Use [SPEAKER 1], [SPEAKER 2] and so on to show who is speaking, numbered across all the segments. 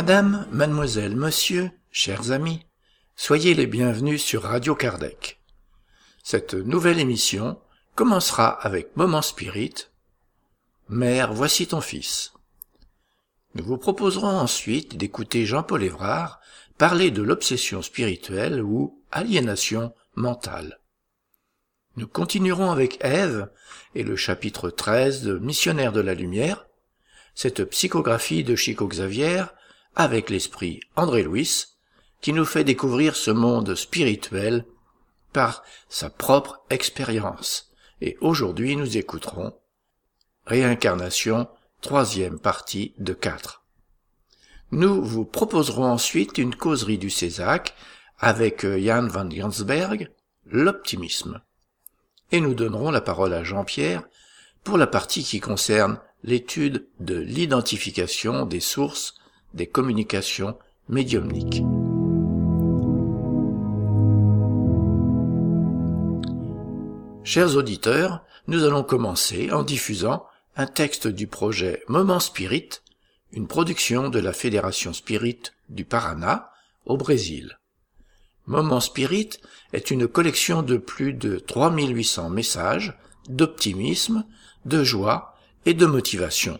[SPEAKER 1] Madame, mademoiselle, monsieur, chers amis, soyez les bienvenus sur Radio Kardec. Cette nouvelle émission commencera avec Moment Spirit. Mère, voici ton fils. Nous vous proposerons ensuite d'écouter Jean-Paul Évrard parler de l'obsession spirituelle ou aliénation mentale. Nous continuerons avec Ève et le chapitre 13 de Missionnaire de la Lumière, cette psychographie de Chico Xavier avec l'esprit André Louis, qui nous fait découvrir ce monde spirituel par sa propre expérience. Et aujourd'hui, nous écouterons Réincarnation, troisième partie de quatre. Nous vous proposerons ensuite une causerie du Césac avec Jan van Gansberg, l'optimisme. Et nous donnerons la parole à Jean-Pierre pour la partie qui concerne l'étude de l'identification des sources des communications médiumniques. Chers auditeurs, nous allons commencer en diffusant un texte du projet Moment Spirit, une production de la Fédération Spirit du Paraná au Brésil. Moment Spirit est une collection de plus de 3800 messages d'optimisme, de joie et de motivation.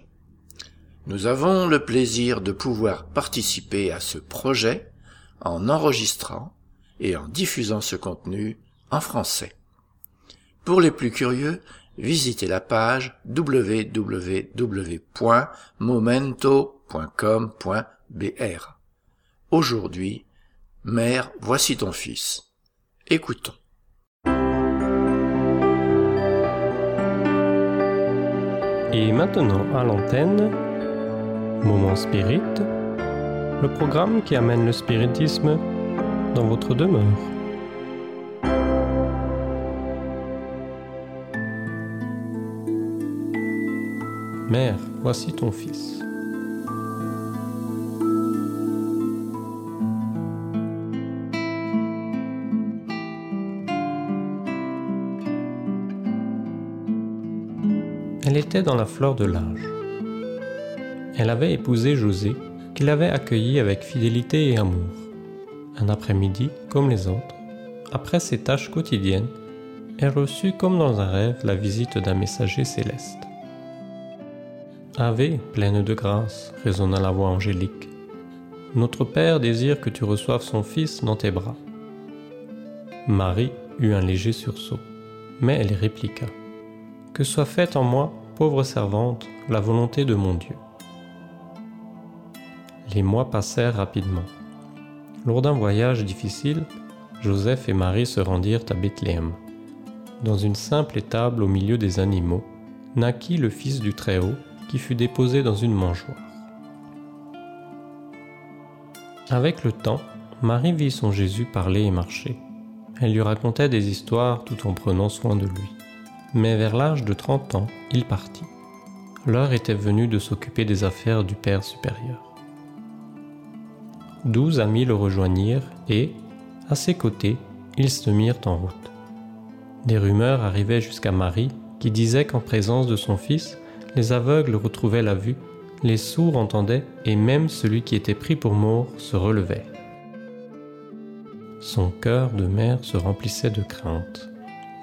[SPEAKER 1] Nous avons le plaisir de pouvoir participer à ce projet en enregistrant et en diffusant ce contenu en français. Pour les plus curieux, visitez la page www.momento.com.br. Aujourd'hui, Mère, voici ton fils. Écoutons.
[SPEAKER 2] Et maintenant à l'antenne, Moment Spirit, le programme qui amène le spiritisme dans votre demeure. Mère, voici ton fils. Elle était dans la fleur de l'âge. Elle avait épousé José, qu'il avait accueilli avec fidélité et amour. Un après-midi, comme les autres, après ses tâches quotidiennes, elle reçut comme dans un rêve la visite d'un messager céleste. Ave, pleine de grâce, résonna la voix angélique. Notre Père désire que tu reçoives son Fils dans tes bras. Marie eut un léger sursaut, mais elle répliqua. Que soit faite en moi, pauvre servante, la volonté de mon Dieu. Les mois passèrent rapidement. Lors d'un voyage difficile, Joseph et Marie se rendirent à Bethléem. Dans une simple étable au milieu des animaux, naquit le Fils du Très-Haut qui fut déposé dans une mangeoire. Avec le temps, Marie vit son Jésus parler et marcher. Elle lui racontait des histoires tout en prenant soin de lui mais vers l'âge de 30 ans, il partit. L'heure était venue de s'occuper des affaires du Père supérieur. Douze amis le rejoignirent et, à ses côtés, ils se mirent en route. Des rumeurs arrivaient jusqu'à Marie qui disait qu'en présence de son fils, les aveugles retrouvaient la vue, les sourds entendaient et même celui qui était pris pour mort se relevait. Son cœur de mère se remplissait de crainte.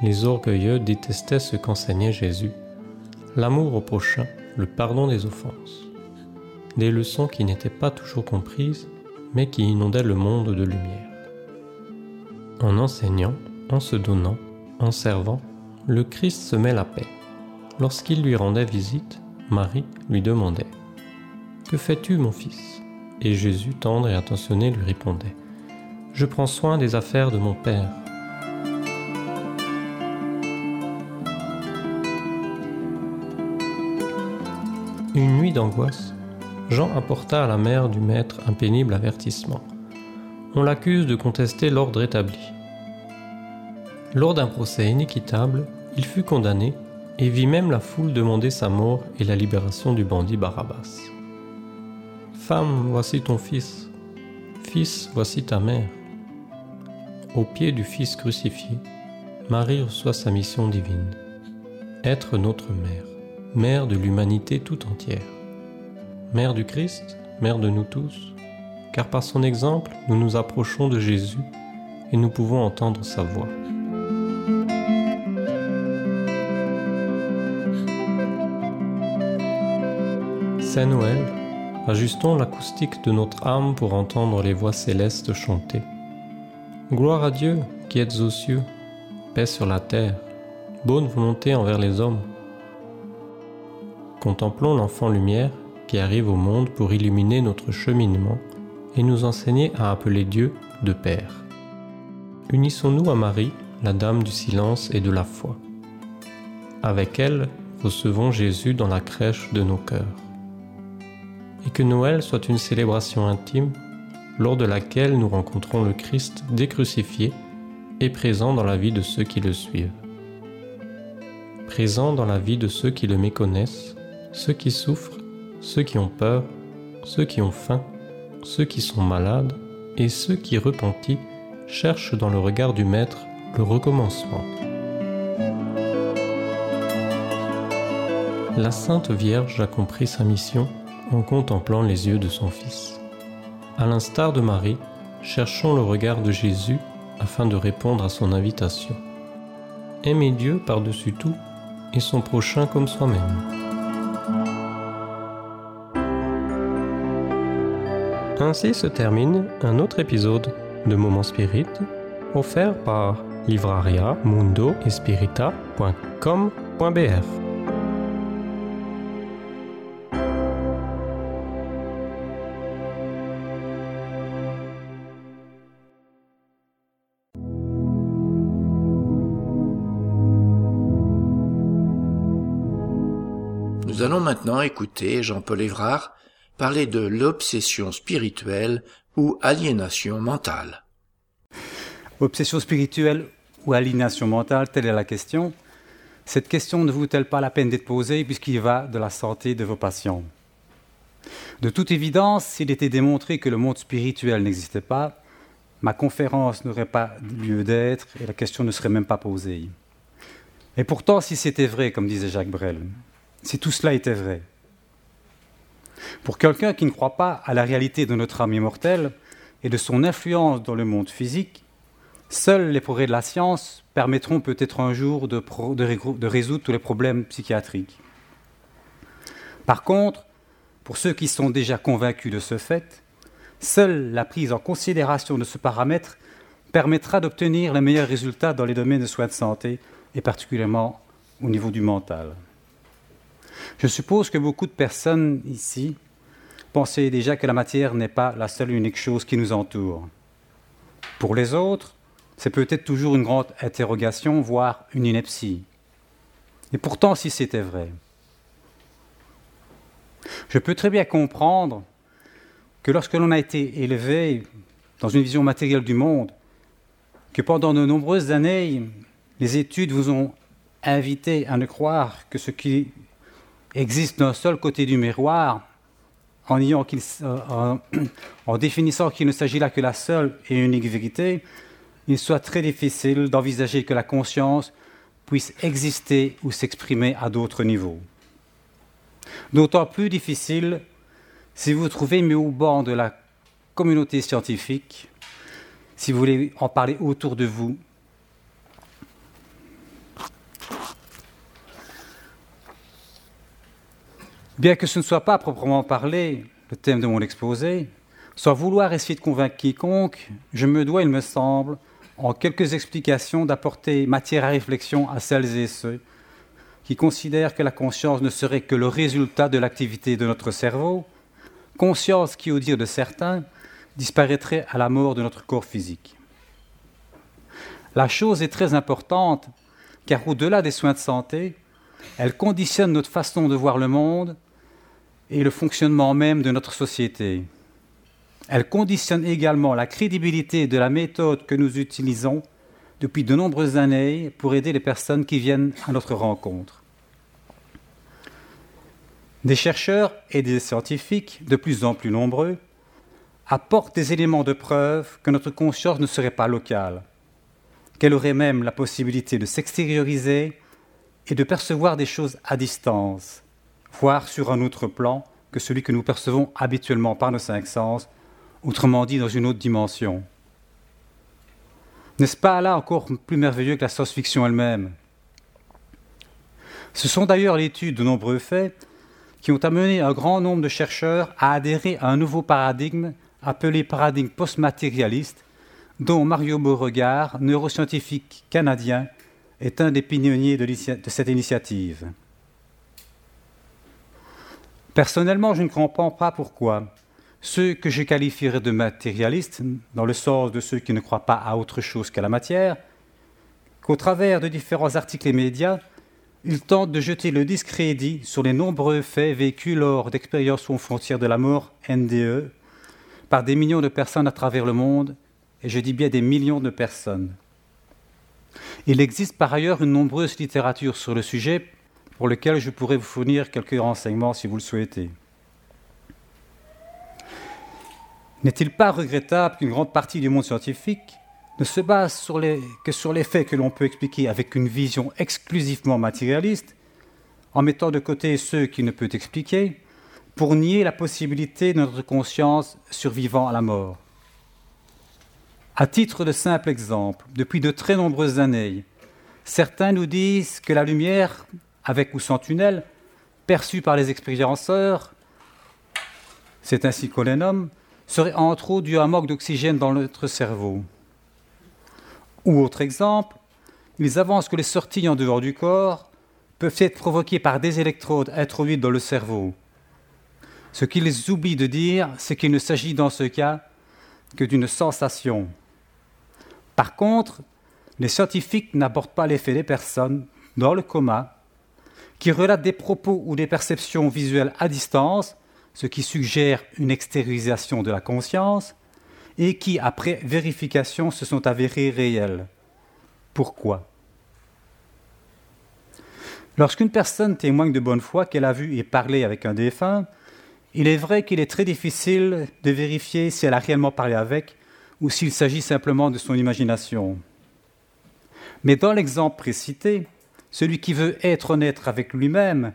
[SPEAKER 2] Les orgueilleux détestaient ce qu'enseignait Jésus, l'amour au prochain, le pardon des offenses. Des leçons qui n'étaient pas toujours comprises, mais qui inondaient le monde de lumière. En enseignant, en se donnant, en servant, le Christ semait la paix. Lorsqu'il lui rendait visite, Marie lui demandait Que fais-tu, mon fils? Et Jésus, tendre et attentionné, lui répondait Je prends soin des affaires de mon Père. Une nuit d'angoisse, Jean apporta à la mère du maître un pénible avertissement. On l'accuse de contester l'ordre établi. Lors d'un procès inéquitable, il fut condamné et vit même la foule demander sa mort et la libération du bandit Barabbas. Femme, voici ton fils. Fils, voici ta mère. Au pied du Fils crucifié, Marie reçoit sa mission divine, être notre mère mère de l'humanité tout entière. Mère du Christ, mère de nous tous, car par son exemple, nous nous approchons de Jésus et nous pouvons entendre sa voix. Saint Noël, ajustons l'acoustique de notre âme pour entendre les voix célestes chanter. Gloire à Dieu qui êtes aux cieux, paix sur la terre, bonne volonté envers les hommes. Contemplons l'enfant lumière qui arrive au monde pour illuminer notre cheminement et nous enseigner à appeler Dieu de Père. Unissons-nous à Marie, la Dame du silence et de la foi. Avec elle, recevons Jésus dans la crèche de nos cœurs et que Noël soit une célébration intime lors de laquelle nous rencontrons le Christ décrucifié et présent dans la vie de ceux qui le suivent. Présent dans la vie de ceux qui le méconnaissent, ceux qui souffrent, ceux qui ont peur, ceux qui ont faim, ceux qui sont malades et ceux qui, repentis, cherchent dans le regard du Maître le recommencement. La Sainte Vierge a compris sa mission en contemplant les yeux de son Fils. À l'instar de Marie, cherchons le regard de Jésus afin de répondre à son invitation. Aimer Dieu par-dessus tout et son prochain comme soi-même. Ainsi se termine un autre épisode de Moment Spirit offert par livraria mundo
[SPEAKER 1] Nous allons maintenant écouter Jean-Paul Évrard parler de l'obsession spirituelle ou aliénation mentale.
[SPEAKER 3] Obsession spirituelle ou aliénation mentale, telle est la question. Cette question ne vaut-elle pas la peine d'être posée puisqu'il va de la santé de vos patients? De toute évidence, s'il était démontré que le monde spirituel n'existait pas, ma conférence n'aurait pas lieu d'être et la question ne serait même pas posée. Et pourtant, si c'était vrai, comme disait Jacques Brel, si tout cela était vrai. Pour quelqu'un qui ne croit pas à la réalité de notre âme immortelle et de son influence dans le monde physique, seuls les progrès de la science permettront peut-être un jour de, résoudre tous les problèmes psychiatriques. Par contre, pour ceux qui sont déjà convaincus de ce fait, seule la prise en considération de ce paramètre permettra d'obtenir les meilleurs résultats dans les domaines de soins de santé et particulièrement au niveau du mental. Je suppose que beaucoup de personnes ici pensaient déjà que la matière n'est pas la seule et unique chose qui nous entoure. Pour les autres, c'est peut-être toujours une grande interrogation, voire une ineptie. Et pourtant, si c'était vrai, je peux très bien comprendre que lorsque l'on a été élevé dans une vision matérielle du monde, que pendant de nombreuses années, les études vous ont invité à ne croire que ce qui existe d'un seul côté du miroir, en, euh, en définissant qu'il ne s'agit là que la seule et unique vérité, il soit très difficile d'envisager que la conscience puisse exister ou s'exprimer à d'autres niveaux. D'autant plus difficile si vous vous trouvez mis au banc de la communauté scientifique, si vous voulez en parler autour de vous Bien que ce ne soit pas proprement parlé le thème de mon exposé, sans vouloir essayer de convaincre quiconque, je me dois, il me semble, en quelques explications, d'apporter matière à réflexion à celles et ceux qui considèrent que la conscience ne serait que le résultat de l'activité de notre cerveau, conscience qui, au dire de certains, disparaîtrait à la mort de notre corps physique. La chose est très importante, car au-delà des soins de santé, elle conditionne notre façon de voir le monde et le fonctionnement même de notre société. Elle conditionne également la crédibilité de la méthode que nous utilisons depuis de nombreuses années pour aider les personnes qui viennent à notre rencontre. Des chercheurs et des scientifiques, de plus en plus nombreux, apportent des éléments de preuve que notre conscience ne serait pas locale, qu'elle aurait même la possibilité de s'extérioriser et de percevoir des choses à distance, voire sur un autre plan que celui que nous percevons habituellement par nos cinq sens, autrement dit dans une autre dimension. N'est-ce pas là encore plus merveilleux que la science-fiction elle-même? Ce sont d'ailleurs l'étude de nombreux faits qui ont amené un grand nombre de chercheurs à adhérer à un nouveau paradigme appelé paradigme post-matérialiste, dont Mario Beauregard, neuroscientifique canadien, est un des pionniers de cette initiative. Personnellement, je ne comprends pas pourquoi ceux que je qualifierais de matérialistes, dans le sens de ceux qui ne croient pas à autre chose qu'à la matière, qu'au travers de différents articles et médias, ils tentent de jeter le discrédit sur les nombreux faits vécus lors d'expériences aux frontières de la mort NDE par des millions de personnes à travers le monde, et je dis bien des millions de personnes. Il existe par ailleurs une nombreuse littérature sur le sujet pour lequel je pourrais vous fournir quelques renseignements si vous le souhaitez. N'est-il pas regrettable qu'une grande partie du monde scientifique ne se base que sur les faits que l'on peut expliquer avec une vision exclusivement matérialiste, en mettant de côté ceux qui ne peut expliquer, pour nier la possibilité de notre conscience survivant à la mort? À titre de simple exemple, depuis de très nombreuses années, certains nous disent que la lumière, avec ou sans tunnel, perçue par les expérienceurs, c'est ainsi qu'on les nomme, serait entre autres dû à un manque d'oxygène dans notre cerveau. Ou autre exemple, ils avancent que les sorties en dehors du corps peuvent être provoquées par des électrodes introduites dans le cerveau. Ce qu'ils oublient de dire, c'est qu'il ne s'agit dans ce cas que d'une sensation. Par contre, les scientifiques n'abordent pas l'effet des personnes dans le coma qui relatent des propos ou des perceptions visuelles à distance ce qui suggère une extériorisation de la conscience, et qui, après vérification, se sont avérés réels. Pourquoi? Lorsqu'une personne témoigne de bonne foi qu'elle a vu et parlé avec un défunt, il est vrai qu'il est très difficile de vérifier si elle a réellement parlé avec ou s'il s'agit simplement de son imagination. Mais dans l'exemple précité, celui qui veut être honnête avec lui-même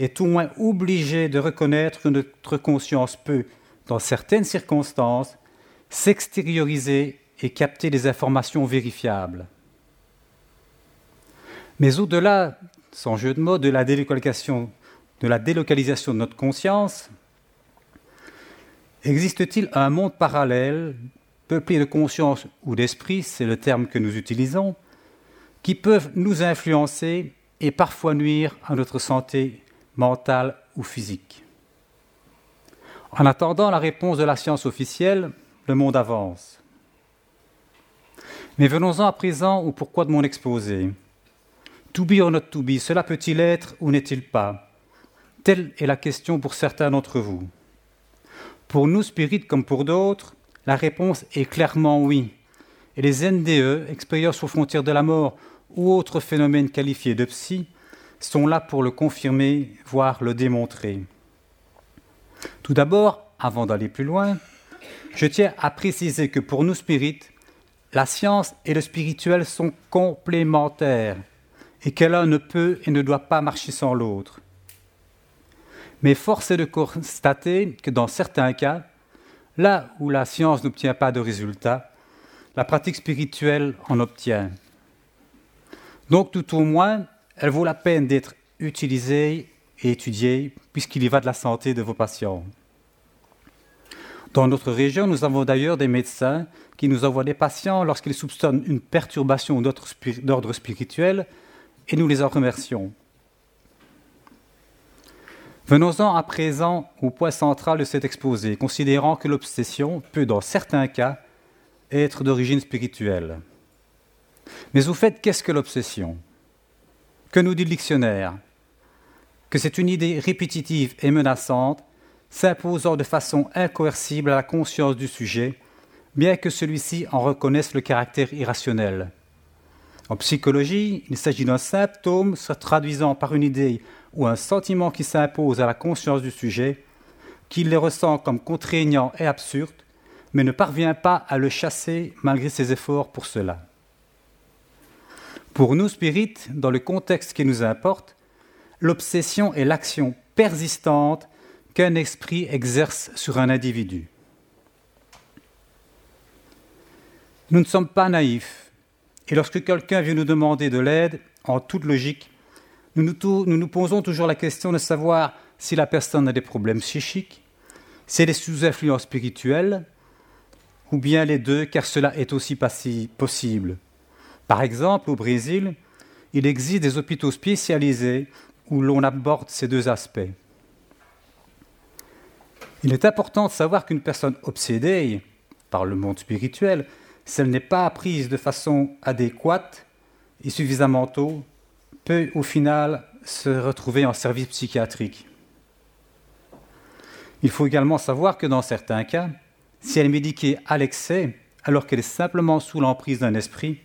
[SPEAKER 3] est au moins obligé de reconnaître que notre conscience peut, dans certaines circonstances, s'extérioriser et capter des informations vérifiables. Mais au-delà, sans jeu de mots, de la délocalisation de, la délocalisation de notre conscience, existe-t-il un monde parallèle, peuplé de conscience ou d'esprit, c'est le terme que nous utilisons, qui peuvent nous influencer et parfois nuire à notre santé mentale ou physique. En attendant la réponse de la science officielle, le monde avance. Mais venons-en à présent au pourquoi de mon exposé. To be or not to be, cela peut-il être ou n'est-il pas? Telle est la question pour certains d'entre vous. Pour nous, spirites comme pour d'autres, la réponse est clairement oui. Et les NDE, expériences aux frontières de la mort ou autres phénomènes qualifiés de psy, sont là pour le confirmer, voire le démontrer. Tout d'abord, avant d'aller plus loin, je tiens à préciser que pour nous spirites, la science et le spirituel sont complémentaires et que l'un ne peut et ne doit pas marcher sans l'autre. Mais force est de constater que dans certains cas, là où la science n'obtient pas de résultats, la pratique spirituelle en obtient. Donc tout au moins, elle vaut la peine d'être utilisée et étudiée puisqu'il y va de la santé de vos patients. Dans notre région, nous avons d'ailleurs des médecins qui nous envoient des patients lorsqu'ils soupçonnent une perturbation d'ordre spirituel et nous les en remercions. Venons-en à présent au point central de cet exposé, considérant que l'obsession peut, dans certains cas, être d'origine spirituelle. Mais au fait, qu'est-ce que l'obsession? Que nous dit le dictionnaire? Que c'est une idée répétitive et menaçante, s'imposant de façon incoercible à la conscience du sujet, bien que celui-ci en reconnaisse le caractère irrationnel. En psychologie, il s'agit d'un symptôme se traduisant par une idée ou un sentiment qui s'impose à la conscience du sujet, qu'il les ressent comme contraignant et absurde, mais ne parvient pas à le chasser malgré ses efforts pour cela. Pour nous, spirites, dans le contexte qui nous importe, l'obsession est l'action persistante qu'un esprit exerce sur un individu. Nous ne sommes pas naïfs. Et lorsque quelqu'un vient nous demander de l'aide, en toute logique, nous nous, posons toujours la question de savoir si la personne a des problèmes psychiques, si elle est sous influence spirituelle, ou bien les deux, car cela est aussi possible. Par exemple, au Brésil, il existe des hôpitaux spécialisés où l'on aborde ces deux aspects. Il est important de savoir qu'une personne obsédée par le monde spirituel, si elle n'est pas apprise de façon adéquate et suffisamment tôt, peut au final se retrouver en service psychiatrique. Il faut également savoir que dans certains cas, si elle est médiquée à l'excès, alors qu'elle est simplement sous l'emprise d'un esprit,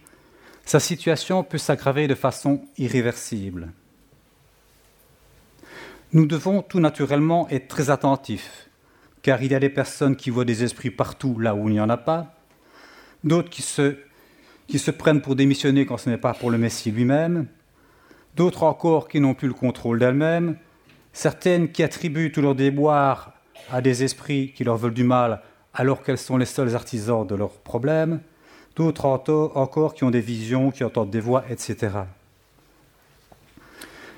[SPEAKER 3] sa situation peut s'aggraver de façon irréversible. Nous devons tout naturellement être très attentifs, car il y a des personnes qui voient des esprits partout là où il n'y en a pas, d'autres qui se, prennent pour démissionner quand ce n'est pas pour le Messie lui-même, d'autres encore qui n'ont plus le contrôle d'elles-mêmes, certaines qui attribuent tous leurs déboires à des esprits qui leur veulent du mal alors qu'elles sont les seuls artisans de leurs problèmes, d'autres encore qui ont des visions, qui entendent des voix, etc.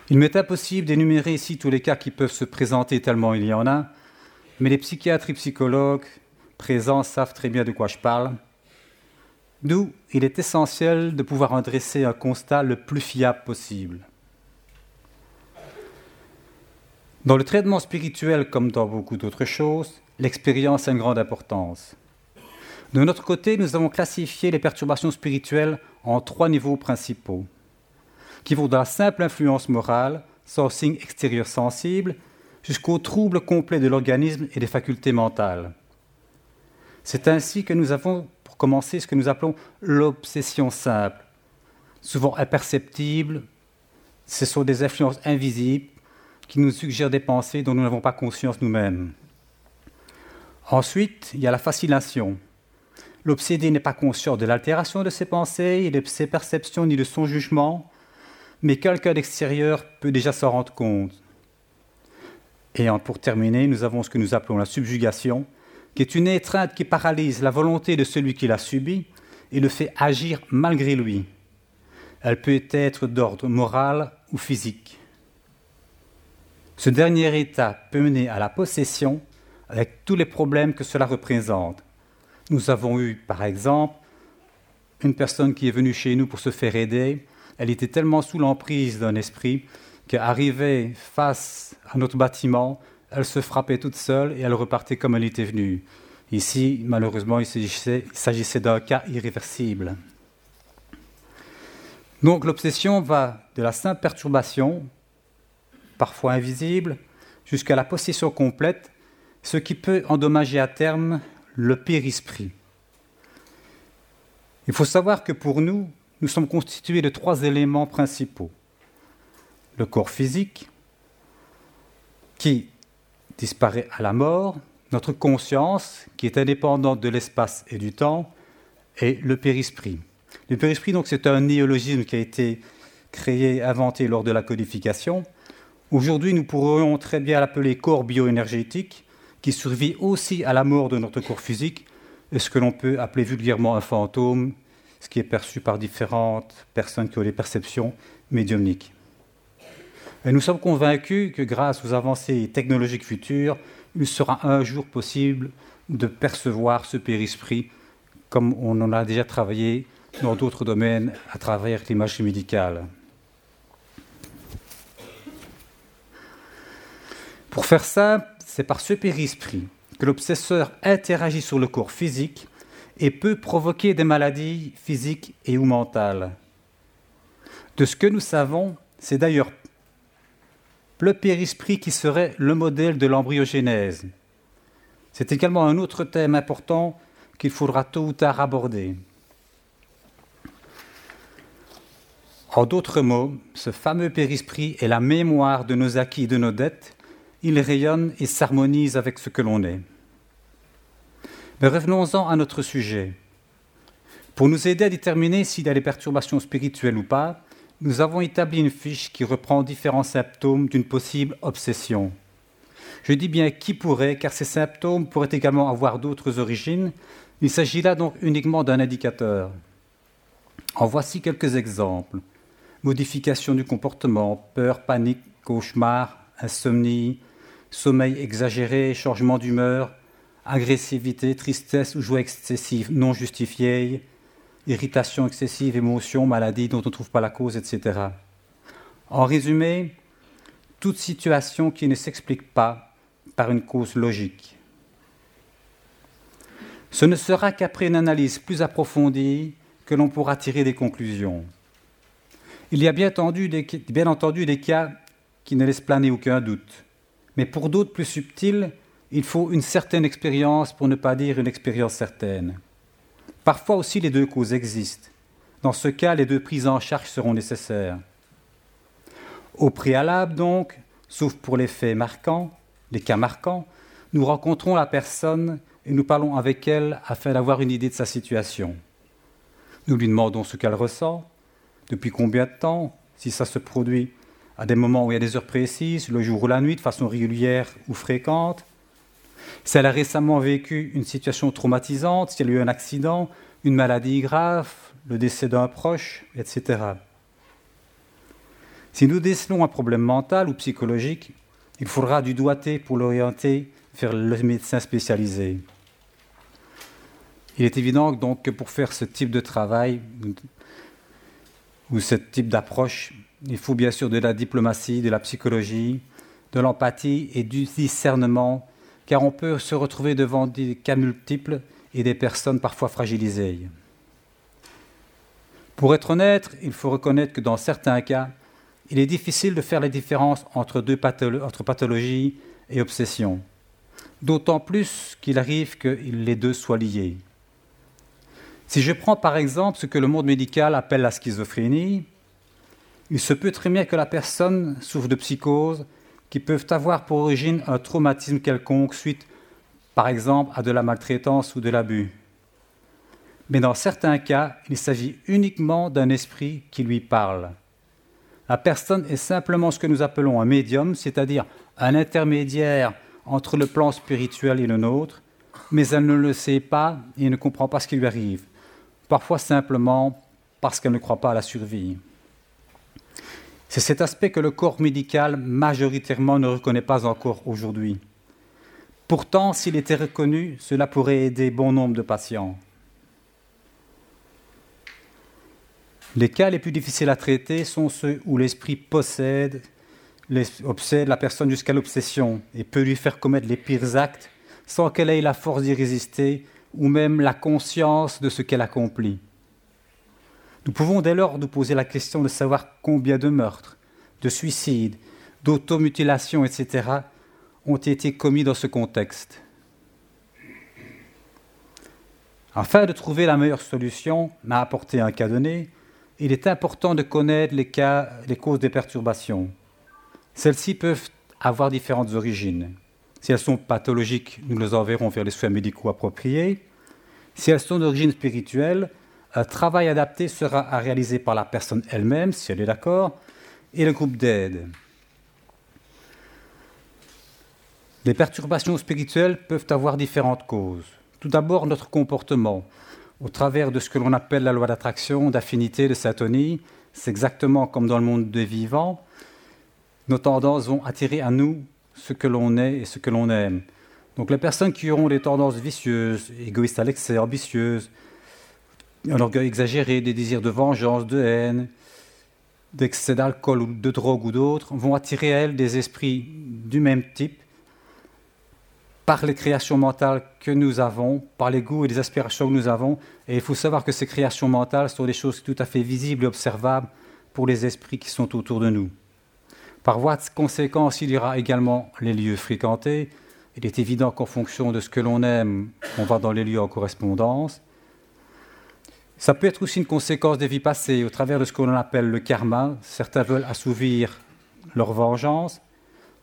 [SPEAKER 3] Il m'est impossible d'énumérer ici tous les cas qui peuvent se présenter tellement il y en a, mais les psychiatres et psychologues présents savent très bien de quoi je parle. D'où il est essentiel de pouvoir en dresser un constat le plus fiable possible. Dans le traitement spirituel, comme dans beaucoup d'autres choses, l'expérience a une grande importance. De notre côté, nous avons classifié les perturbations spirituelles en trois niveaux principaux, qui vont de la simple influence morale, sans signe extérieur sensible, jusqu'au trouble complet de l'organisme et des facultés mentales. C'est ainsi que nous avons, pour commencer, ce que nous appelons l'obsession simple, souvent imperceptible. Ce sont des influences invisibles qui nous suggèrent des pensées dont nous n'avons pas conscience nous-mêmes. Ensuite, il y a la fascination. L'obsédé n'est pas conscient de l'altération de ses pensées, de ses perceptions, ni de son jugement, mais quelqu'un d'extérieur peut déjà s'en rendre compte. Et pour terminer, nous avons ce que nous appelons la subjugation, qui est une étreinte qui paralyse la volonté de celui qui l'a subie et le fait agir malgré lui. Elle peut être d'ordre moral ou physique. Ce dernier état peut mener à la possession avec tous les problèmes que cela représente. Nous avons eu, par exemple, une personne qui est venue chez nous pour se faire aider. Elle était tellement sous l'emprise d'un esprit qu'arrivée face à notre bâtiment, elle se frappait toute seule et elle repartait comme elle était venue. Ici, malheureusement, il s'agissait d'un cas irréversible. Donc l'obsession va de la simple perturbation, parfois invisible, jusqu'à la possession complète ce qui peut endommager à terme le périsprit. Il faut savoir que pour nous, nous sommes constitués de trois éléments principaux. Le corps physique, qui disparaît à la mort, notre conscience, qui est indépendante de l'espace et du temps, et le périsprit. Le périsprit, donc, c'est un néologisme qui a été créé, inventé lors de la codification. Aujourd'hui, nous pourrions très bien l'appeler corps bioénergétique, qui survit aussi à la mort de notre corps physique, et ce que l'on peut appeler vulgairement un fantôme, ce qui est perçu par différentes personnes qui ont des perceptions médiumniques. Et nous sommes convaincus que grâce aux avancées technologiques futures, il sera un jour possible de percevoir ce périsprit comme on en a déjà travaillé dans d'autres domaines à travers l'image médicale. Pour faire ça, c'est par ce périsprit que l'obsesseur interagit sur le corps physique et peut provoquer des maladies physiques et ou mentales. De ce que nous savons, c'est d'ailleurs le périsprit qui serait le modèle de l'embryogénèse. C'est également un autre thème important qu'il faudra tôt ou tard aborder. En d'autres mots, ce fameux périsprit est la mémoire de nos acquis et de nos dettes il rayonne et s'harmonise avec ce que l'on est. Mais revenons-en à notre sujet. Pour nous aider à déterminer s'il y a des perturbations spirituelles ou pas, nous avons établi une fiche qui reprend différents symptômes d'une possible obsession. Je dis bien qui pourrait, car ces symptômes pourraient également avoir d'autres origines, Il s'agit là donc uniquement d'un indicateur. En voici quelques exemples. Modification du comportement, peur, panique, cauchemar, insomnie, sommeil exagéré, changement d'humeur, agressivité, tristesse ou joie excessive non justifiée, irritation excessive, émotion, maladie dont on ne trouve pas la cause, etc. En résumé, toute situation qui ne s'explique pas par une cause logique. Ce ne sera qu'après une analyse plus approfondie que l'on pourra tirer des conclusions. Il y a bien entendu, des, bien entendu des cas qui ne laissent planer aucun doute, mais pour d'autres plus subtils, il faut une certaine expérience pour ne pas dire une expérience certaine. Parfois aussi les deux causes existent. Dans ce cas, les deux prises en charge seront nécessaires. Au préalable, donc, sauf pour les faits marquants, les cas marquants, nous rencontrons la personne et nous parlons avec elle afin d'avoir une idée de sa situation. Nous lui demandons ce qu'elle ressent, depuis combien de temps, si ça se produit à des moments où il y a des heures précises, le jour ou la nuit, de façon régulière ou fréquente, si elle a récemment vécu une situation traumatisante, si elle a eu un accident, une maladie grave, le décès d'un proche, etc. Si nous décelons un problème mental ou psychologique, il faudra du doigté pour l'orienter vers le médecin spécialisé. Il est évident donc que pour faire ce type de travail ou ce type d'approche, il faut bien sûr de la diplomatie, de la psychologie, de l'empathie et du discernement, car on peut se retrouver devant des cas multiples et des personnes parfois fragilisées. Pour être honnête, il faut reconnaître que dans certains cas, il est difficile de faire la différence entre deux entre pathologie et obsession, d'autant plus qu'il arrive que les deux soient liés. Si je prends par exemple ce que le monde médical appelle la schizophrénie, il se peut très bien que la personne souffre de psychoses qui peuvent avoir pour origine un traumatisme quelconque suite, par exemple, à de la maltraitance ou de l'abus. Mais dans certains cas, il s'agit uniquement d'un esprit qui lui parle. La personne est simplement ce que nous appelons un médium, c'est-à-dire un intermédiaire entre le plan spirituel et le nôtre, mais elle ne le sait pas et ne comprend pas ce qui lui arrive parfois simplement parce qu'elle ne croit pas à la survie. C'est cet aspect que le corps médical majoritairement ne reconnaît pas encore aujourd'hui. Pourtant, s'il était reconnu, cela pourrait aider bon nombre de patients. Les cas les plus difficiles à traiter sont ceux où l'esprit possède, obsède la personne jusqu'à l'obsession et peut lui faire commettre les pires actes sans qu'elle ait la force d'y résister ou même la conscience de ce qu'elle accomplit. Nous pouvons dès lors nous poser la question de savoir combien de meurtres, de suicides, d'automutilations, etc., ont été commis dans ce contexte. Afin de trouver la meilleure solution à apporter un cas donné, il est important de connaître les, cas, les causes des perturbations. Celles-ci peuvent avoir différentes origines. Si elles sont pathologiques, nous les enverrons vers les soins médicaux appropriés. Si elles sont d'origine spirituelle, un travail adapté sera à réaliser par la personne elle-même, si elle est d'accord, et le groupe d'aide. Les perturbations spirituelles peuvent avoir différentes causes. Tout d'abord, notre comportement, au travers de ce que l'on appelle la loi d'attraction, d'affinité, de syntonie. C'est exactement comme dans le monde des vivants. Nos tendances vont attirer à nous ce que l'on est et ce que l'on aime. Donc les personnes qui auront des tendances vicieuses, égoïstes à l'excès, ambitieuses, un orgueil exagéré, des désirs de vengeance, de haine, d'excès d'alcool ou de drogue ou d'autres, vont attirer à elles des esprits du même type par les créations mentales que nous avons, par les goûts et les aspirations que nous avons. Et il faut savoir que ces créations mentales sont des choses tout à fait visibles et observables pour les esprits qui sont autour de nous. Par voie de conséquence, il y aura également les lieux fréquentés. Il est évident qu'en fonction de ce que l'on aime, on va dans les lieux en correspondance. Ça peut être aussi une conséquence des vies passées, au travers de ce que l'on appelle le karma. Certains veulent assouvir leur vengeance.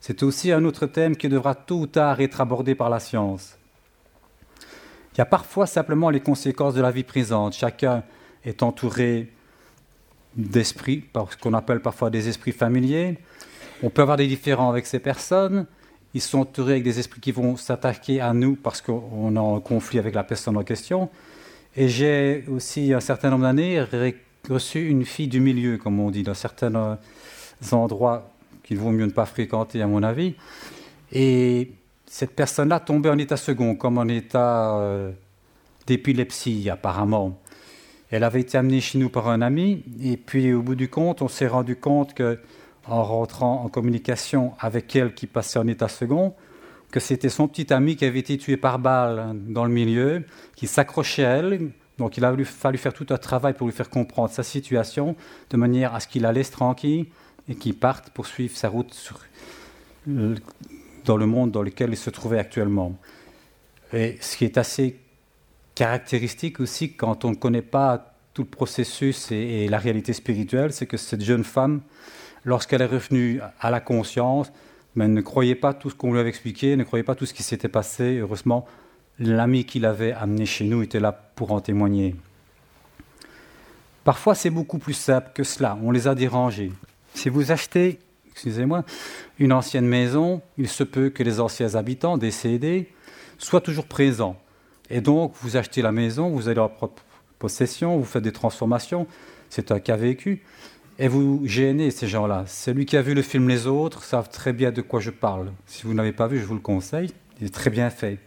[SPEAKER 3] C'est aussi un autre thème qui devra tôt ou tard être abordé par la science. Il y a parfois simplement les conséquences de la vie présente. Chacun est entouré d'esprits, ce qu'on appelle parfois des esprits familiers. On peut avoir des différends avec ces personnes ils sont entourés avec des esprits qui vont s'attaquer à nous parce qu'on est en conflit avec la personne en question. Et j'ai aussi, un certain nombre d'années, reçu une fille du milieu, comme on dit, dans certains euh, endroits qu'il vaut mieux ne pas fréquenter, à mon avis. Et cette personne-là tombait en état second, comme en état euh, d'épilepsie, apparemment. Elle avait été amenée chez nous par un ami, et puis au bout du compte, on s'est rendu compte que, en rentrant en communication avec elle qui passait en état second, que c'était son petit ami qui avait été tué par balle dans le milieu, qui s'accrochait à elle. Donc il a fallu faire tout un travail pour lui faire comprendre sa situation, de manière à ce qu'il la laisse tranquille et qu'il parte poursuivre sa route dans le monde dans lequel il se trouvait actuellement. Et ce qui est assez caractéristique aussi quand on ne connaît pas tout le processus et, la réalité spirituelle, c'est que cette jeune femme, lorsqu'elle est revenue à la conscience, mais ne croyait pas tout ce qu'on lui avait expliqué, ne croyait pas tout ce qui s'était passé. Heureusement, l'ami qui l'avait amené chez nous était là pour en témoigner. Parfois, c'est beaucoup plus simple que cela. On les a dérangés. Si vous achetez, excusez-moi, une ancienne maison, il se peut que les anciens habitants décédés soient toujours présents. Et donc, vous achetez la maison, vous allez en propre possession, vous faites des transformations, c'est un cas vécu, et vous gênez ces gens-là. Celui qui a vu le film Les Autres savent très bien de quoi je parle. Si vous n'avez pas vu, je vous le conseille, il est très bien fait.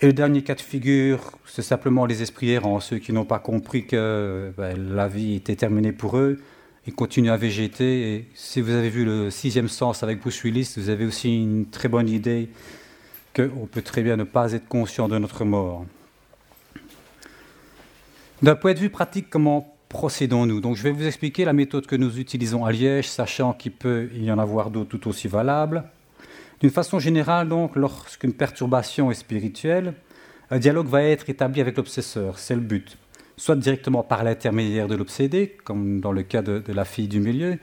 [SPEAKER 3] Et le dernier cas de figure, c'est simplement les esprits errants, ceux qui n'ont pas compris que ben, la vie était terminée pour eux, ils continuent à végéter. Et si vous avez vu le sixième sens avec Bruce Willis, vous avez aussi une très bonne idée qu'on peut très bien ne pas être conscient de notre mort. D'un point de vue pratique, comment procédons-nous Donc, je vais vous expliquer la méthode que nous utilisons à Liège, sachant qu'il peut y en avoir d'autres tout aussi valables. D'une façon générale, donc, lorsqu'une perturbation est spirituelle, un dialogue va être établi avec l'obsesseur, c'est le but. Soit directement par l'intermédiaire de l'obsédé, comme dans le cas de, de, la fille du milieu,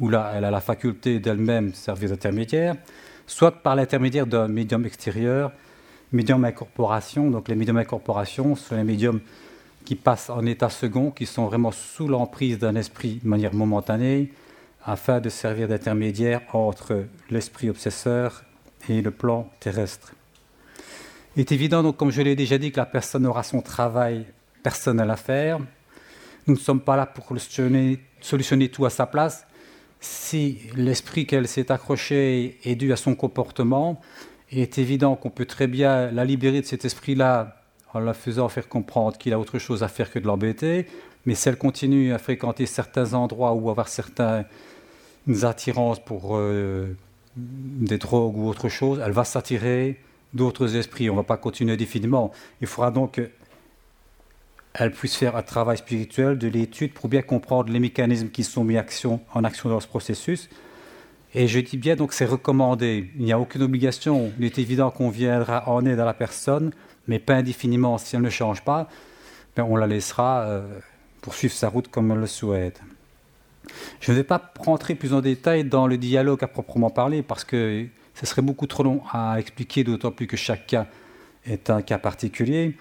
[SPEAKER 3] où là, elle a la faculté d'elle-même servir d'intermédiaire, soit par l'intermédiaire d'un médium extérieur, médium incorporation. Donc les médiums incorporation sont les médiums qui passent en état second, qui sont vraiment sous l'emprise d'un esprit de manière momentanée, afin de servir d'intermédiaire entre l'esprit obsesseur et le plan terrestre. Il est évident, donc, comme je l'ai déjà dit, que la personne aura son travail personnel à faire. Nous ne sommes pas là pour solutionner, solutionner tout à sa place, si l'esprit qu'elle s'est accroché est dû à son comportement, il est évident qu'on peut très bien la libérer de cet esprit-là en la faisant faire comprendre qu'il a autre chose à faire que de l'embêter. Mais si elle continue à fréquenter certains endroits ou avoir certaines attirances pour euh, des drogues ou autre chose, elle va s'attirer d'autres esprits. On ne va pas continuer définitivement. Il faudra donc elle puisse faire un travail spirituel de l'étude pour bien comprendre les mécanismes qui sont mis en action dans ce processus. Et je dis bien, donc c'est recommandé. Il n'y a aucune obligation. Il est évident qu'on viendra en aide à la personne, mais pas indéfiniment. Si elle ne change pas, ben on la laissera euh, poursuivre sa route comme elle le souhaite. Je ne vais pas rentrer plus en détail dans le dialogue à proprement parler, parce que ce serait beaucoup trop long à expliquer, d'autant plus que chaque cas est un cas particulier.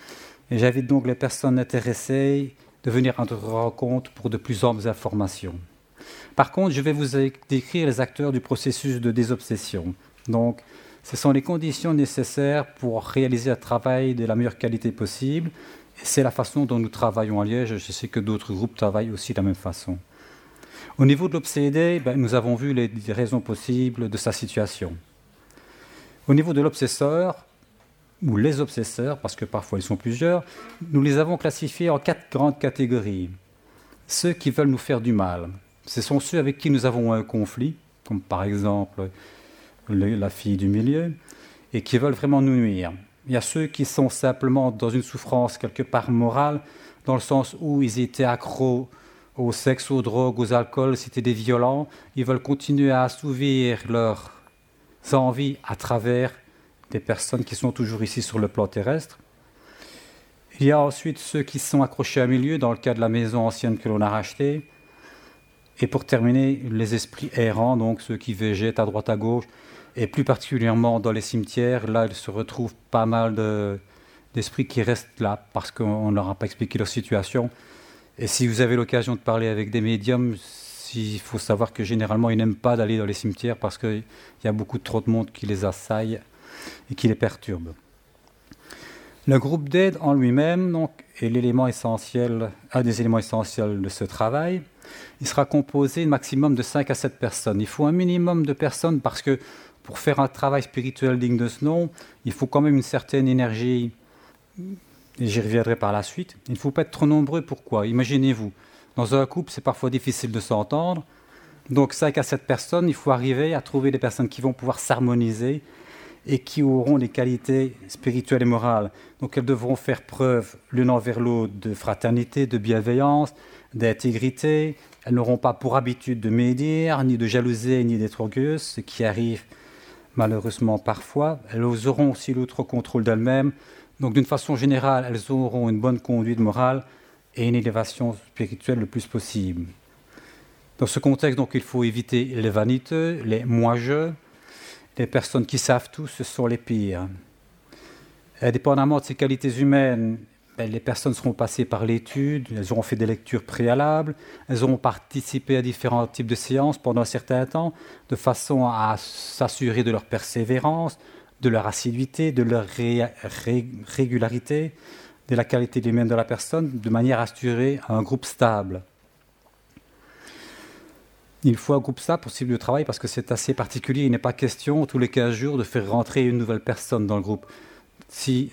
[SPEAKER 3] Et j'invite donc les personnes intéressées de venir à notre rencontre pour de plus amples informations. Par contre, je vais vous décrire les acteurs du processus de désobsession. Donc, ce sont les conditions nécessaires pour réaliser un travail de la meilleure qualité possible. C'est la façon dont nous travaillons à Liège. Je sais que d'autres groupes travaillent aussi de la même façon. Au niveau de l'obsédé, ben, nous avons vu les raisons possibles de sa situation. Au niveau de l'obsesseur, ou les obsesseurs, parce que parfois ils sont plusieurs, nous les avons classifiés en quatre grandes catégories. Ceux qui veulent nous faire du mal, ce sont ceux avec qui nous avons un conflit, comme par exemple la fille du milieu, et qui veulent vraiment nous nuire. Il y a ceux qui sont simplement dans une souffrance quelque part morale, dans le sens où ils étaient accros au sexe, aux drogues, aux alcools, c'était des violents, ils veulent continuer à assouvir leurs envies à travers des personnes qui sont toujours ici sur le plan terrestre. Il y a ensuite ceux qui sont accrochés à milieu, dans le cas de la maison ancienne que l'on a rachetée. Et pour terminer, les esprits errants, donc ceux qui végètent à droite à gauche, et plus particulièrement dans les cimetières, là il se retrouve pas mal d'esprits qui restent là parce qu'on ne leur a pas expliqué leur situation. Et si vous avez l'occasion de parler avec des médiums, Il faut savoir que généralement, ils n'aiment pas d'aller dans les cimetières parce qu'il y a beaucoup trop de monde qui les assaille et qui les perturbe. Le groupe d'aide en lui-même est l'élément essentiel, un des éléments essentiels de ce travail. Il sera composé maximum de 5 à 7 personnes. Il faut un minimum de personnes parce que pour faire un travail spirituel digne de ce nom, il faut quand même une certaine énergie. Et j'y reviendrai par la suite. Il ne faut pas être trop nombreux. Pourquoi? Imaginez-vous, dans un couple, c'est parfois difficile de s'entendre. Donc 5 à 7 personnes, il faut arriver à trouver des personnes qui vont pouvoir s'harmoniser et qui auront des qualités spirituelles et morales. Donc elles devront faire preuve l'une envers l'autre de fraternité, de bienveillance, d'intégrité. Elles n'auront pas pour habitude de médire, ni de jalouser, ni d'être orgueilleuses, ce qui arrive malheureusement parfois. Elles auront aussi l'autre contrôle d'elles-mêmes. Donc d'une façon générale, elles auront une bonne conduite morale et une élévation spirituelle le plus possible. Dans ce contexte, donc, il faut éviter les vaniteux, les moi-je, les personnes qui savent tout, ce sont les pires. Indépendamment de ces qualités humaines, ben, les personnes seront passées par l'étude, elles auront fait des lectures préalables, elles auront participé à différents types de séances pendant un certain temps, de façon à s'assurer de leur persévérance, de leur assiduité, de leur régularité, de la qualité humaine de la personne, de manière à assurer un groupe stable. Il faut un groupe ça pour cible de travail parce que c'est assez particulier. Il n'est pas question tous les 15 jours de faire rentrer une nouvelle personne dans le groupe. Si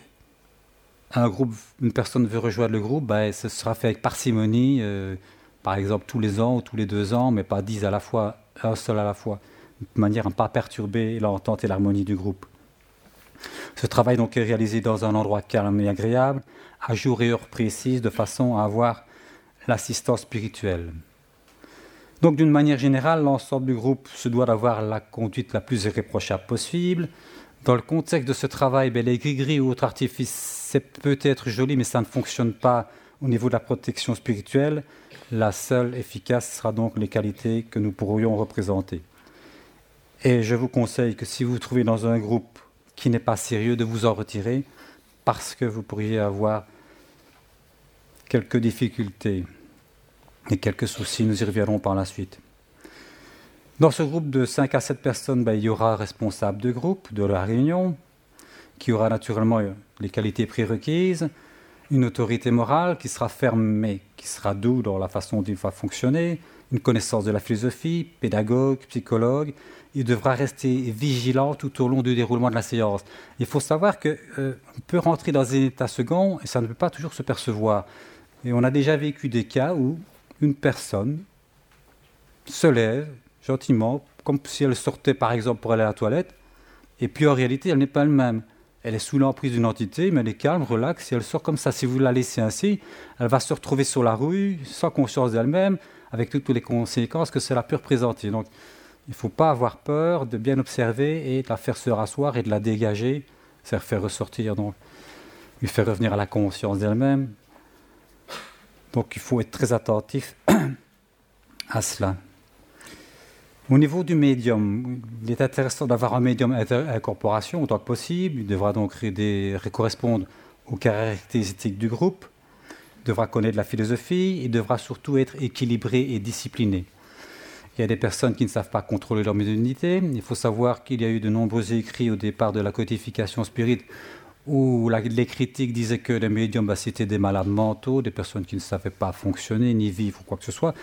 [SPEAKER 3] un groupe, une personne veut rejoindre le groupe, ben, ce sera fait avec parcimonie, euh, par exemple tous les ans ou tous les deux ans, mais pas dix à la fois, un seul à la fois, de manière à ne pas perturber l'entente et l'harmonie du groupe. Ce travail donc est réalisé dans un endroit calme et agréable, à jour et heure précise, de façon à avoir l'assistance spirituelle. Donc d'une manière générale, l'ensemble du groupe se doit d'avoir la conduite la plus irréprochable possible. Dans le contexte de ce travail, ben, les gris-gris ou autres artifices, c'est peut-être joli, mais ça ne fonctionne pas au niveau de la protection spirituelle. La seule efficace sera donc les qualités que nous pourrions représenter. Et je vous conseille que si vous vous trouvez dans un groupe qui n'est pas sérieux, de vous en retirer, parce que vous pourriez avoir quelques difficultés et quelques soucis, nous y reviendrons par la suite. Dans ce groupe de 5 à 7 personnes, ben, il y aura un responsable de groupe de la réunion, qui aura naturellement les qualités prérequises, une autorité morale qui sera ferme mais qui sera doux dans la façon dont il va fonctionner, une connaissance de la philosophie, pédagogue, psychologue. Il devra rester vigilant tout au long du déroulement de la séance. Il faut savoir qu'on euh, peut rentrer dans un état second et ça ne peut pas toujours se percevoir. Et on a déjà vécu des cas où une personne se lève gentiment, comme si elle sortait par exemple pour aller à la toilette, et puis en réalité, elle n'est pas elle-même. Elle est sous l'emprise d'une entité, mais elle est calme, relaxe, et elle sort comme ça. Si vous la laissez ainsi, elle va se retrouver sur la rue, sans conscience d'elle-même, avec toutes les conséquences que cela peut représenter. Donc, il ne faut pas avoir peur de bien observer et de la faire se rasseoir et de la dégager, c'est faire ressortir, donc, lui faire revenir à la conscience d'elle-même, donc il faut être très attentif à cela. Au niveau du médium, il est intéressant d'avoir un médium incorporation autant que possible. Il devra donc correspondre aux caractéristiques du groupe, devra connaître la philosophie, il devra surtout être équilibré et discipliné. Il y a des personnes qui ne savent pas contrôler leur médiumnité. Il faut savoir qu'il y a eu de nombreux écrits au départ de la codification spirite où les critiques disaient que les médiums, bah, c'était des malades mentaux, des personnes qui ne savaient pas fonctionner, ni vivre, ou quoi que ce soit.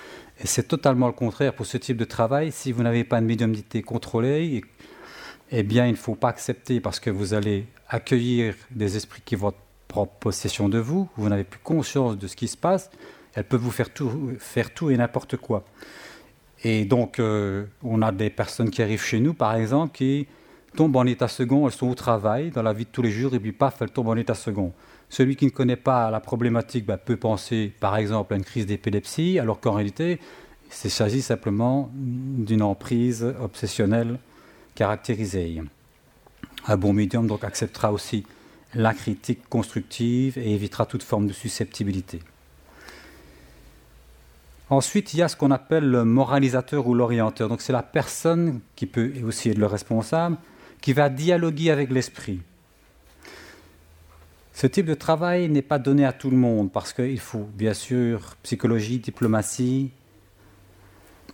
[SPEAKER 3] Et c'est totalement le contraire pour ce type de travail. Si vous n'avez pas de médiumnité contrôlée, eh bien, il ne faut pas accepter parce que vous allez accueillir des esprits qui vont prendre possession de vous, vous n'avez plus conscience de ce qui se passe, elles peuvent vous faire tout, faire tout et n'importe quoi. Et donc, euh, on a des personnes qui arrivent chez nous, par exemple, qui tombent en état second, elles sont au travail, dans la vie de tous les jours, et puis paf, elles tombent en état second. Celui qui ne connaît pas la problématique bah, peut penser, par exemple, à une crise d'épilepsie, alors qu'en réalité, il s'agit simplement d'une emprise obsessionnelle caractérisée. Un bon médium donc acceptera aussi la critique constructive et évitera toute forme de susceptibilité. Ensuite, il y a ce qu'on appelle le moralisateur ou l'orienteur. Donc c'est la personne qui peut aussi être le responsable, qui va dialoguer avec l'esprit. Ce type de travail n'est pas donné à tout le monde parce qu'il faut bien sûr psychologie, diplomatie,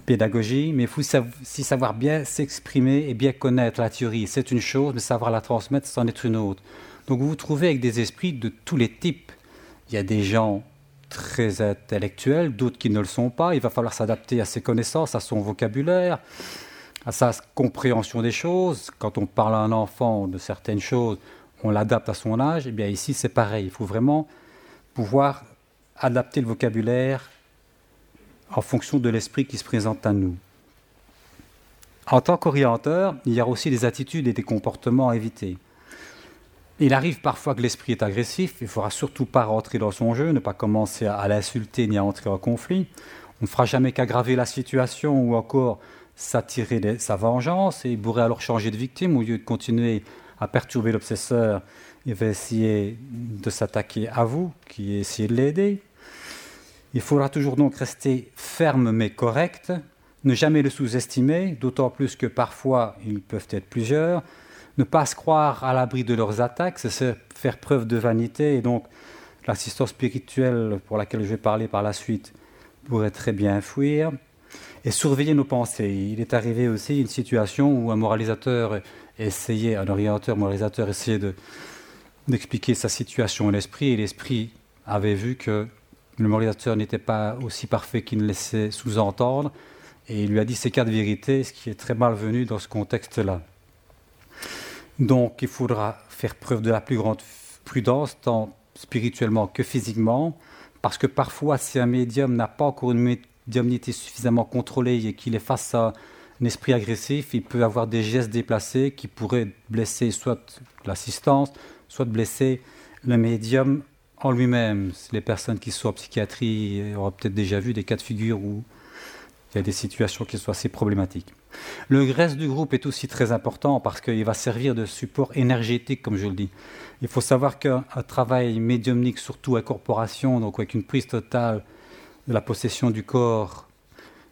[SPEAKER 3] pédagogie, mais il faut aussi savoir bien s'exprimer et bien connaître la théorie. C'est une chose, mais savoir la transmettre, c'en est une autre. Donc vous vous trouvez avec des esprits de tous les types. Il y a des gens très intellectuels, d'autres qui ne le sont pas. Il va falloir s'adapter à ses connaissances, à son vocabulaire, à sa compréhension des choses. Quand on parle à un enfant de certaines choses, on l'adapte à son âge. Et eh bien ici, c'est pareil. Il faut vraiment pouvoir adapter le vocabulaire en fonction de l'esprit qui se présente à nous. En tant qu'orienteur, il y a aussi des attitudes et des comportements à éviter. Il arrive parfois que l'esprit est agressif, il ne faudra surtout pas rentrer dans son jeu, ne pas commencer à, l'insulter ni à entrer en conflit. On ne fera jamais qu'aggraver la situation ou encore s'attirer sa vengeance et il pourrait alors changer de victime au lieu de continuer à perturber l'obsesseur. Il va essayer de s'attaquer à vous, qui essayez de l'aider. Il faudra toujours donc rester ferme mais correct, ne jamais le sous-estimer, d'autant plus que parfois ils peuvent être plusieurs, ne pas se croire à l'abri de leurs attaques, c'est faire preuve de vanité, et donc l'assistance spirituelle pour laquelle je vais parler par la suite pourrait très bien fuir, et surveiller nos pensées. Il est arrivé aussi une situation où un moralisateur essayait, un orienteur moralisateur essayait d'expliquer sa situation à l'esprit, et l'esprit avait vu que le moralisateur n'était pas aussi parfait qu'il ne laissait sous-entendre, et il lui a dit ces quatre vérités, ce qui est très malvenu dans ce contexte-là. Donc il faudra faire preuve de la plus grande prudence, tant spirituellement que physiquement, parce que parfois, si un médium n'a pas encore une médiumnité suffisamment contrôlée et qu'il est face à un esprit agressif, il peut avoir des gestes déplacés qui pourraient blesser soit l'assistance, soit blesser le médium en lui-même. Les personnes qui sont en psychiatrie auront peut-être déjà vu des cas de figure où il y a des situations qui sont assez problématiques. Le reste du groupe est aussi très important parce qu'il va servir de support énergétique, comme je le dis. Il faut savoir qu'un travail médiumnique, surtout à corporation, donc avec une prise totale la possession du corps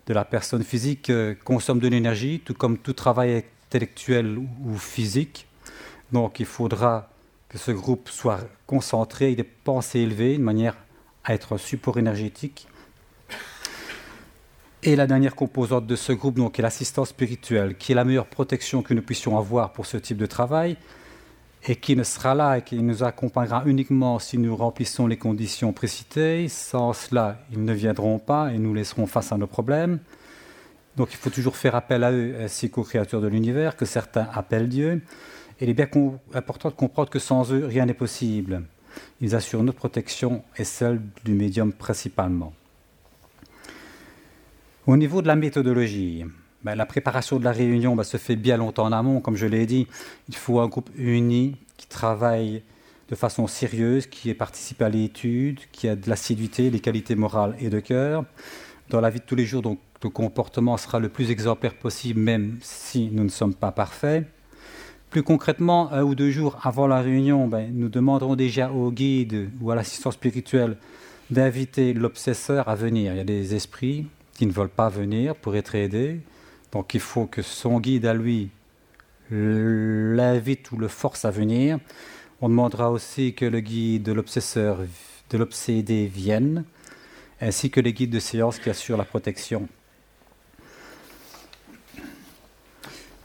[SPEAKER 3] de la personne physique, euh, consomme de l'énergie, tout comme tout travail intellectuel ou physique. Donc il faudra que ce groupe soit concentré, des pensées élevées, de manière à être un support énergétique. Et la dernière composante de ce groupe, donc, est l'assistance spirituelle, qui est la meilleure protection que nous puissions avoir pour ce type de travail, et qui ne sera là et qui nous accompagnera uniquement si nous remplissons les conditions précitées. Sans cela, ils ne viendront pas et nous laisserons face à nos problèmes. Donc il faut toujours faire appel à eux ainsi qu'aux créatures de l'univers, que certains appellent Dieu il est bien important de comprendre que sans eux, rien n'est possible. Ils assurent notre protection et celle du médium principalement. Au niveau de la méthodologie, ben, la préparation de la réunion ben, se fait bien longtemps en amont, comme je l'ai dit. Il faut un groupe uni qui travaille de façon sérieuse, qui ait participé à l'étude, qui a de l'assiduité, des qualités morales et de cœur. Dans la vie de tous les jours, donc, le comportement sera le plus exemplaire possible, même si nous ne sommes pas parfaits. Plus concrètement, un ou deux jours avant la réunion, ben, nous demanderons déjà au guide ou à l'assistant spirituel d'inviter l'obsesseur à venir. Il y a des esprits qui ne veulent pas venir pour être aidés. Donc il faut que son guide à lui l'invite ou le force à venir. On demandera aussi que le guide de l'obsesseur, de l'obsédé vienne, ainsi que les guides de séance qui assurent la protection.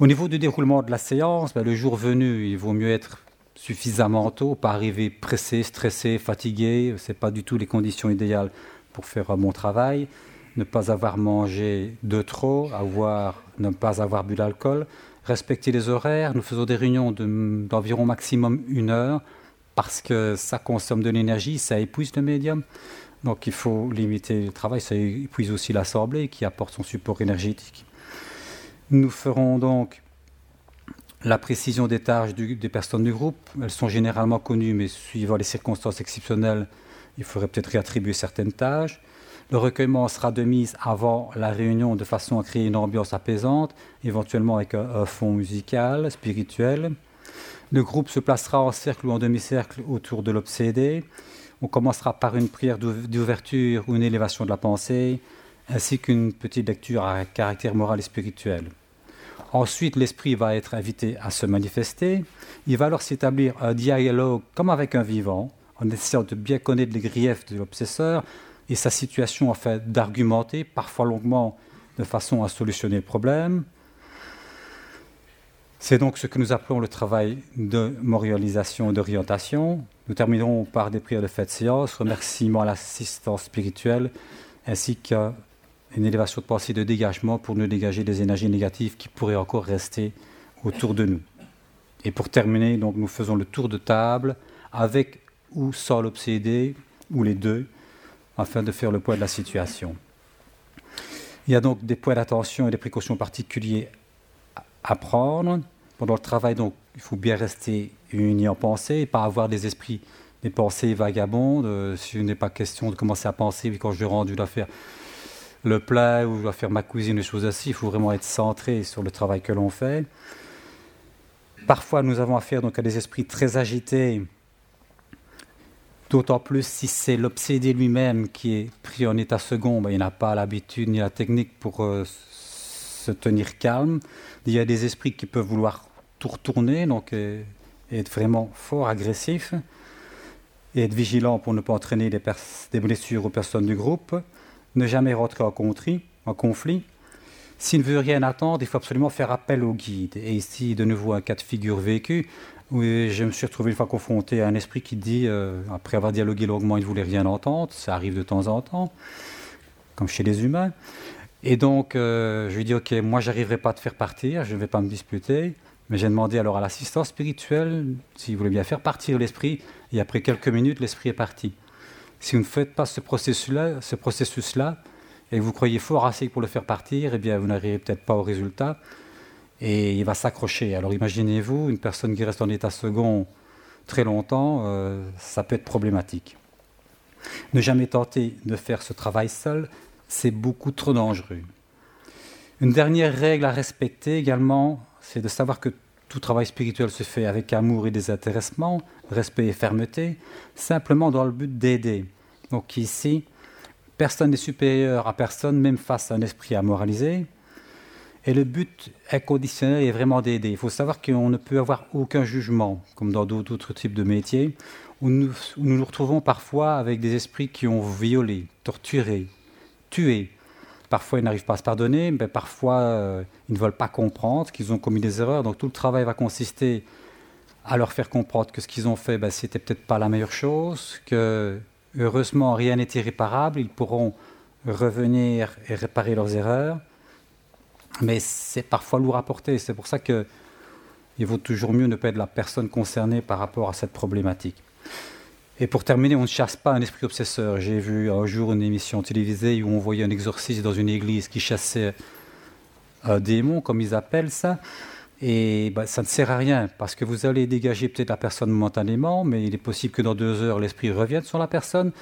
[SPEAKER 3] Au niveau du déroulement de la séance, ben, le jour venu, il vaut mieux être suffisamment tôt, pas arriver pressé, stressé, fatigué. Ce n'est pas du tout les conditions idéales pour faire un bon travail. Ne pas avoir mangé de trop, avoir, ne pas avoir bu d'alcool, respecter les horaires. Nous faisons des réunions d'environ maximum une heure parce que ça consomme de l'énergie, ça épuise le médium. Donc il faut limiter le travail, ça épuise aussi l'assemblée qui apporte son support énergétique. Nous ferons donc la précision des tâches des personnes du groupe. Elles sont généralement connues, mais suivant les circonstances exceptionnelles, il faudrait peut-être réattribuer certaines tâches. Le recueillement sera de mise avant la réunion de façon à créer une ambiance apaisante, éventuellement avec un, fond musical, spirituel. Le groupe se placera en cercle ou en demi-cercle autour de l'obsédé. On commencera par une prière d'ouverture ou une élévation de la pensée, ainsi qu'une petite lecture à caractère moral et spirituel. Ensuite, l'esprit va être invité à se manifester. Il va alors s'établir un dialogue comme avec un vivant, en essayant de bien connaître les griefs de l'obsesseur et sa situation afin d'argumenter, parfois longuement, de façon à solutionner le problème. C'est donc ce que nous appelons le travail de moralisation et d'orientation. Nous terminerons par des prières de fête séance, remerciements à l'assistance spirituelle, ainsi qu'une élévation de pensée de dégagement pour nous dégager des énergies négatives qui pourraient encore rester autour de nous. Et pour terminer, donc, nous faisons le tour de table avec ou sans l'obsédé, ou les deux, afin de faire le poids de la situation. Il y a donc des points d'attention et des précautions particuliers à prendre. Pendant le travail, donc, il faut bien rester uni en pensée et pas avoir des esprits, des pensées vagabondes. Euh, si il n'est pas question de commencer à penser, puis quand je rentre, je dois faire le plat ou je dois faire ma cuisine, des choses ainsi. Il faut vraiment être centré sur le travail que l'on fait. Parfois, nous avons affaire donc à des esprits très agités D'autant plus si c'est l'obsédé lui-même qui est pris en état second, ben, il n'a pas l'habitude ni la technique pour euh, se tenir calme. Il y a des esprits qui peuvent vouloir tout retourner, donc être vraiment fort agressif et être vigilant pour ne pas entraîner des, blessures aux personnes du groupe. Ne jamais rentrer en, en conflit. S'il ne veut rien attendre, il faut absolument faire appel au guide. Et ici, de nouveau, un cas de figure vécu. Oui, je me suis retrouvé une fois confronté à un esprit qui dit, euh, après avoir dialogué longuement, il ne voulait rien entendre. Ça arrive de temps en temps, comme chez les humains. Et donc, euh, je lui dit, OK, moi, j'arriverai pas à te faire partir, je ne vais pas me disputer. Mais j'ai demandé alors à l'assistance spirituelle s'il voulait bien faire partir l'esprit. Et après quelques minutes, l'esprit est parti. Si vous ne faites pas ce processus-là, ce processus-là, et vous croyez fort assez pour le faire partir, eh bien, vous n'arrivez peut-être pas au résultat et il va s'accrocher. Alors imaginez-vous, une personne qui reste en état second très longtemps, euh, ça peut être problématique. Ne jamais tenter de faire ce travail seul, c'est beaucoup trop dangereux. Une dernière règle à respecter également, c'est de savoir que tout travail spirituel se fait avec amour et désintéressement, respect et fermeté, simplement dans le but d'aider. Donc ici, personne n'est supérieur à personne, même face à un esprit à moraliser. Et le but inconditionnel est vraiment d'aider. Il faut savoir qu'on ne peut avoir aucun jugement, comme dans d'autres types de métiers, où nous, nous, retrouvons parfois avec des esprits qui ont violé, torturé, tué. Parfois, ils n'arrivent pas à se pardonner, mais parfois, euh, ils ne veulent pas comprendre qu'ils ont commis des erreurs. Donc, tout le travail va consister à leur faire comprendre que ce qu'ils ont fait, ben, c'était peut-être pas la meilleure chose, que heureusement, rien n'est irréparable. Ils pourront revenir et réparer leurs erreurs mais c'est parfois lourd à porter. C'est pour ça qu'il vaut toujours mieux ne pas être la personne concernée par rapport à cette problématique. Et pour terminer, on ne chasse pas un esprit obsesseur. J'ai vu un jour une émission télévisée où on voyait un exorciste dans une église qui chassait un démon, comme ils appellent ça. Et bah, ça ne sert à rien, parce que vous allez dégager peut-être la personne momentanément, mais il est possible que dans deux heures, l'esprit revienne sur la personne,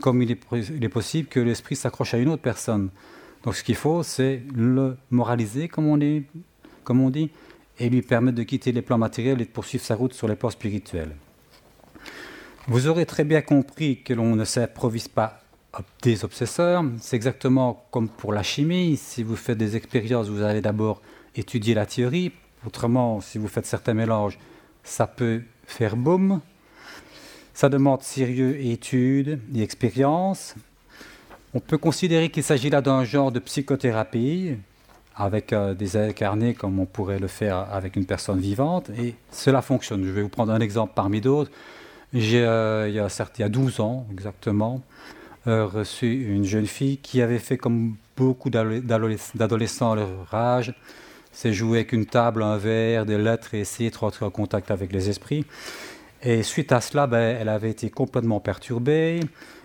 [SPEAKER 3] comme il est possible que l'esprit s'accroche à une autre personne. Donc ce qu'il faut, c'est le moraliser, comme on, dit, et lui permettre de quitter les plans matériels et de poursuivre sa route sur les plans spirituels. Vous aurez très bien compris que l'on ne s'improvise pas des obsesseurs. C'est exactement comme pour la chimie. Si vous faites des expériences, vous allez d'abord étudier la théorie. Autrement, si vous faites certains mélanges, ça peut faire boum. Ça demande sérieux études et expérience. On peut considérer qu'il s'agit là d'un genre de psychothérapie avec euh, des incarnés comme on pourrait le faire avec une personne vivante et cela fonctionne. Je vais vous prendre un exemple parmi d'autres. J'ai, euh, il, y a, certes, il y a 12 ans exactement, euh, reçu une jeune fille qui avait fait comme beaucoup d'adolescents à leur âge, c'est jouer avec une table, un verre, des lettres et essayer de rentrer en contact avec les esprits. Et suite à cela, ben, elle avait été complètement perturbée.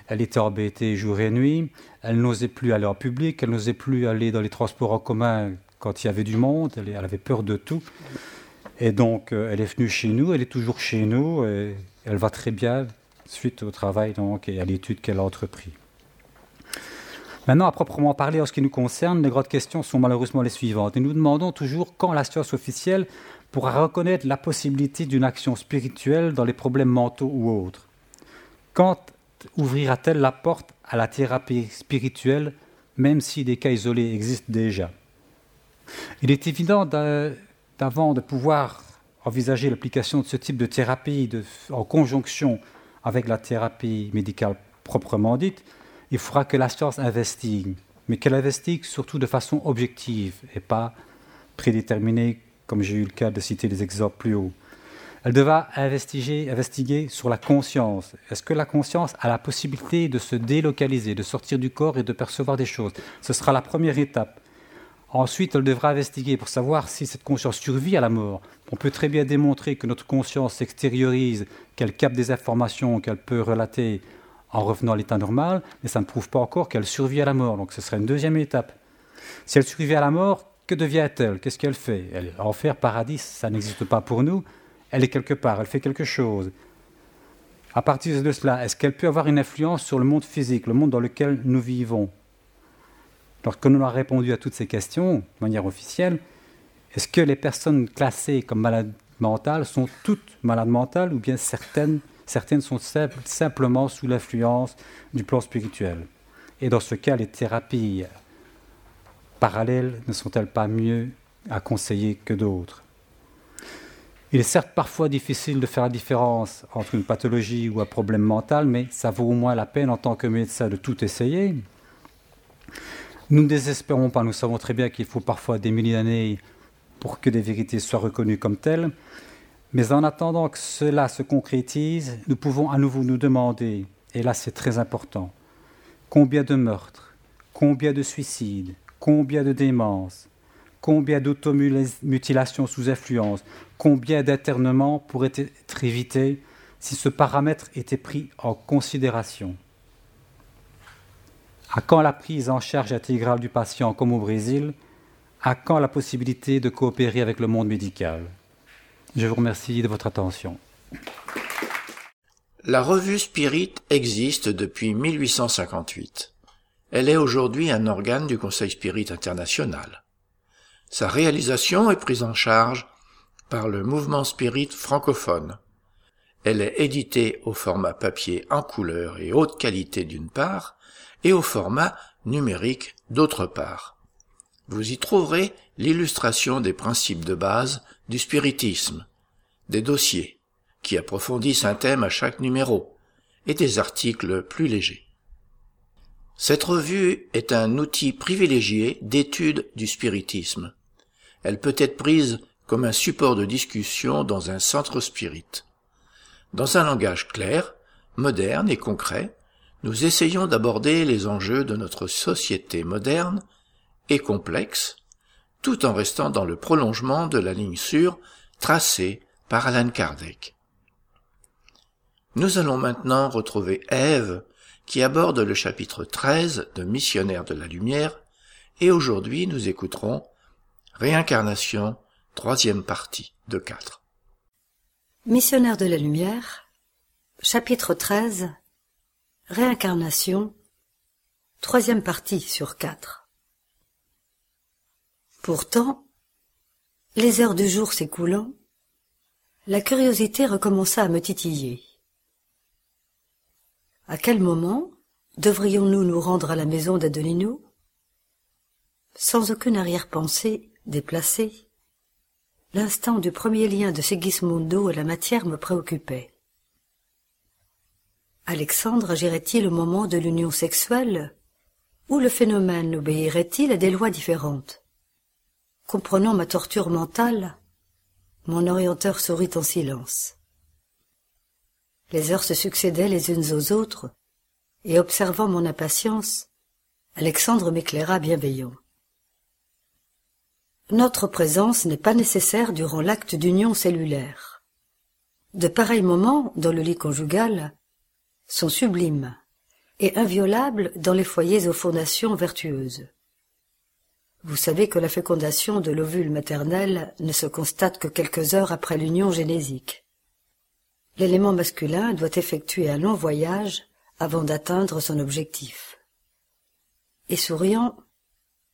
[SPEAKER 3] Elle était embêtée jour et nuit. Elle n'osait plus aller en public. Elle n'osait plus aller dans les transports en commun quand il y avait du monde. Elle, avait peur de tout. Et donc, euh, elle est venue chez nous. Elle est toujours chez nous. Et elle va très bien suite au travail donc, et à l'étude qu'elle a entrepris. Maintenant, à proprement parler, en ce qui nous concerne, les grandes questions sont malheureusement les suivantes. Et nous demandons toujours quand la science officielle pourra reconnaître la possibilité d'une action spirituelle dans les problèmes mentaux ou autres. Quand ouvrira-t-elle la porte à la thérapie spirituelle, même si des cas isolés existent déjà? Il est évident d'avant de pouvoir envisager l'application de ce type de thérapie en conjonction avec la thérapie médicale proprement dite, il faudra que la science investigue mais qu'elle investigue surtout de façon objective et pas prédéterminée, comme j'ai eu le cas de citer des exemples plus haut. Elle devra investiguer, sur la conscience. Est-ce que la conscience a la possibilité de se délocaliser, de sortir du corps et de percevoir des choses? Ce sera la première étape. Ensuite, elle devra investiguer pour savoir si cette conscience survit à la mort. On peut très bien démontrer que notre conscience s'extériorise, qu'elle capte des informations qu'elle peut relater en revenant à l'état normal, mais ça ne prouve pas encore qu'elle survit à la mort. Donc ce serait une deuxième étape. Si elle survit à la mort, que devient-elle? Qu'est-ce qu'elle fait? Elle, Enfer, paradis, ça n'existe pas pour nous. Elle est quelque part, elle fait quelque chose. À partir de cela, est-ce qu'elle peut avoir une influence sur le monde physique, le monde dans lequel nous vivons? Lorsque nous avons répondu à toutes ces questions de manière officielle, est-ce que les personnes classées comme malades mentales sont toutes malades mentales ou bien certaines, certaines sont simplement sous l'influence du plan spirituel? Et dans ce cas, les thérapies parallèles ne sont-elles pas mieux à conseiller que d'autres? Il est certes parfois difficile de faire la différence entre une pathologie ou un problème mental, mais ça vaut au moins la peine en tant que médecin de tout essayer. Nous ne désespérons pas, nous savons très bien qu'il faut parfois des milliers d'années pour que des vérités soient reconnues comme telles. Mais en attendant que cela se concrétise, nous pouvons à nouveau nous demander, et là c'est très important, combien de meurtres, combien de suicides, combien de démences, combien d'automutilations sous influence, combien d'internements pourraient être évités si ce paramètre était pris en considération? À quand la prise en charge intégrale du patient comme au Brésil? À quand la possibilité de coopérer avec le monde médical? Je vous remercie de votre attention.
[SPEAKER 1] La revue Spirit existe depuis 1858. Elle est aujourd'hui un organe du Conseil Spirit international. Sa réalisation est prise en charge par le mouvement Spirit francophone. Elle est éditée au format papier en couleur et haute qualité d'une part, et au format numérique d'autre part. Vous y trouverez l'illustration des principes de base du spiritisme, des dossiers qui approfondissent un thème à chaque numéro et des articles plus légers. Cette revue est un outil privilégié d'étude du spiritisme. Elle peut être prise comme un support de discussion dans un centre spirit. Dans un langage clair, moderne et concret, nous essayons d'aborder les enjeux de notre société moderne et complexe, tout en restant dans le prolongement de la ligne sûre tracée par Alan Kardec. Nous allons maintenant retrouver Ève qui aborde le chapitre 13 de Missionnaire de la Lumière et aujourd'hui nous écouterons Réincarnation, troisième partie de 4.
[SPEAKER 4] Missionnaire de la Lumière, chapitre 13 Réincarnation, troisième partie sur quatre. Pourtant, les heures du jour s'écoulant, la curiosité recommença à me titiller. À quel moment devrions-nous nous rendre à la maison d'Adelino? Sans aucune arrière-pensée déplacée, l'instant du premier lien de Sigismundo à la matière me préoccupait. Alexandre agirait-il au moment de l'union sexuelle ou le phénomène obéirait-il à des lois différentes? Comprenant ma torture mentale, mon orienteur sourit en silence. Les heures se succédaient les unes aux autres, et observant mon impatience, Alexandre m'éclaira bienveillant. Notre présence n'est pas nécessaire durant l'acte d'union cellulaire. De pareils moments, dans le lit conjugal, sont sublimes et inviolables dans les foyers aux fondations vertueuses. Vous savez que la fécondation de l'ovule maternel ne se constate que quelques heures après l'union génésique. L'élément masculin doit effectuer un long voyage avant d'atteindre son objectif. Et souriant,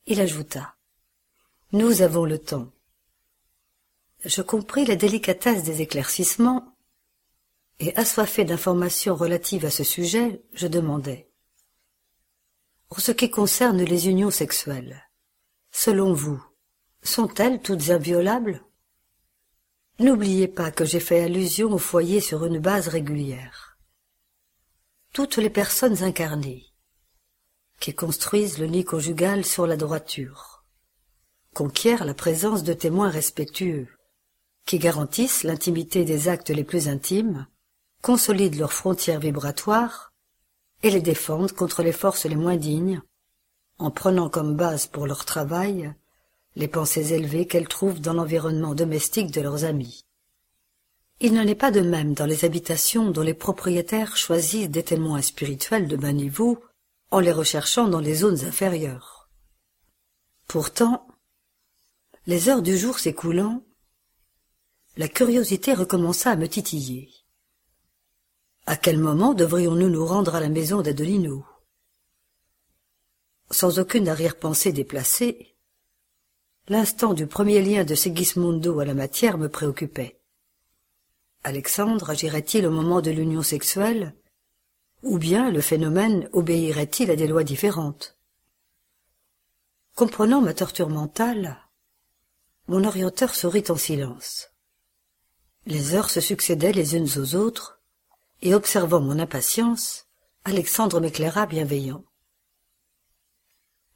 [SPEAKER 4] il ajouta Nous avons le temps. Je compris la délicatesse des éclaircissements et assoiffé d'informations relatives à ce sujet, je demandai. Pour ce qui concerne les unions sexuelles, selon vous, sont-elles toutes inviolables? N'oubliez pas que j'ai fait allusion au foyer sur une base régulière. Toutes les personnes incarnées, qui construisent le nid conjugal sur la droiture, conquièrent la présence de témoins respectueux, qui garantissent l'intimité des actes les plus intimes, consolident leurs frontières vibratoires et les défendent contre les forces les moins dignes, en prenant comme base pour leur travail les pensées élevées qu'elles trouvent dans l'environnement domestique de leurs amis. Il n'en est pas de même dans les habitations dont les propriétaires choisissent des témoins spirituels de bas niveau en les recherchant dans les zones inférieures. Pourtant, les heures du jour s'écoulant, la curiosité recommença à me titiller. À quel moment devrions-nous nous rendre à la maison d'Adelino? Sans aucune arrière-pensée déplacée, l'instant du premier lien de Segismundo à la matière me préoccupait. Alexandre agirait-il au moment de l'union sexuelle ou bien le phénomène obéirait-il à des lois différentes? Comprenant ma torture mentale, mon orienteur sourit en silence. Les heures se succédaient les unes aux autres, et observant mon impatience, Alexandre m'éclaira bienveillant.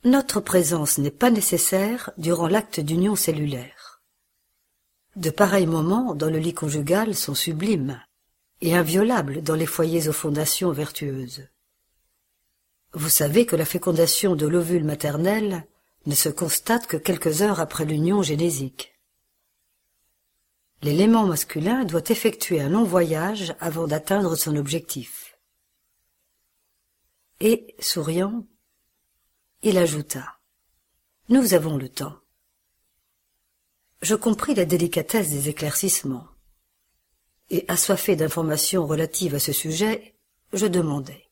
[SPEAKER 4] Notre présence n'est pas nécessaire durant l'acte d'union cellulaire. De pareils moments dans le lit conjugal sont sublimes et inviolables dans les foyers aux fondations vertueuses. Vous savez que la fécondation de l'ovule maternel ne se constate que quelques heures après l'union génésique. L'élément masculin doit effectuer un long voyage avant d'atteindre son objectif. Et, souriant, il ajouta Nous avons le temps. Je compris la délicatesse des éclaircissements et assoiffé d'informations relatives à ce sujet, je demandai.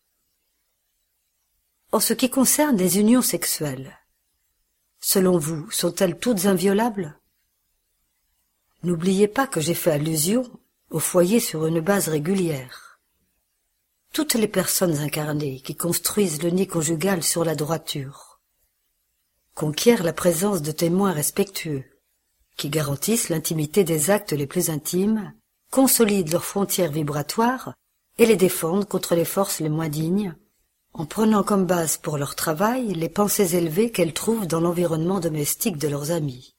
[SPEAKER 4] En ce qui concerne les unions sexuelles, selon vous, sont-elles toutes inviolables? N'oubliez pas que j'ai fait allusion au foyer sur une base régulière. Toutes les personnes incarnées qui construisent le nid conjugal sur la droiture conquièrent la présence de témoins respectueux, qui garantissent l'intimité des actes les plus intimes consolident leurs frontières vibratoires et les défendent contre les forces les moins dignes, en prenant comme base pour leur travail les pensées élevées qu'elles trouvent dans l'environnement domestique de leurs amis.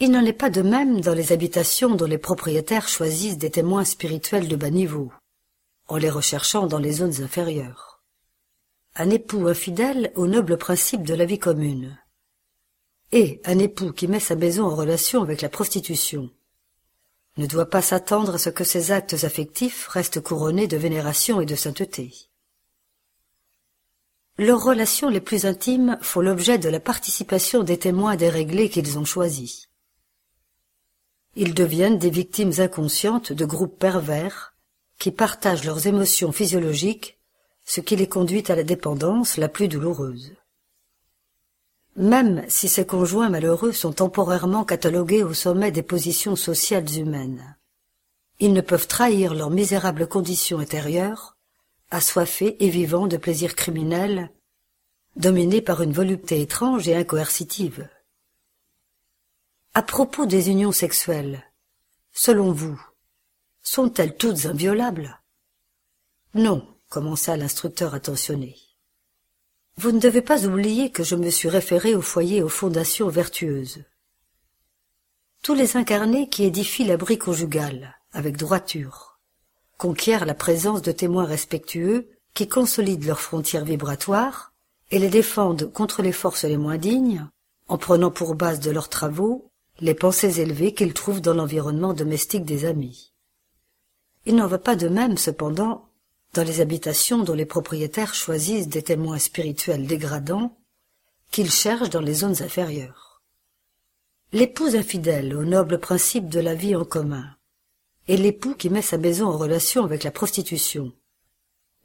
[SPEAKER 4] Il n'en est pas de même dans les habitations dont les propriétaires choisissent des témoins spirituels de bas niveau, en les recherchant dans les zones inférieures. Un époux infidèle au noble principe de la vie commune, et un époux qui met sa maison en relation avec la prostitution, ne doit pas s'attendre à ce que ses actes affectifs restent couronnés de vénération et de sainteté. Leurs relations les plus intimes font l'objet de la participation des témoins déréglés qu'ils ont choisis. Ils deviennent des victimes inconscientes de groupes pervers qui partagent leurs émotions physiologiques, ce qui les conduit à la dépendance la plus douloureuse même si ces conjoints malheureux sont temporairement catalogués au sommet des positions sociales humaines. Ils ne peuvent trahir leur misérable condition intérieure, assoiffés et vivants de plaisirs criminels, dominés par une volupté étrange et incoercitive. À propos des unions sexuelles, selon vous, sont-elles toutes inviolables? Non, commença l'instructeur attentionné. Vous ne devez pas oublier que je me suis référé au foyer aux fondations vertueuses. Tous les incarnés qui édifient l'abri conjugal, avec droiture, conquièrent la présence de témoins respectueux qui consolident leurs frontières vibratoires et les défendent contre les forces les moins dignes, en prenant pour base de leurs travaux les pensées élevées qu'ils trouvent dans l'environnement domestique des amis. Il n'en va pas de même, cependant, dans les habitations dont les propriétaires choisissent des témoins spirituels dégradants qu'ils cherchent dans les zones inférieures. L'épouse infidèle au noble principe de la vie en commun et l'époux qui met sa maison en relation avec la prostitution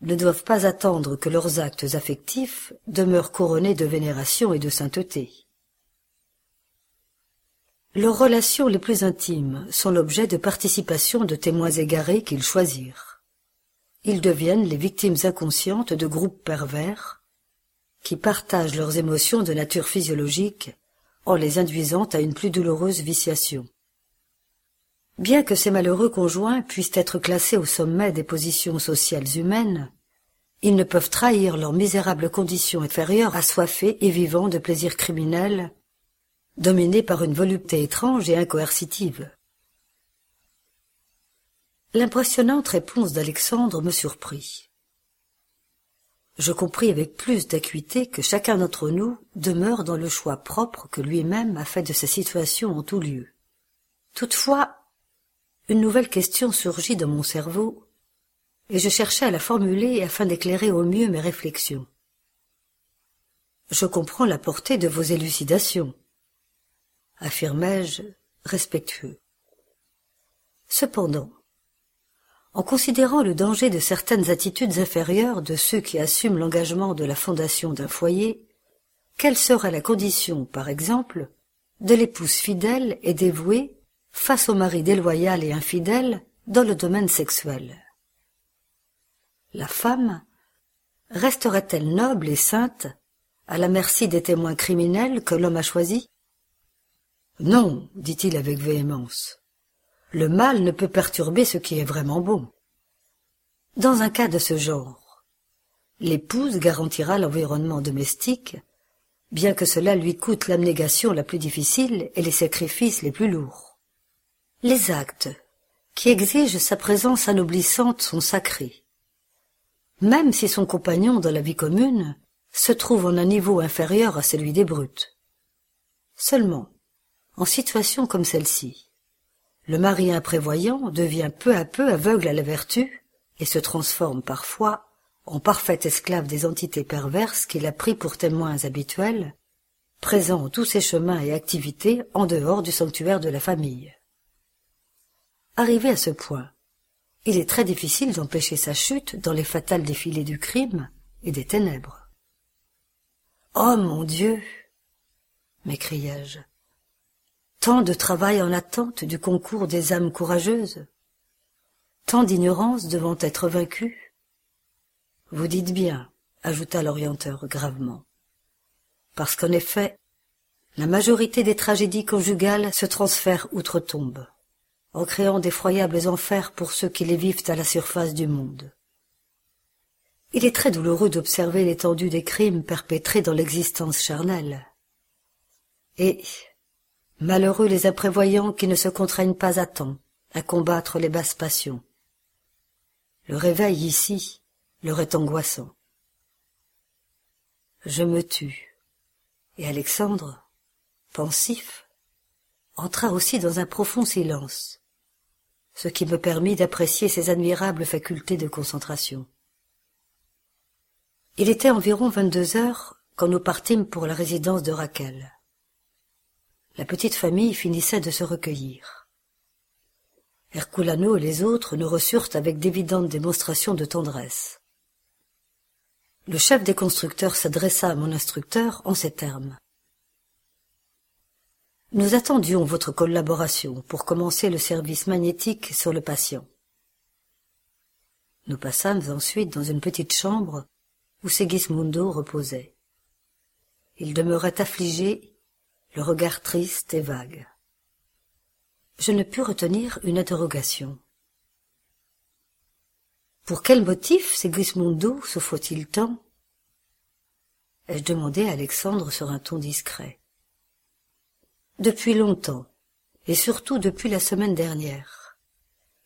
[SPEAKER 4] ne doivent pas attendre que leurs actes affectifs demeurent couronnés de vénération et de sainteté. Leurs relations les plus intimes sont l'objet de participation de témoins égarés qu'ils choisirent ils deviennent les victimes inconscientes de groupes pervers qui partagent leurs émotions de nature physiologique en les induisant à une plus douloureuse viciation. Bien que ces malheureux conjoints puissent être classés au sommet des positions sociales humaines, ils ne peuvent trahir leur misérable condition inférieure assoiffés et vivants de plaisirs criminels, dominés par une volupté étrange et incoercitive. L'impressionnante réponse d'Alexandre me surprit. Je compris avec plus d'acuité que chacun d'entre nous demeure dans le choix propre que lui-même a fait de sa situation en tout lieu. Toutefois, une nouvelle question surgit dans mon cerveau et je cherchais à la formuler afin d'éclairer au mieux mes réflexions. Je comprends la portée de vos élucidations, affirmai-je respectueux. Cependant, en considérant le danger de certaines attitudes inférieures de ceux qui assument l'engagement de la fondation d'un foyer, quelle serait la condition, par exemple, de l'épouse fidèle et dévouée face au mari déloyal et infidèle dans le domaine sexuel la femme resterait-elle noble et sainte à la merci des témoins criminels que l'homme a choisis? Non, dit-il avec véhémence. Le mal ne peut perturber ce qui est vraiment bon. Dans un cas de ce genre, l'épouse garantira l'environnement domestique, bien que cela lui coûte l'abnégation la plus difficile et les sacrifices les plus lourds. Les actes qui exigent sa présence anoblissante sont sacrés même si son compagnon dans la vie commune se trouve en un niveau inférieur à celui des brutes. Seulement, en situation comme celle-ci, le mari imprévoyant devient peu à peu aveugle à la vertu et se transforme parfois en parfait esclave des entités perverses qu'il a pris pour témoins habituels, présents en tous ses chemins et activités en dehors du sanctuaire de la famille. Arrivé à ce point, il est très difficile d'empêcher sa chute dans les fatals défilés du crime et des ténèbres. Oh mon Dieu m'écriai-je. Tant de travail en attente du concours des âmes courageuses, tant d'ignorance devant être vaincue. Vous dites bien, ajouta l'orienteur gravement, parce qu'en effet, la majorité des tragédies conjugales se transfèrent outre-tombe en créant d'effroyables enfers pour ceux qui les vivent à la surface du monde. Il est très douloureux d'observer l'étendue des crimes perpétrés dans l'existence charnelle. Et malheureux les imprévoyants qui ne se contraignent pas à temps à combattre les basses passions. Le réveil ici leur est angoissant. Je me tue, et Alexandre, pensif, entra aussi dans un profond silence, ce qui me permit d'apprécier ses admirables facultés de concentration. Il était environ vingt-deux heures quand nous partîmes pour la résidence de Raquel. La petite famille finissait de se recueillir. Herculano et les autres nous reçurent avec d'évidentes démonstrations de tendresse. Le chef des constructeurs s'adressa à mon instructeur en ces termes. Nous attendions votre collaboration pour commencer le service magnétique sur le patient. Nous passâmes ensuite dans une petite chambre où Segismundo reposait. Il demeurait affligé, le regard triste et vague. Je ne pus retenir une interrogation. Pour quel motif Segismundo souffre-t-il tant? ai-je demandé à Alexandre sur un ton discret depuis longtemps, et surtout depuis la semaine dernière.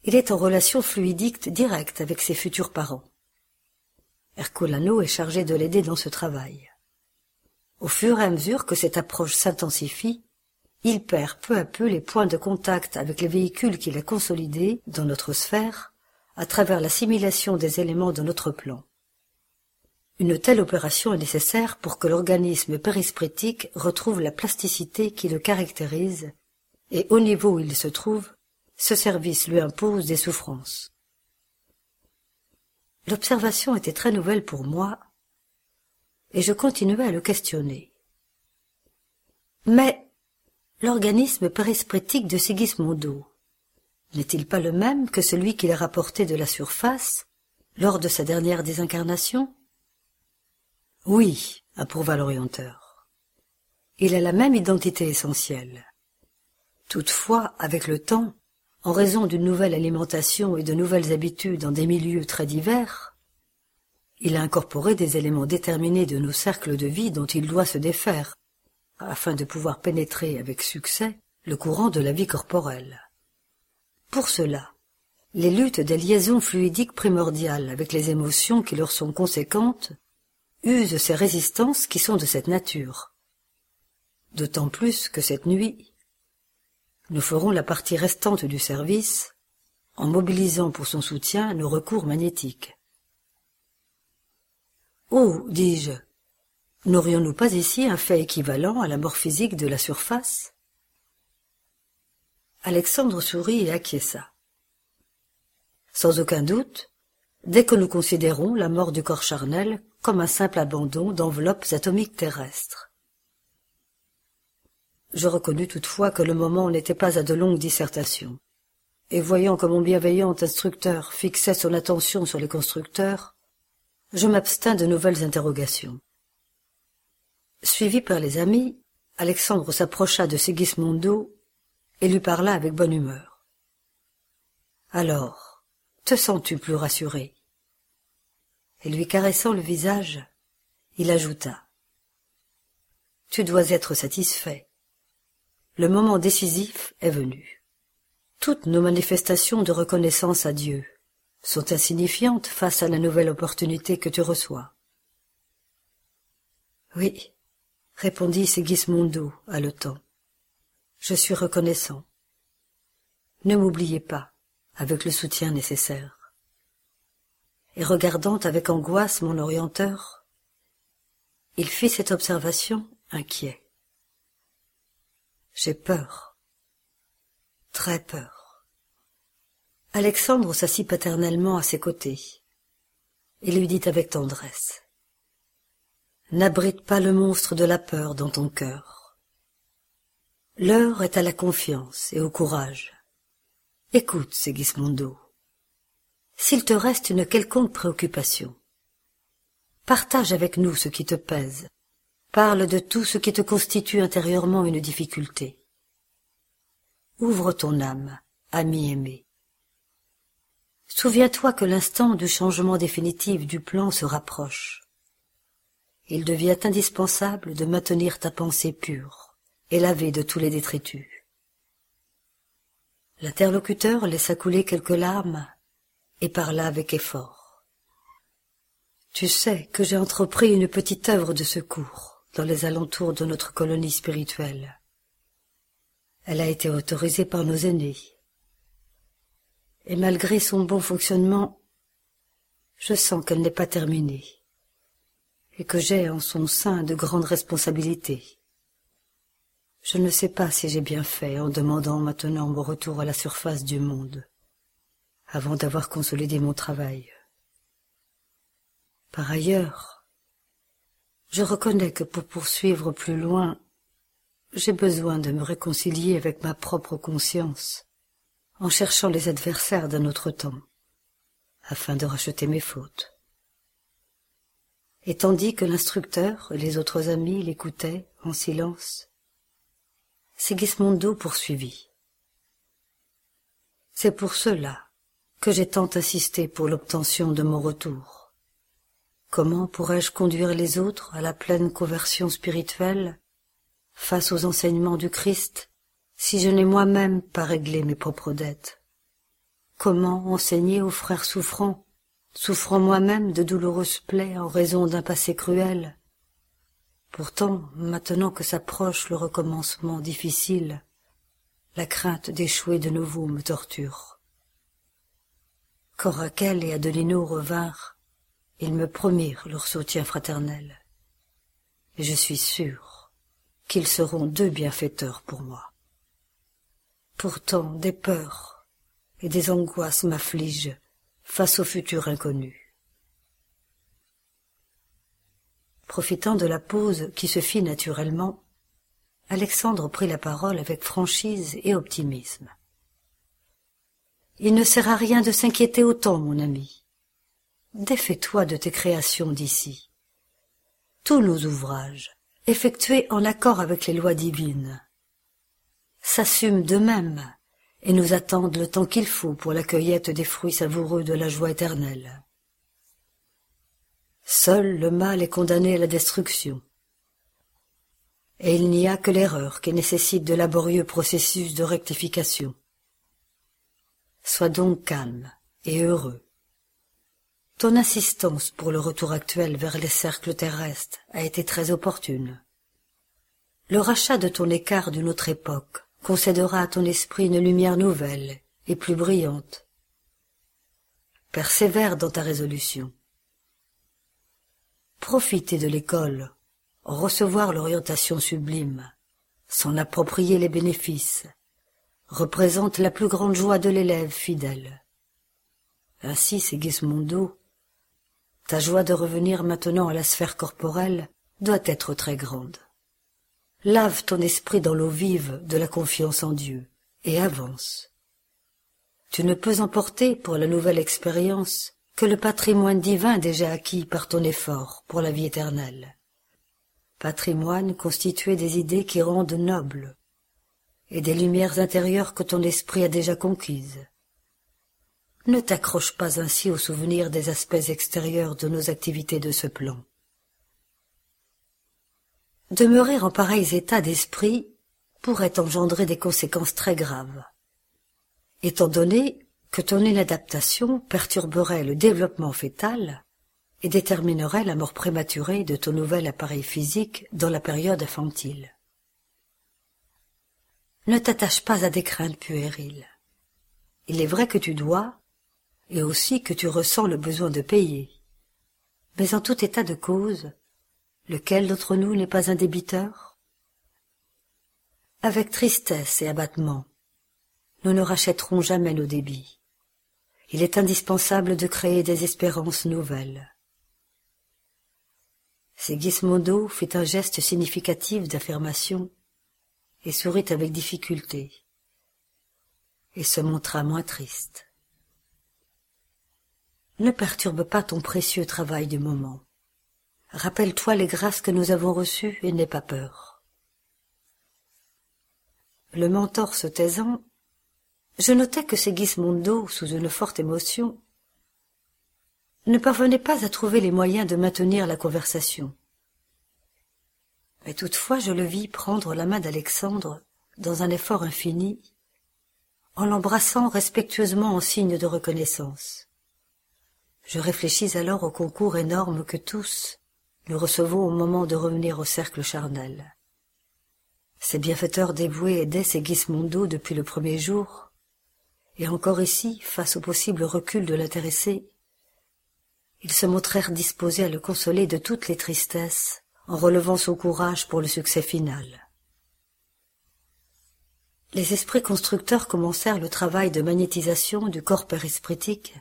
[SPEAKER 4] Il est en relation fluidique directe avec ses futurs parents. Herculano est chargé de l'aider dans ce travail. Au fur et à mesure que cette approche s'intensifie, il perd peu à peu les points de contact avec les véhicules qu'il a consolidés dans notre sphère à travers l'assimilation des éléments de notre plan. Une telle opération est nécessaire pour que l'organisme périspritique retrouve la plasticité qui le caractérise, et au niveau où il se trouve, ce service lui impose des souffrances. L'observation était très nouvelle pour moi, et je continuais à le questionner. Mais l'organisme périspritique de Sigismondo n'est-il pas le même que celui qu'il a rapporté de la surface lors de sa dernière désincarnation? Oui, approuva l'orienteur. Il a la même identité essentielle. Toutefois, avec le temps, en raison d'une nouvelle alimentation et de nouvelles habitudes dans des milieux très divers, il a incorporé des éléments déterminés de nos cercles de vie dont il doit se défaire, afin de pouvoir pénétrer avec succès le courant de la vie corporelle. Pour cela, les luttes des liaisons fluidiques primordiales avec les émotions qui leur sont conséquentes usent ces résistances qui sont de cette nature. D'autant plus que cette nuit, nous ferons la partie restante du service en mobilisant pour son soutien nos recours magnétiques. Oh, dis-je, n'aurions-nous pas ici un fait équivalent à la mort physique de la surface? Alexandre sourit et acquiesça. Sans aucun doute, dès que nous considérons la mort du corps charnel comme un simple abandon d'enveloppes atomiques terrestres. Je reconnus toutefois que le moment n'était pas à de longues dissertations, et voyant que mon bienveillant instructeur fixait son attention sur les constructeurs, je m'abstins de nouvelles interrogations. Suivi par les amis, Alexandre s'approcha de Sigismondo et lui parla avec bonne humeur. Alors, te sens-tu plus rassuré? Et lui caressant le visage, il ajouta. Tu dois être satisfait. Le moment décisif est venu. Toutes nos manifestations de reconnaissance à Dieu, sont insignifiantes face à la nouvelle opportunité que tu reçois. Oui, répondit Sigismondo haletant. Je suis reconnaissant. Ne m'oubliez pas, avec le soutien nécessaire. Et regardant avec angoisse mon orienteur, il fit cette observation inquiet. J'ai peur, très peur. Alexandre s'assit paternellement à ses côtés et lui dit avec tendresse N'abrite pas le monstre de la peur dans ton cœur. L'heure est à la confiance et au courage. Écoute, Segismondo. S'il te reste une quelconque préoccupation, partage avec nous ce qui te pèse. Parle de tout ce qui te constitue intérieurement une difficulté. Ouvre ton âme, ami aimé. Souviens-toi que l'instant du changement définitif du plan se rapproche. Il devient indispensable de maintenir ta pensée pure et lavée de tous les détritus. L'interlocuteur laissa couler quelques larmes et parla avec effort. Tu sais que j'ai entrepris une petite œuvre de secours dans les alentours de notre colonie spirituelle. Elle a été autorisée par nos aînés et malgré son bon fonctionnement, je sens qu'elle n'est pas terminée, et que j'ai en son sein de grandes responsabilités. Je ne sais pas si j'ai bien fait en demandant maintenant mon retour à la surface du monde, avant d'avoir consolidé mon travail. Par ailleurs, je reconnais que pour poursuivre plus loin, j'ai besoin de me réconcilier avec ma propre conscience en cherchant les adversaires d'un autre temps, afin de racheter mes fautes. Et tandis que l'instructeur et les autres amis l'écoutaient en silence, Sigismondo poursuivit. C'est pour cela que j'ai tant insisté pour l'obtention de mon retour. Comment pourrais-je conduire les autres à la pleine conversion spirituelle face aux enseignements du Christ si je n'ai moi-même pas réglé mes propres dettes? Comment enseigner aux frères souffrants, souffrant moi-même de douloureuses plaies en raison d'un passé cruel? Pourtant, maintenant que s'approche le recommencement difficile, la crainte d'échouer de nouveau me torture. Quand Raquel et Adelino revinrent, ils me promirent leur soutien fraternel, et je suis sûr qu'ils seront deux bienfaiteurs pour moi. Pourtant des peurs et des angoisses m'affligent face au futur inconnu. Profitant de la pause qui se fit naturellement, Alexandre prit la parole avec franchise et optimisme. Il ne sert à rien de s'inquiéter autant, mon ami. Défais-toi de tes créations d'ici. Tous nos ouvrages, effectués en accord avec les lois divines, s'assument d'eux-mêmes et nous attendent le temps qu'il faut pour la cueillette des fruits savoureux de la joie éternelle. Seul le mal est condamné à la destruction. Et il n'y a que l'erreur qui nécessite de laborieux processus de rectification. Sois donc calme et heureux. Ton insistance pour le retour actuel vers les cercles terrestres a été très opportune. Le rachat de ton écart d'une autre époque concédera à ton esprit une lumière nouvelle et plus brillante. Persévère dans ta résolution. Profiter de l'école, recevoir l'orientation sublime, s'en approprier les bénéfices, représente la plus grande joie de l'élève fidèle. Ainsi, Sigismondo, ta joie de revenir maintenant à la sphère corporelle doit être très grande. Lave ton esprit dans l'eau vive de la confiance en Dieu et avance. Tu ne peux emporter pour la nouvelle expérience que le patrimoine divin déjà acquis par ton effort pour la vie éternelle. Patrimoine constitué des idées qui rendent nobles et des lumières intérieures que ton esprit a déjà conquises. Ne t'accroche pas ainsi aux souvenirs des aspects extérieurs de nos activités de ce plan. Demeurer en pareils états d'esprit pourrait engendrer des conséquences très graves. Étant donné que ton inadaptation perturberait le développement fœtal et déterminerait la mort prématurée de ton nouvel appareil physique dans la période infantile. Ne t'attache pas à des craintes puériles. Il est vrai que tu dois, et aussi que tu ressens le besoin de payer. Mais en tout état de cause, lequel d'entre nous n'est pas un débiteur? Avec tristesse et abattement, nous ne rachèterons jamais nos débits. Il est indispensable de créer des espérances nouvelles. Sigismondo fit un geste significatif d'affirmation et sourit avec difficulté, et se montra moins triste. Ne perturbe pas ton précieux travail du moment. Rappelle-toi les grâces que nous avons reçues et n'aie pas peur. Le mentor se taisant, je notai que Segismondo, sous une forte émotion, ne parvenait pas à trouver les moyens de maintenir la conversation. Mais toutefois je le vis prendre la main d'Alexandre dans un effort infini, en l'embrassant respectueusement en signe de reconnaissance. Je réfléchis alors au concours énorme que tous nous recevons au moment de revenir au cercle charnel. Ces bienfaiteurs dévoués aidaient Segismondo depuis le premier jour, et encore ici, face au possible recul de l'intéressé, ils se montrèrent disposés à le consoler de toutes les tristesses en relevant son courage pour le succès final. Les esprits constructeurs commencèrent le travail de magnétisation du corps périspritique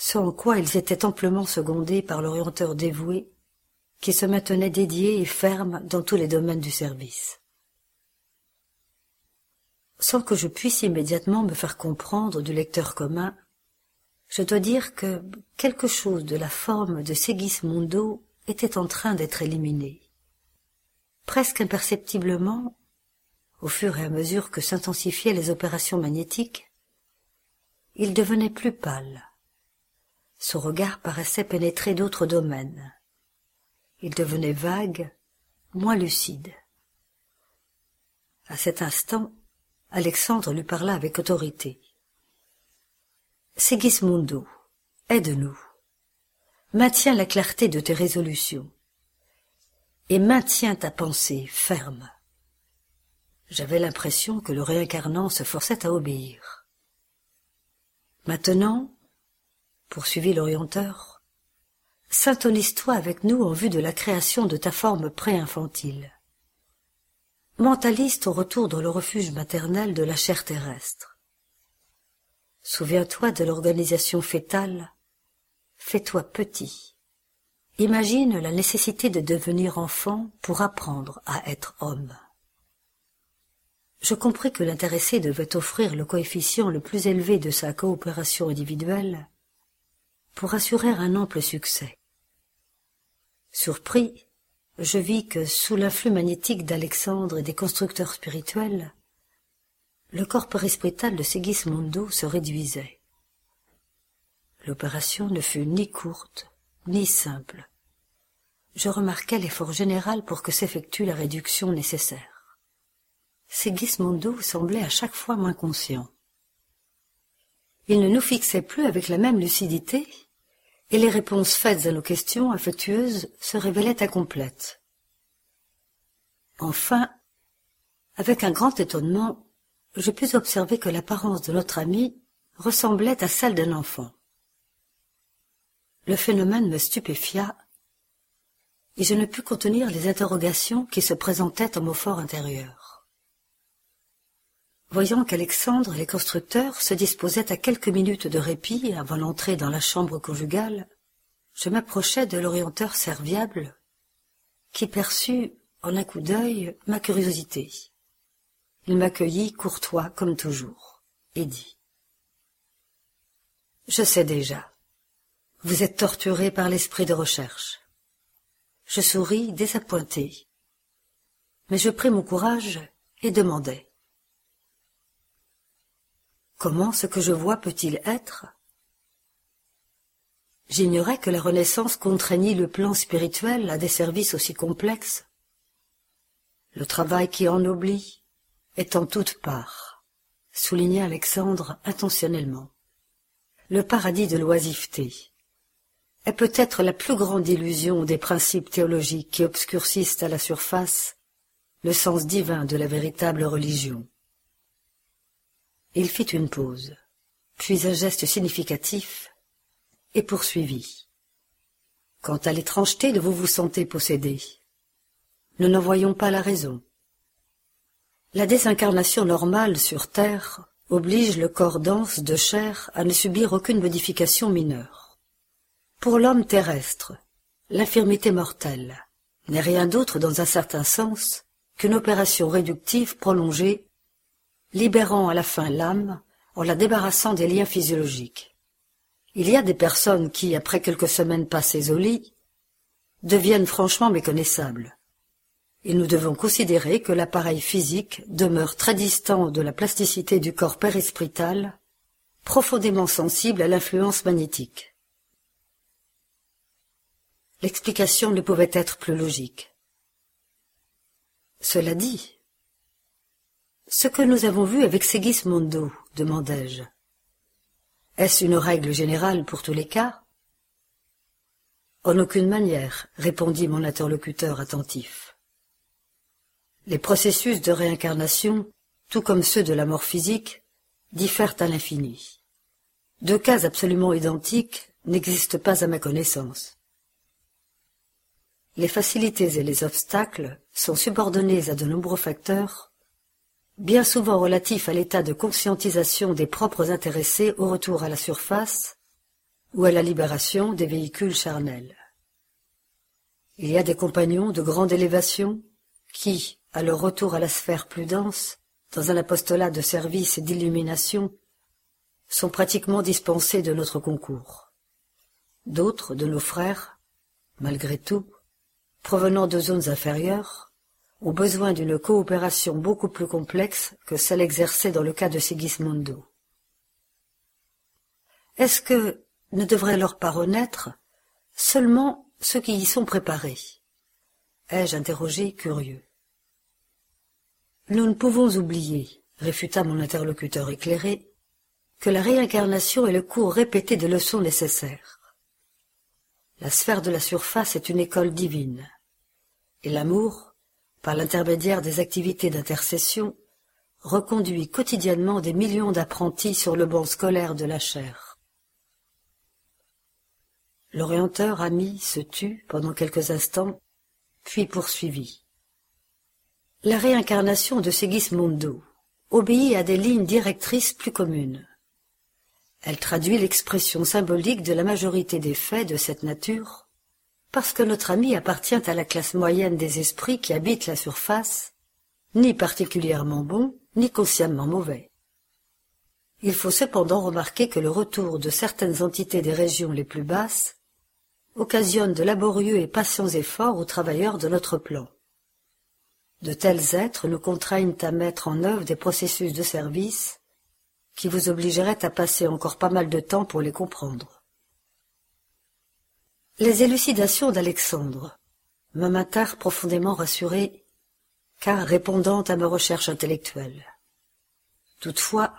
[SPEAKER 4] ce en quoi ils étaient amplement secondés par l'orienteur dévoué, qui se maintenait dédié et ferme dans tous les domaines du service. Sans que je puisse immédiatement me faire comprendre du lecteur commun, je dois dire que quelque chose de la forme de Segismundo était en train d'être éliminé. Presque imperceptiblement, au fur et à mesure que s'intensifiaient les opérations magnétiques, il devenait plus pâle, son regard paraissait pénétrer d'autres domaines. Il devenait vague, moins lucide. À cet instant, Alexandre lui parla avec autorité. Sigismundo, aide-nous. Maintiens la clarté de tes résolutions. Et maintiens ta pensée ferme. J'avais l'impression que le réincarnant se forçait à obéir. Maintenant, poursuivit l'orienteur, syntonise-toi avec nous en vue de la création de ta forme pré-infantile. Mentaliste au retour dans le refuge maternel de la chair terrestre. Souviens-toi de l'organisation fétale. Fais-toi petit. Imagine la nécessité de devenir enfant pour apprendre à être homme. Je compris que l'intéressé devait offrir le coefficient le plus élevé de sa coopération individuelle pour assurer un ample succès. Surpris, je vis que, sous l'influx magnétique d'Alexandre et des constructeurs spirituels, le corps perisprétal de Sigismondo se réduisait. L'opération ne fut ni courte, ni simple, je remarquai l'effort général pour que s'effectue la réduction nécessaire. Sigismondo semblait à chaque fois moins conscient. Il ne nous fixait plus avec la même lucidité, et les réponses faites à nos questions affectueuses se révélaient incomplètes. Enfin, avec un grand étonnement, je pus observer que l'apparence de notre ami ressemblait à celle d'un enfant. Le phénomène me stupéfia, et je ne pus contenir les interrogations qui se présentaient à mon fort intérieur. Voyant qu'Alexandre et les constructeurs se disposaient à quelques minutes de répit avant l'entrée dans la chambre conjugale, je m'approchai de l'orienteur serviable, qui perçut, en un coup d'œil, ma curiosité. Il m'accueillit courtois comme toujours, et dit « Je sais déjà. Vous êtes torturé par l'esprit de recherche. Je souris désappointé. Mais je pris mon courage et demandai. Comment ce que je vois peut-il être? J'ignorais que la Renaissance contraignit le plan spirituel à des services aussi complexes. Le travail qui ennoblit est en toutes parts, souligna Alexandre intentionnellement. Le paradis de l'oisiveté, est peut-être la plus grande illusion des principes théologiques qui obscurcissent à la surface le sens divin de la véritable religion. Il fit une pause, puis un geste significatif, et poursuivit. Quant à l'étrangeté de vous vous sentez possédé, nous n'en voyons pas la raison. La désincarnation normale sur Terre oblige le corps dense de chair à ne subir aucune modification mineure. Pour l'homme terrestre, l'infirmité mortelle n'est rien d'autre dans un certain sens qu'une opération réductive prolongée, libérant à la fin l'âme en la débarrassant des liens physiologiques. Il y a des personnes qui, après quelques semaines passées au lit, deviennent franchement méconnaissables. Et nous devons considérer que l'appareil physique demeure très distant de la plasticité du corps périsprital, profondément sensible à l'influence magnétique. L'explication ne pouvait être plus logique. Cela dit, ce que nous avons vu avec Segismondo, demandai-je, est-ce une règle générale pour tous les cas? En aucune manière, répondit mon interlocuteur attentif. Les processus de réincarnation, tout comme ceux de la mort physique, diffèrent à l'infini. Deux cas absolument identiques n'existent pas à ma connaissance les facilités et les obstacles sont subordonnés à de nombreux facteurs, bien souvent relatifs à l'état de conscientisation des propres intéressés au retour à la surface ou à la libération des véhicules charnels. Il y a des compagnons de grande élévation qui, à leur retour à la sphère plus dense, dans un apostolat de service et d'illumination, sont pratiquement dispensés de notre concours. D'autres de nos frères, malgré tout, provenant de zones inférieures, ont besoin d'une coopération beaucoup plus complexe que celle exercée dans le cas de Sigismondo. Est-ce que ne devrait leur pas renaître seulement ceux qui y sont préparés? Ai-je interrogé curieux. Nous ne pouvons oublier, réfuta mon interlocuteur éclairé, que la réincarnation est le cours répété de leçons nécessaires. La sphère de la surface est une école divine. Et l'amour, par l'intermédiaire des activités d'intercession, reconduit quotidiennement des millions d'apprentis sur le banc scolaire de la chair. L'orienteur ami se tut pendant quelques instants, puis poursuivit. La réincarnation de Segismondo obéit à des lignes directrices plus communes. Elle traduit l'expression symbolique de la majorité des faits de cette nature, parce que notre ami appartient à la classe moyenne des esprits qui habitent la surface, ni particulièrement bon, ni consciemment mauvais. Il faut cependant remarquer que le retour de certaines entités des régions les plus basses occasionne de laborieux et patients efforts aux travailleurs de notre plan. De tels êtres nous contraignent à mettre en œuvre des processus de service qui vous obligerait à passer encore pas mal de temps pour les comprendre. Les élucidations d'Alexandre me maintèrent profondément rassuré, car répondant à mes recherches intellectuelles. Toutefois,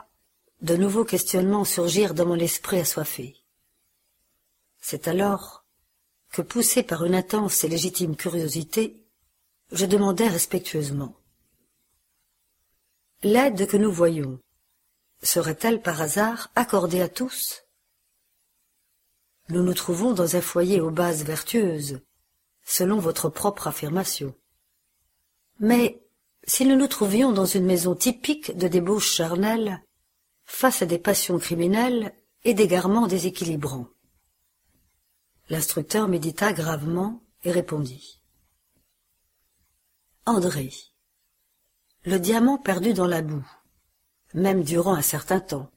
[SPEAKER 4] de nouveaux questionnements surgirent dans mon esprit assoiffé. C'est alors que, poussé par une intense et légitime curiosité, je demandai respectueusement. L'aide que nous voyons serait-elle par hasard accordée à tous? Nous nous trouvons dans un foyer aux bases vertueuses, selon votre propre affirmation. Mais si nous nous trouvions dans une maison typique de débauche charnelle, face à des passions criminelles et d'égarements déséquilibrants. L'instructeur médita gravement et répondit. André, le diamant perdu dans la boue, même durant un certain temps,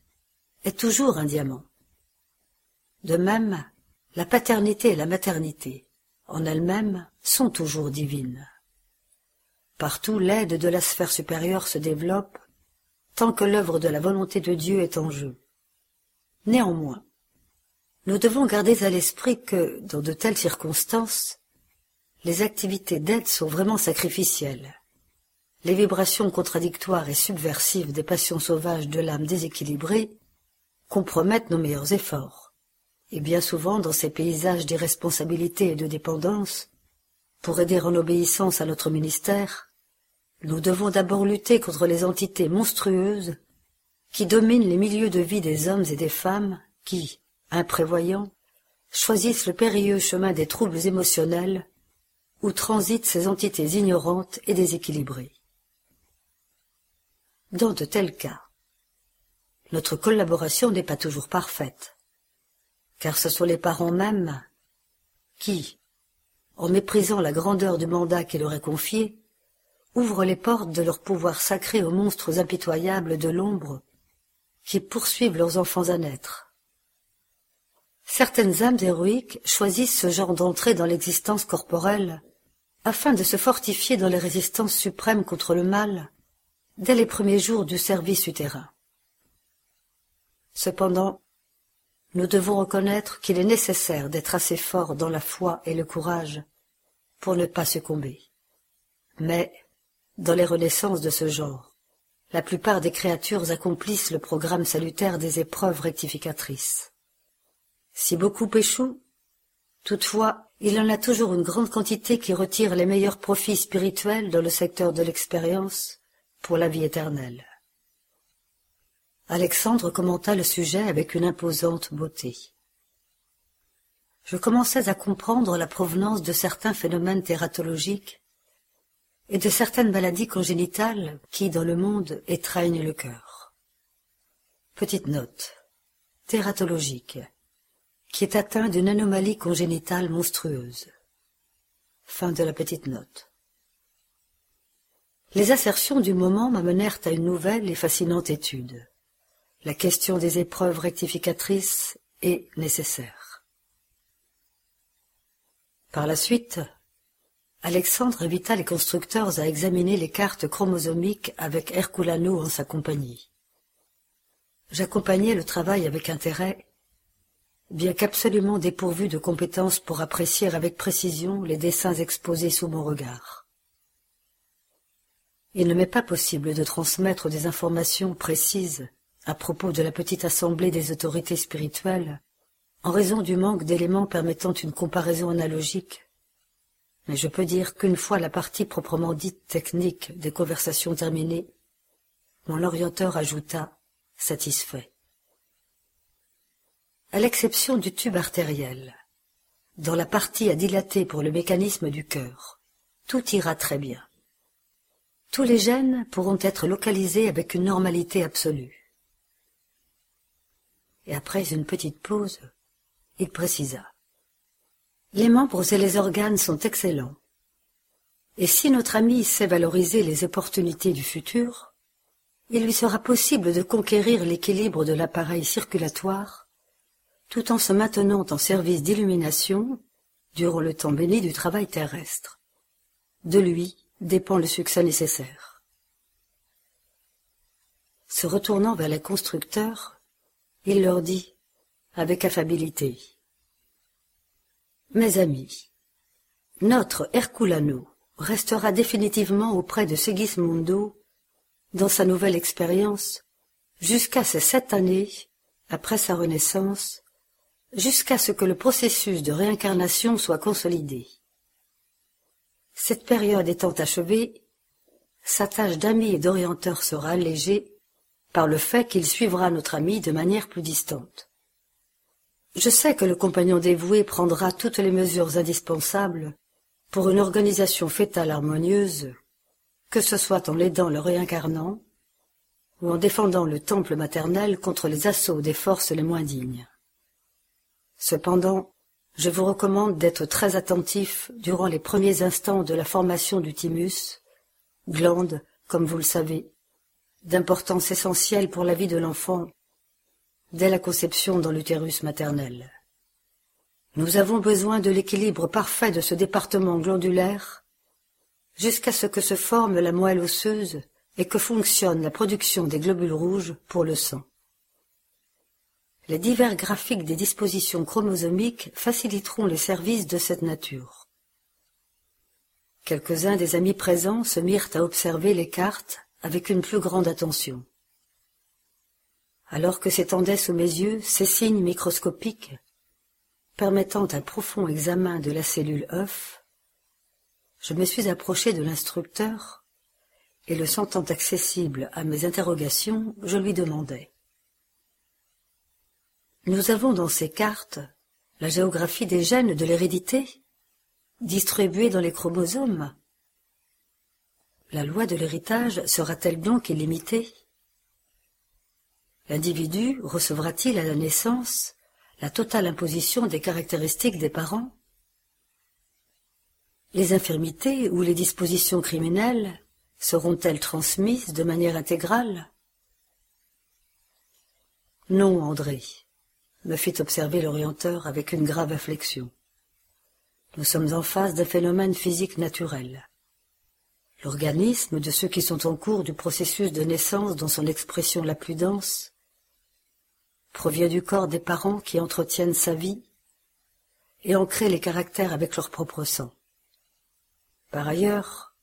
[SPEAKER 4] est toujours un diamant. De même, la paternité et la maternité, en elles-mêmes, sont toujours divines. Partout l'aide de la sphère supérieure se développe tant que l'œuvre de la volonté de Dieu est en jeu. Néanmoins, nous devons garder à l'esprit que, dans de telles circonstances, les activités d'aide sont vraiment sacrificielles. Les vibrations contradictoires et subversives des passions sauvages de l'âme déséquilibrée compromettent nos meilleurs efforts. Et bien souvent, dans ces paysages d'irresponsabilité et de dépendance, pour aider en obéissance à notre ministère, nous devons d'abord lutter contre les entités monstrueuses qui dominent les milieux de vie des hommes et des femmes qui, imprévoyants, choisissent le périlleux chemin des troubles émotionnels où transitent ces entités ignorantes et déséquilibrées. Dans de tels cas, notre collaboration n'est pas toujours parfaite, car ce sont les parents mêmes qui, en méprisant la grandeur du mandat qui leur est confié, ouvrent les portes de leur pouvoir sacré aux monstres impitoyables de l'ombre qui poursuivent leurs enfants à naître. Certaines âmes héroïques choisissent ce genre d'entrée dans l'existence corporelle afin de se fortifier dans les résistances suprêmes contre le mal dès les premiers jours du service utérin. Cependant, nous devons reconnaître qu'il est nécessaire d'être assez fort dans la foi et le courage pour ne pas succomber. Mais dans les renaissances de ce genre, la plupart des créatures accomplissent le programme salutaire des épreuves rectificatrices. Si beaucoup échouent, toutefois, il en a toujours une grande quantité qui retire les meilleurs profits spirituels dans le secteur de l'expérience pour la vie éternelle. Alexandre commenta le sujet avec une imposante beauté. Je commençais à comprendre la provenance de certains phénomènes thératologiques et de certaines maladies congénitales qui, dans le monde, étreignent le cœur. Petite note. Thératologique, qui est atteint d'une anomalie congénitale monstrueuse. Fin de la petite note. Les assertions du moment m'amenèrent à une nouvelle et fascinante étude. La question des épreuves rectificatrices est nécessaire. Par la suite, Alexandre invita les constructeurs à examiner les cartes chromosomiques avec Herculano en sa compagnie. J'accompagnai le travail avec intérêt, bien qu'absolument dépourvu de compétences pour apprécier avec précision les dessins exposés sous mon regard. Il ne m'est pas possible de transmettre des informations précises à propos de la petite assemblée des autorités spirituelles, en raison du manque d'éléments permettant une comparaison analogique mais je peux dire qu'une fois la partie proprement dite technique des conversations terminée, mon orienteur ajouta satisfait. À l'exception du tube artériel, dans la partie à dilater pour le mécanisme du cœur, tout ira très bien. Tous les gènes pourront être localisés avec une normalité absolue. Et après une petite pause, il précisa. Les membres et les organes sont excellents. Et si notre ami sait valoriser les opportunités du futur, il lui sera possible de conquérir l'équilibre de l'appareil circulatoire tout en se maintenant en service d'illumination durant le temps béni du travail terrestre. De lui dépend le succès nécessaire. Se retournant vers les constructeurs, il leur dit, avec affabilité, mes amis, Notre Herculano restera définitivement auprès de Segismundo dans sa nouvelle expérience jusqu'à ces sept années après sa renaissance, jusqu'à ce que le processus de réincarnation soit consolidé. Cette période étant achevée, sa tâche d'ami et d'orienteur sera allégée par le fait qu'il suivra notre ami de manière plus distante. Je sais que le compagnon dévoué prendra toutes les mesures indispensables pour une organisation fétale harmonieuse, que ce soit en l'aidant le réincarnant ou en défendant le temple maternel contre les assauts des forces les moins dignes. Cependant, je vous recommande d'être très attentif durant les premiers instants de la formation du thymus, glande, comme vous le savez, d'importance essentielle pour la vie de l'enfant dès la conception dans l'utérus maternel. Nous avons besoin de l'équilibre parfait de ce département glandulaire jusqu'à ce que se forme la moelle osseuse et que fonctionne la production des globules rouges pour le sang. Les divers graphiques des dispositions chromosomiques faciliteront les services de cette nature. Quelques-uns des amis présents se mirent à observer les cartes avec une plus grande attention. Alors que s'étendaient sous mes yeux ces signes microscopiques permettant un profond examen de la cellule œuf, je me suis approché de l'instructeur et le sentant accessible à mes interrogations, je lui demandai. Nous avons dans ces cartes la géographie des gènes de l'hérédité, distribués dans les chromosomes. La loi de l'héritage sera-t-elle donc illimitée? L'individu recevra-t-il à la naissance la totale imposition des caractéristiques des parents? Les infirmités ou les dispositions criminelles seront-elles transmises de manière intégrale? Non, André, me fit observer l'orienteur avec une grave afflexion. Nous sommes en face d'un phénomène physique naturel. L'organisme de ceux qui sont en cours du processus de naissance dans son expression la plus dense provient du corps des parents qui entretiennent sa vie et en créent les caractères avec leur propre sang. Par ailleurs,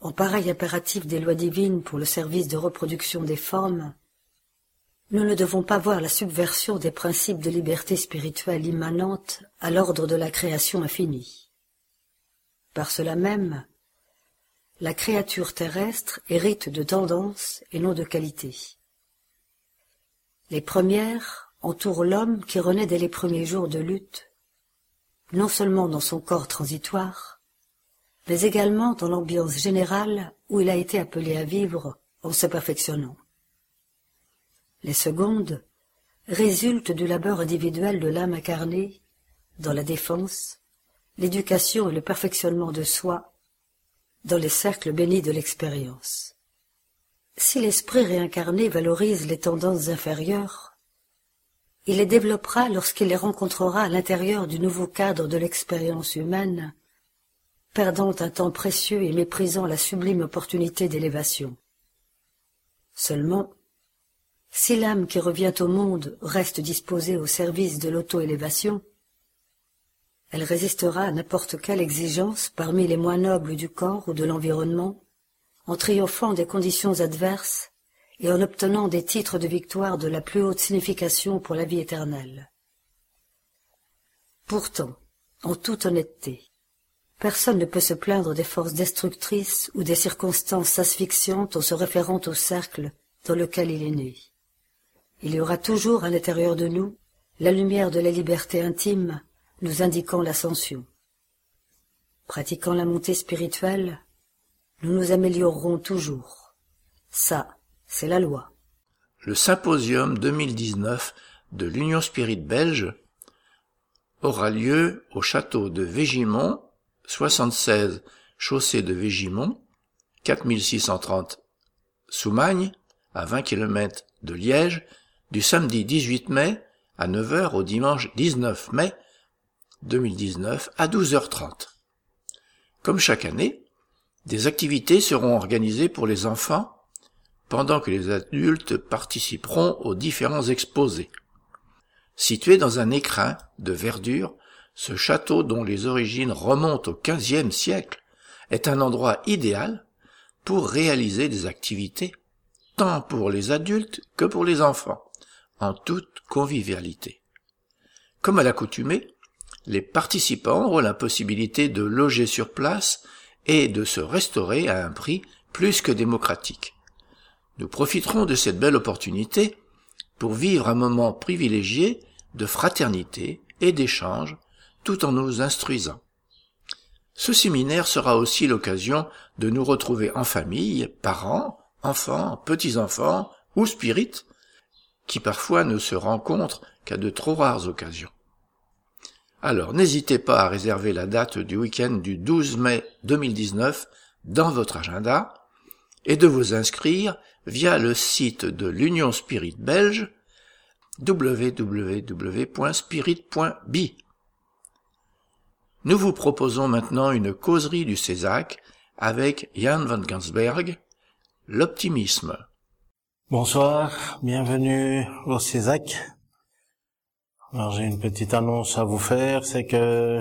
[SPEAKER 4] en pareil impératif des lois divines pour le service de reproduction des formes, nous ne devons pas voir la subversion des principes de liberté spirituelle immanente à l'ordre de la création infinie. Par cela même, la créature terrestre hérite de tendance et non de qualité. Les premières entourent l'homme qui renaît dès les premiers jours de lutte, non seulement dans son corps transitoire, mais également dans l'ambiance générale où il a été appelé à vivre en se perfectionnant. Les secondes résultent du labeur individuel de l'âme incarnée dans la défense, l'éducation et le perfectionnement de soi dans les cercles bénis de l'expérience. Si l'esprit réincarné valorise les tendances inférieures, il les développera lorsqu'il les rencontrera à l'intérieur du nouveau cadre de l'expérience humaine, perdant un temps précieux et méprisant la sublime opportunité d'élévation. Seulement, si l'âme qui revient au monde reste disposée au service de l'auto-élévation, elle résistera à n'importe quelle exigence parmi les moins nobles du corps ou de l'environnement, en triomphant des conditions adverses et en obtenant des titres de victoire de la plus haute signification pour la vie éternelle. Pourtant, en toute honnêteté, personne ne peut se plaindre des forces destructrices ou des circonstances asphyxiantes en se référant au cercle dans lequel il est né il y aura toujours à l'intérieur de nous la lumière de la liberté intime nous indiquant l'ascension. Pratiquant la montée spirituelle, nous nous améliorerons toujours. Ça, c'est la loi.
[SPEAKER 1] Le symposium 2019 de l'Union Spirit belge aura lieu au château de Végimont, 76 chaussée de Végimont, 4630 Soumagne, à 20 km de Liège, du samedi 18 mai à 9h au dimanche 19 mai 2019 à 12h30. Comme chaque année, des activités seront organisées pour les enfants pendant que les adultes participeront aux différents exposés. Situé dans un écrin de verdure ce château dont les origines remontent au XVe siècle est un endroit idéal pour réaliser des activités, tant pour les adultes que pour les enfants, en toute convivialité. Comme à l'accoutumée, les participants auront la possibilité de loger sur place et de se restaurer à un prix plus que démocratique. Nous profiterons de cette belle opportunité pour vivre un moment privilégié de fraternité et d'échange tout en nous instruisant. Ce séminaire sera aussi l'occasion de nous retrouver en famille, parents, enfants, petits-enfants ou spirites, qui parfois ne se rencontrent qu'à de trop rares occasions. Alors n'hésitez pas à réserver la date du week-end du 12 mai 2019 dans votre agenda et de vous inscrire via le site de l'Union Spirit belge www.spirit.bi. Nous vous proposons maintenant une causerie du Césac avec Jan van Gansberg, l'optimisme.
[SPEAKER 5] Bonsoir, bienvenue au Césac. Alors j'ai une petite annonce à vous faire, c'est que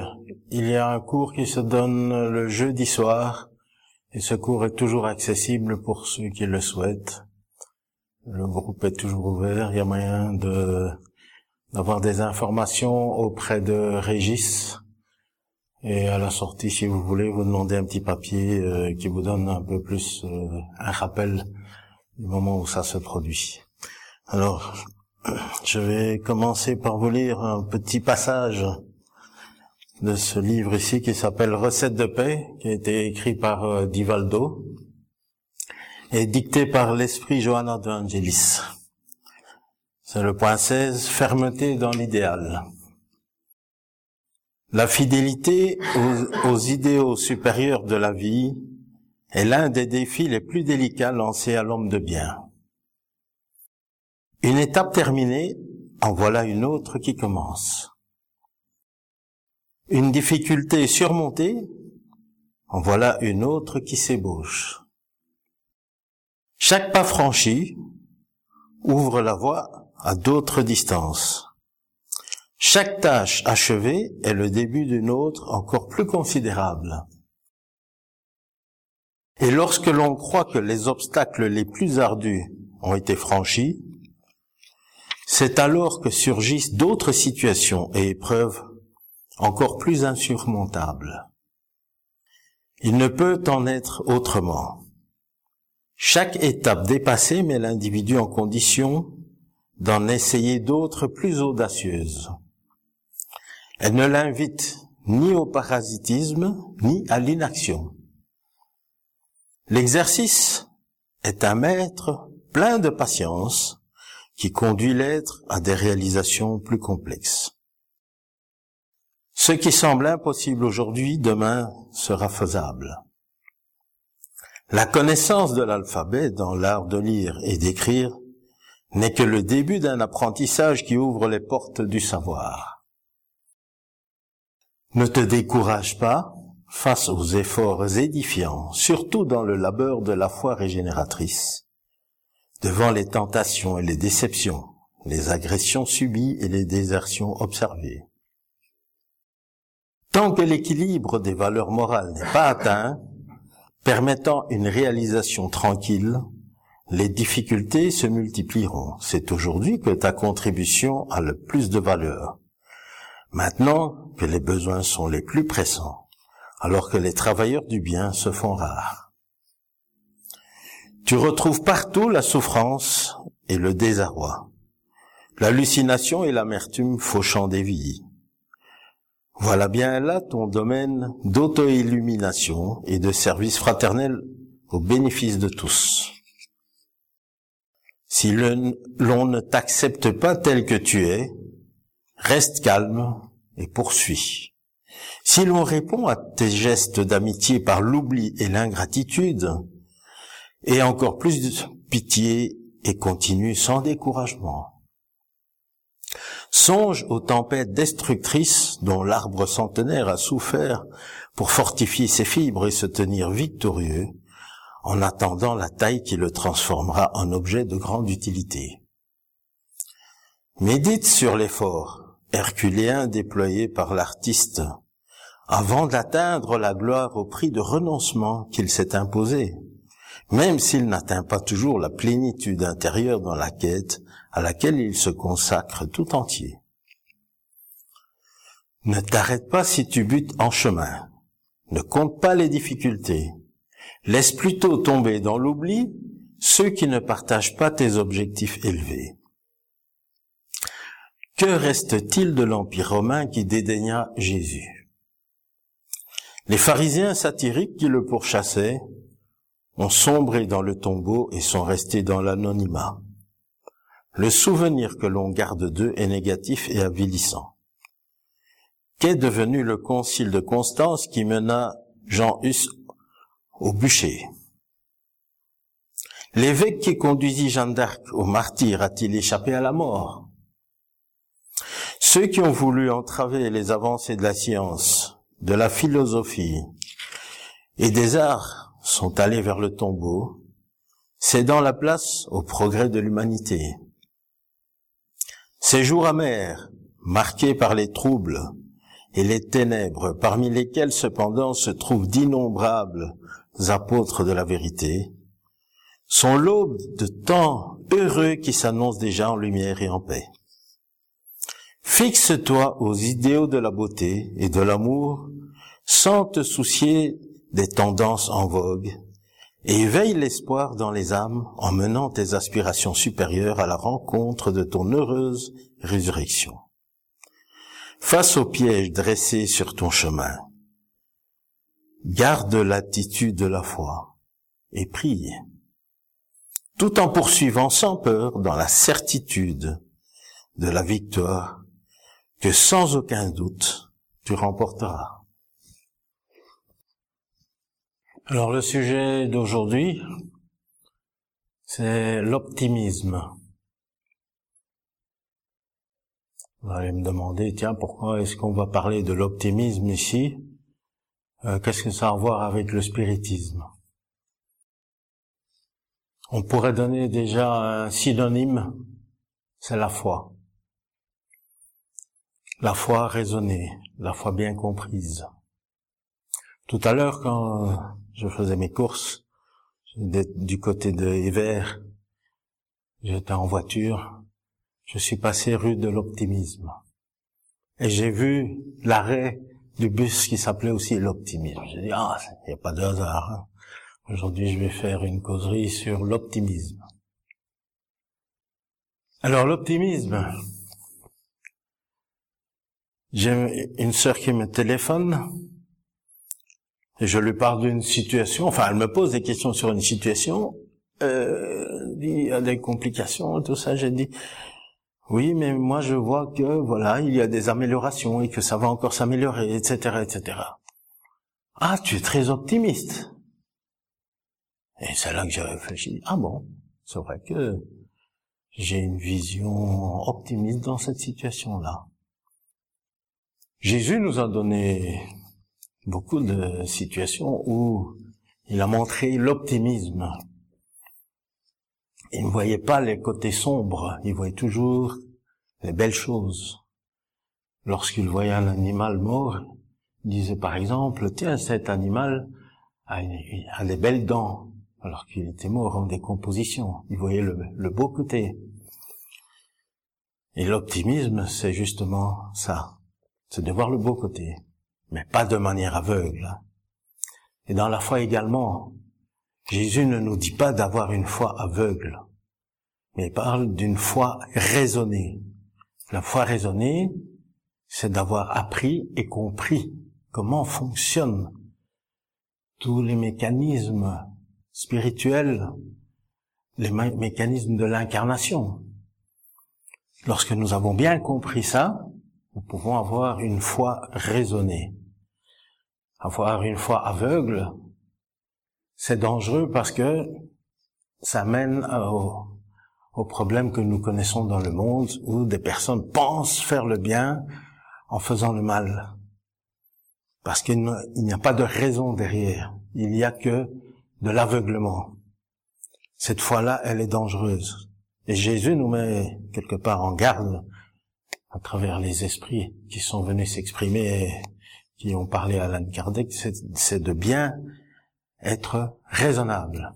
[SPEAKER 5] il y a un cours qui se donne le jeudi soir et ce cours est toujours accessible pour ceux qui le souhaitent. Le groupe est toujours ouvert, il y a moyen d'avoir des informations auprès de Régis et à la sortie, si vous voulez, vous demandez un petit papier euh, qui vous donne un peu plus euh, un rappel du moment où ça se produit. Alors, je vais commencer par vous lire un petit passage de ce livre ici qui s'appelle Recettes de paix, qui a été écrit par euh, Divaldo et dicté par l'esprit Johanna de Angelis. C'est le point 16, fermeté dans l'idéal. La fidélité aux, idéaux supérieurs de la vie est l'un des défis les plus délicats lancés à l'homme de bien. Une étape terminée, en voilà une autre qui commence. Une difficulté surmontée, en voilà une autre qui s'ébauche. Chaque pas franchi ouvre la voie à d'autres distances. Chaque tâche achevée est le début d'une autre encore plus considérable. Et lorsque l'on croit que les obstacles les plus ardus ont été franchis, c'est alors que surgissent d'autres situations et épreuves encore plus insurmontables. Il ne peut en être autrement. Chaque étape dépassée met l'individu en condition d'en essayer d'autres plus audacieuses. Elle ne l'invite ni au parasitisme, ni à l'inaction. L'exercice est un maître plein de patience qui conduit l'être à des réalisations plus complexes. Ce qui semble impossible aujourd'hui, demain sera faisable. La connaissance de l'alphabet dans l'art de lire et d'écrire n'est que le début d'un apprentissage qui ouvre les portes du savoir. Ne te décourage pas face aux efforts édifiants, surtout dans le labeur de la foi régénératrice, devant les tentations et les déceptions, les agressions subies et les désertions observées. Tant que l'équilibre des valeurs morales n'est pas atteint, permettant une réalisation tranquille, les difficultés se multiplieront. C'est aujourd'hui que ta contribution a le plus de valeur. Maintenant que les besoins sont les plus pressants, alors que les travailleurs du bien se font rares. Tu retrouves partout la souffrance et le désarroi, l'hallucination et l'amertume fauchant des vies. Voilà bien là ton domaine d'auto-illumination et de service fraternel au bénéfice de tous. Si l'on ne t'accepte pas tel que tu es, reste calme et poursuis. Si l'on répond à tes gestes d'amitié par l'oubli et l'ingratitude, et encore plus de pitié et continue sans découragement. Songe aux tempêtes destructrices dont l'arbre centenaire a souffert pour fortifier ses fibres et se tenir victorieux en attendant la taille qui le transformera en objet de grande utilité. Médite sur l'effort herculéen déployé par l'artiste avant d'atteindre la gloire au prix de renoncement qu'il s'est imposé, même s'il n'atteint pas toujours la plénitude intérieure dans la quête à laquelle il se consacre tout entier. Ne t'arrête pas si tu butes en chemin. Ne compte pas les difficultés. Laisse plutôt tomber dans l'oubli ceux qui ne partagent pas tes objectifs élevés. Que reste-t-il de l'Empire romain qui dédaigna Jésus? Les pharisiens satiriques qui le pourchassaient ont sombré dans le tombeau et sont restés dans l'anonymat. Le souvenir que l'on garde d'eux est négatif et avilissant. Qu'est devenu le concile de Constance qui mena Jean Hus au bûcher? L'évêque qui conduisit Jeanne d'Arc au martyr a-t-il échappé à la mort? Ceux qui ont voulu entraver les avancées de la science, de la philosophie et des arts sont allés vers le tombeau, cédant la place au progrès de l'humanité. Ces jours amers, marqués par les troubles et les ténèbres, parmi lesquels cependant se trouvent d'innombrables apôtres de la vérité, sont l'aube de temps heureux qui s'annoncent déjà en lumière et en paix. Fixe-toi aux idéaux de la beauté et de l'amour sans te soucier des tendances en vogue et éveille l'espoir dans les âmes en menant tes aspirations supérieures à la rencontre de ton heureuse résurrection. Face aux pièges dressés sur ton chemin, garde l'attitude de la foi et prie tout en poursuivant sans peur dans la certitude de la victoire que sans aucun doute tu remporteras. Alors le sujet d'aujourd'hui, c'est l'optimisme. Vous allez me demander, tiens, pourquoi est-ce qu'on va parler de l'optimisme ici? Euh, Qu'est-ce que ça a à voir avec le spiritisme? On pourrait donner déjà un synonyme, c'est la foi. La foi raisonnée, la foi bien comprise. Tout à l'heure, quand je faisais mes courses, du côté de Hiver, j'étais en voiture, je suis passé rue de l'optimisme. Et j'ai vu l'arrêt du bus qui s'appelait aussi l'optimisme. J'ai dit, ah, il n'y a pas de hasard. Hein. Aujourd'hui, je vais faire une causerie sur l'optimisme. Alors, l'optimisme. J'ai une sœur qui me téléphone et je lui parle d'une situation. Enfin, elle me pose des questions sur une situation. Euh, il y a des complications, tout ça. J'ai dit, oui, mais moi je vois que voilà, il y a des améliorations et que ça va encore s'améliorer, etc., etc. Ah, tu es très optimiste. Et c'est là que j'ai réfléchi. Ah bon, c'est vrai que j'ai une vision optimiste dans cette situation-là. Jésus nous a donné beaucoup de situations où il a montré l'optimisme. Il ne voyait pas les côtés sombres, il voyait toujours les belles choses. Lorsqu'il voyait un animal mort, il disait par exemple, tiens, cet animal a, des belles dents alors qu'il était mort en décomposition. Il voyait le, beau côté. Et l'optimisme, c'est justement ça. C'est de voir le beau côté, mais pas de manière aveugle. Et dans la foi également, Jésus ne nous dit pas d'avoir une foi aveugle, mais il parle d'une foi raisonnée. La foi raisonnée, c'est d'avoir appris et compris comment fonctionnent tous les mécanismes spirituel, les mécanismes de l'incarnation. Lorsque nous avons bien compris ça, nous pouvons avoir une foi raisonnée. Avoir une foi aveugle, c'est dangereux parce que ça mène au, au problème que nous connaissons dans le monde où des personnes pensent faire le bien en faisant le mal. Parce qu'il n'y a pas de raison derrière. Il n'y a que de l'aveuglement. Cette foi-là, elle est dangereuse. Et Jésus nous met quelque part en garde à travers les esprits qui sont venus s'exprimer, qui ont parlé à Alan Kardec, c'est de bien être raisonnable.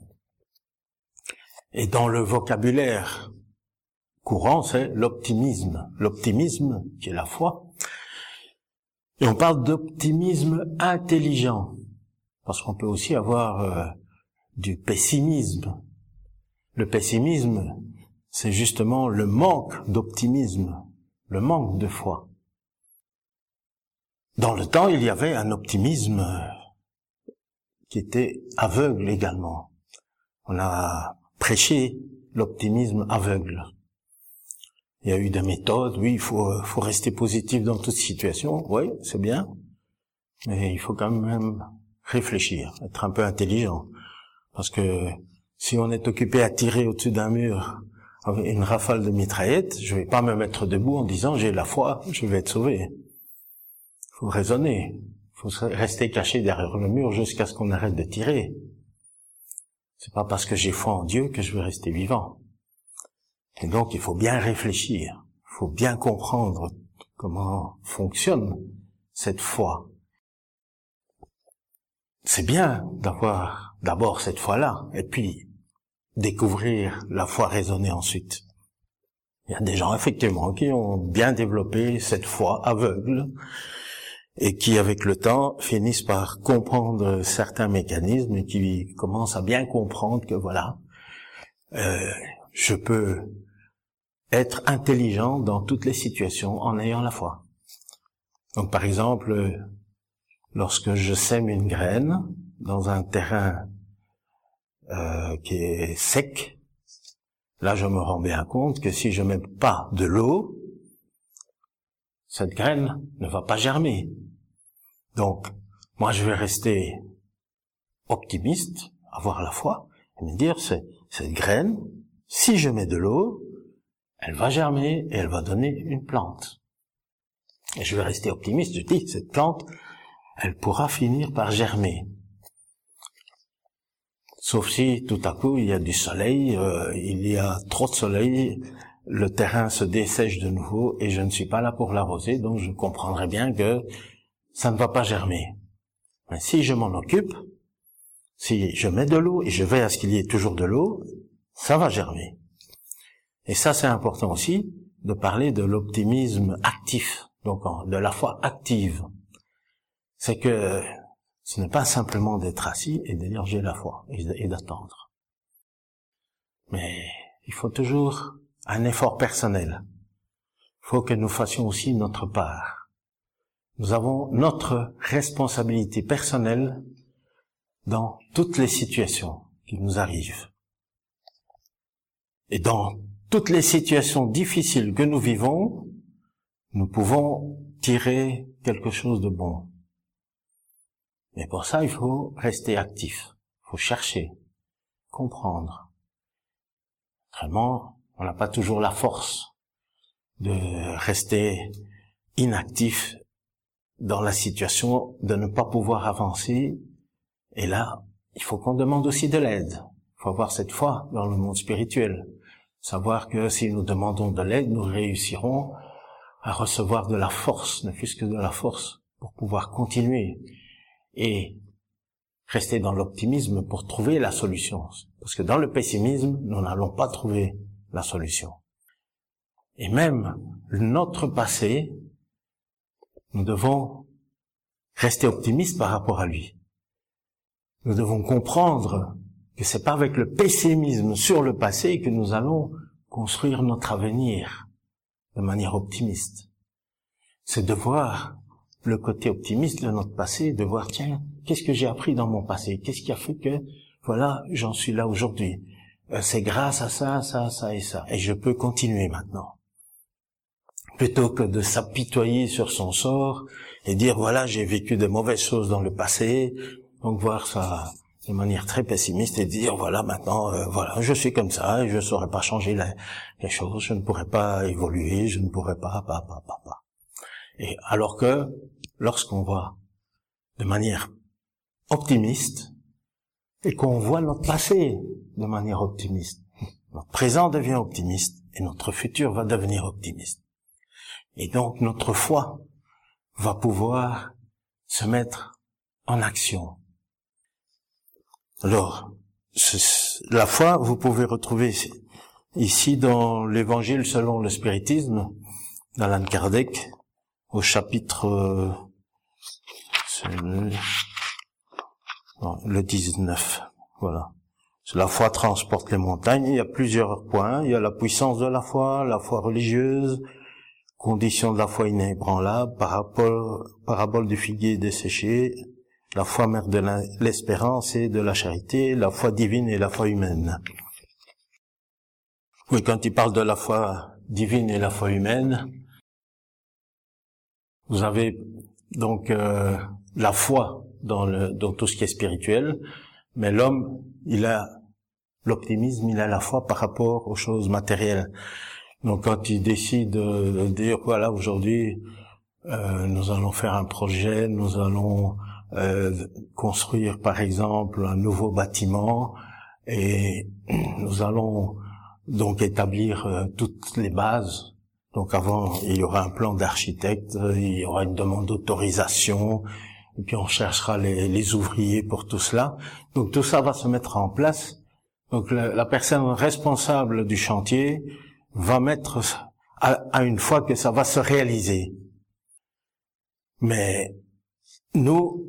[SPEAKER 5] Et dans le vocabulaire courant, c'est l'optimisme. L'optimisme, qui est la foi. Et on parle d'optimisme intelligent, parce qu'on peut aussi avoir euh, du pessimisme. Le pessimisme, c'est justement le manque d'optimisme, le manque de foi. Dans le temps, il y avait un optimisme qui était aveugle également. On a prêché l'optimisme aveugle. Il y a eu des méthodes, oui, il faut, faut rester positif dans toute situation, oui, c'est bien, mais il faut quand même réfléchir, être un peu intelligent, parce que si on est occupé à tirer au-dessus d'un mur une rafale de mitraillettes, je vais pas me mettre debout en disant j'ai la foi, je vais être sauvé. Faut raisonner, faut rester caché derrière le mur jusqu'à ce qu'on arrête de tirer. C'est pas parce que j'ai foi en Dieu que je vais rester vivant. Et donc, il faut bien réfléchir. Il faut bien comprendre comment fonctionne cette foi. C'est bien d'avoir d'abord cette foi-là, et puis découvrir la foi raisonnée ensuite. Il y a des gens, effectivement, qui ont bien développé cette foi aveugle, et qui, avec le temps, finissent par comprendre certains mécanismes et qui commencent à bien comprendre que voilà, euh, je peux être intelligent dans toutes les situations en ayant la foi. Donc, par exemple, lorsque je sème une graine dans un terrain euh, qui est sec, là, je me rends bien compte que si je mets pas de l'eau, cette graine ne va pas germer. Donc, moi, je vais rester optimiste, avoir la foi, et me dire, cette graine, si je mets de l'eau, elle va germer et elle va donner une plante. Et je vais rester optimiste, je dis, cette plante, elle pourra finir par germer. Sauf si tout à coup il y a du soleil, euh, il y a trop de soleil, le terrain se dessèche de nouveau et je ne suis pas là pour l'arroser, donc je comprendrai bien que ça ne va pas germer. Mais si je m'en occupe, si je mets de l'eau et je vais à ce qu'il y ait toujours de l'eau, ça va germer. Et ça, c'est important aussi de parler de l'optimisme actif, donc de la foi active. C'est que ce n'est pas simplement d'être assis et de la foi et d'attendre. Mais il faut toujours un effort personnel. Il faut que nous fassions aussi notre part nous avons notre responsabilité personnelle dans toutes les situations qui nous arrivent. Et dans toutes les situations difficiles que nous vivons, nous pouvons tirer quelque chose de bon. Mais pour ça, il faut rester actif. Il faut chercher, comprendre. Vraiment, on n'a pas toujours la force de rester inactif dans la situation de ne pas pouvoir avancer. Et là, il faut qu'on demande aussi de l'aide. Il faut avoir cette foi dans le monde spirituel. Savoir que si nous demandons de l'aide, nous réussirons à recevoir de la force, ne fût-ce que de la force, pour pouvoir continuer et rester dans l'optimisme pour trouver la solution. Parce que dans le pessimisme, nous n'allons pas trouver la solution. Et même notre passé nous devons rester optimistes par rapport à lui. Nous devons comprendre que c'est pas avec le pessimisme sur le passé que nous allons construire notre avenir de manière optimiste. C'est de voir le côté optimiste de notre passé, de voir, tiens, qu'est-ce que j'ai appris dans mon passé? Qu'est-ce qui a fait que, voilà, j'en suis là aujourd'hui? Euh, c'est grâce à ça, ça, ça et ça. Et je peux continuer maintenant plutôt que de s'apitoyer sur son sort et dire voilà j'ai vécu de mauvaises choses dans le passé donc voir ça de manière très pessimiste et dire voilà maintenant euh, voilà je suis comme ça et je ne saurais pas changer les choses je ne pourrais pas évoluer je ne pourrais pas pas pas pas pas et alors que lorsqu'on voit de manière optimiste et qu'on voit notre passé de manière optimiste notre présent devient optimiste et notre futur va devenir optimiste Et donc notre foi va pouvoir se mettre en action. Alors, la foi, vous pouvez retrouver ici dans l'évangile selon le spiritisme d'Alan Kardec au chapitre euh, le, le 19. Voilà. La foi transporte les montagnes. Il y a plusieurs points. Il y a la puissance de la foi, la foi religieuse, condition de la foi inébranlable, parabole, parabole du figuier desséché, la foi mère de l'espérance et de la charité, la foi divine et la foi humaine. Oui, quand il parle de la foi divine et la foi humaine, vous avez donc euh, la foi dans, le, dans tout ce qui est spirituel, mais l'homme, il a l'optimisme, il a la foi par rapport aux choses matérielles. Donc quand il décide de dire voilà aujourd'hui euh, nous allons faire un projet, nous allons euh, construire par exemple un nouveau bâtiment et nous allons donc établir euh, toutes les bases. Donc avant, il y aura un plan d'architecte, il y aura une demande d'autorisation, et puis on cherchera les, ouvriers pour tout cela. Donc tout ça va se mettre en place. Donc la, personne responsable du chantier va mettre à, à, une fois que ça va se réaliser. Mais nous,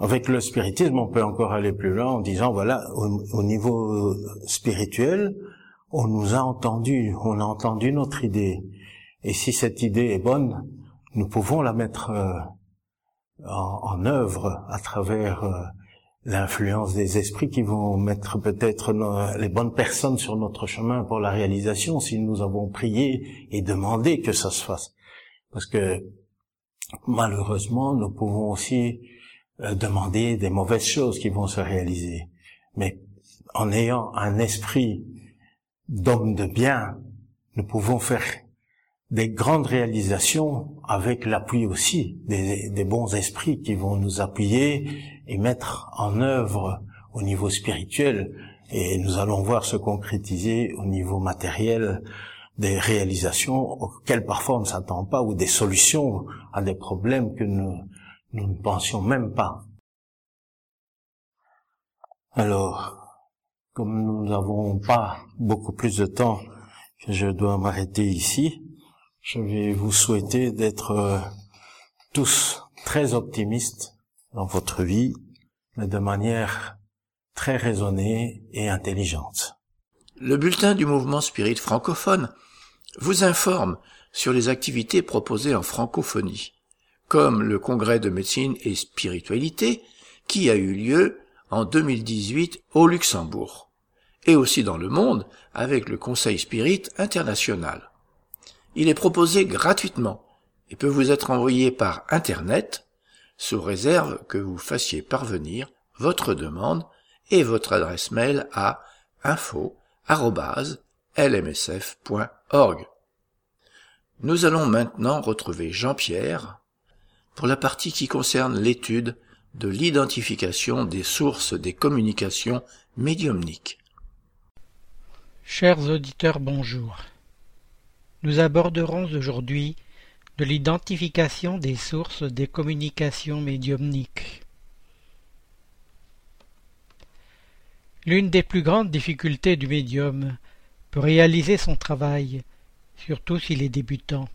[SPEAKER 5] avec le spiritisme, on peut encore aller plus loin en disant, voilà, au, niveau spirituel, on nous a entendu, on a entendu notre idée. Et si cette idée est bonne, nous pouvons la mettre euh, en, œuvre à travers euh, l'influence des esprits qui vont mettre peut-être les bonnes personnes sur notre chemin pour la réalisation si nous avons prié et demandé que ça se fasse. Parce que malheureusement, nous pouvons aussi euh, demander des mauvaises choses qui vont se réaliser. Mais en ayant un esprit d'homme de bien, nous pouvons faire des grandes réalisations avec l'appui aussi des, bons esprits qui vont nous appuyer et mettre en œuvre au niveau spirituel. Et nous allons voir se concrétiser au niveau matériel des réalisations auxquelles parfois on ne s'attend pas ou des solutions à des problèmes que nous, ne pensions même pas. Alors, comme nous n'avons pas beaucoup plus de temps je dois m'arrêter ici, je vais vous souhaiter d'être euh, tous très optimistes dans votre vie, mais de manière très raisonnée et intelligente.
[SPEAKER 1] Le bulletin du mouvement spirit francophone vous informe sur les activités proposées en francophonie, comme le congrès de médecine et spiritualité qui a eu lieu en 2018 au Luxembourg, et aussi dans le monde avec le Conseil Spirit international. Il est proposé gratuitement et peut vous être envoyé par Internet, sous réserve que vous fassiez parvenir votre demande et votre adresse mail à info.lmsf.org. Nous allons maintenant retrouver Jean-Pierre pour la partie qui concerne l'étude de l'identification des sources des communications médiumniques.
[SPEAKER 6] Chers auditeurs, bonjour. Nous aborderons aujourd'hui de l'identification des sources des communications médiumniques. L'une des plus grandes difficultés du médium pour réaliser son travail, surtout s'il est débutant,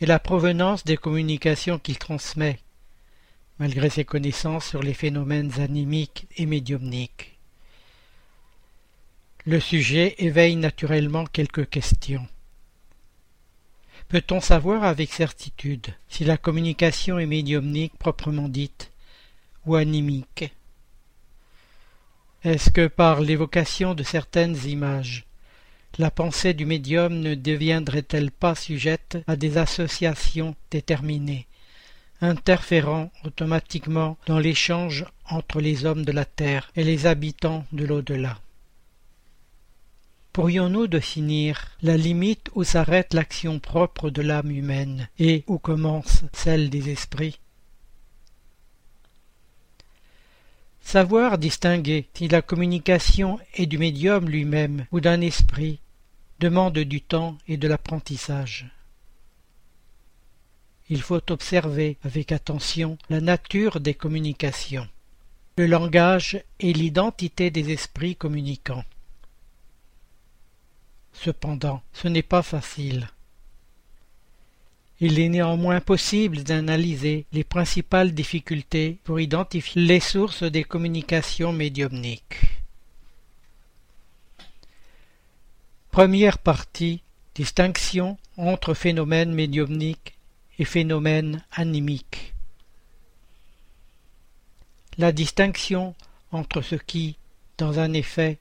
[SPEAKER 6] est la provenance des communications qu'il transmet, malgré ses connaissances sur les phénomènes animiques et médiumniques. Le sujet éveille naturellement quelques questions. Peut-on savoir avec certitude si la communication est médiumnique proprement dite ou animique? Est-ce que par l'évocation de certaines images, la pensée du médium ne deviendrait-elle pas sujette à des associations déterminées, interférant automatiquement dans l'échange entre les hommes de la terre et les habitants de l'au-delà? Pourrions-nous définir la limite où s'arrête l'action propre de l'âme humaine et où commence celle des esprits? Savoir distinguer si la communication est du médium lui-même ou d'un esprit demande du temps et de l'apprentissage. il faut observer avec attention la nature des communications, le langage et l'identité des esprits communicants. Cependant, ce n'est pas facile. Il est néanmoins possible d'analyser les principales difficultés pour identifier les sources des communications médiumniques. Première partie Distinction entre phénomènes médiumniques et phénomènes animiques. La distinction entre ce qui, dans un effet,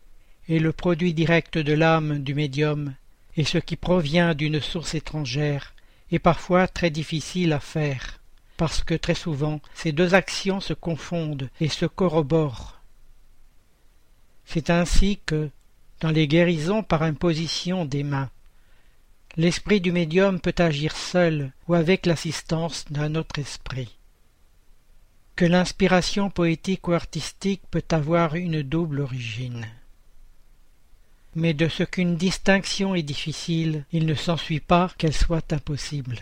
[SPEAKER 6] est le produit direct de l'âme du médium et ce qui provient d'une source étrangère est parfois très difficile à faire, parce que très souvent ces deux actions se confondent et se corroborent. C'est ainsi que, dans les guérisons par imposition des mains, l'esprit du médium peut agir seul ou avec l'assistance d'un autre esprit. Que l'inspiration poétique ou artistique peut avoir une double origine. Mais de ce qu'une distinction est difficile, il ne s'ensuit pas qu'elle soit impossible.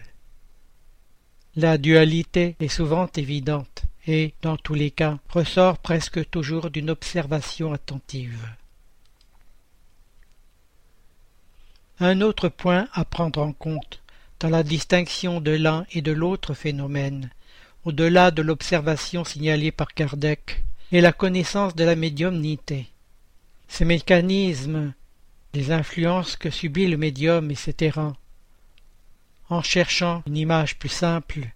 [SPEAKER 6] La dualité est souvent évidente et, dans tous les cas, ressort presque toujours d'une observation attentive. Un autre point à prendre en compte dans la distinction de l'un et de l'autre phénomène, au-delà de l'observation signalée par Kardec, est la connaissance de la médiumnité. Ces mécanismes, les influences que subit le médium, etc. En cherchant une image plus simple,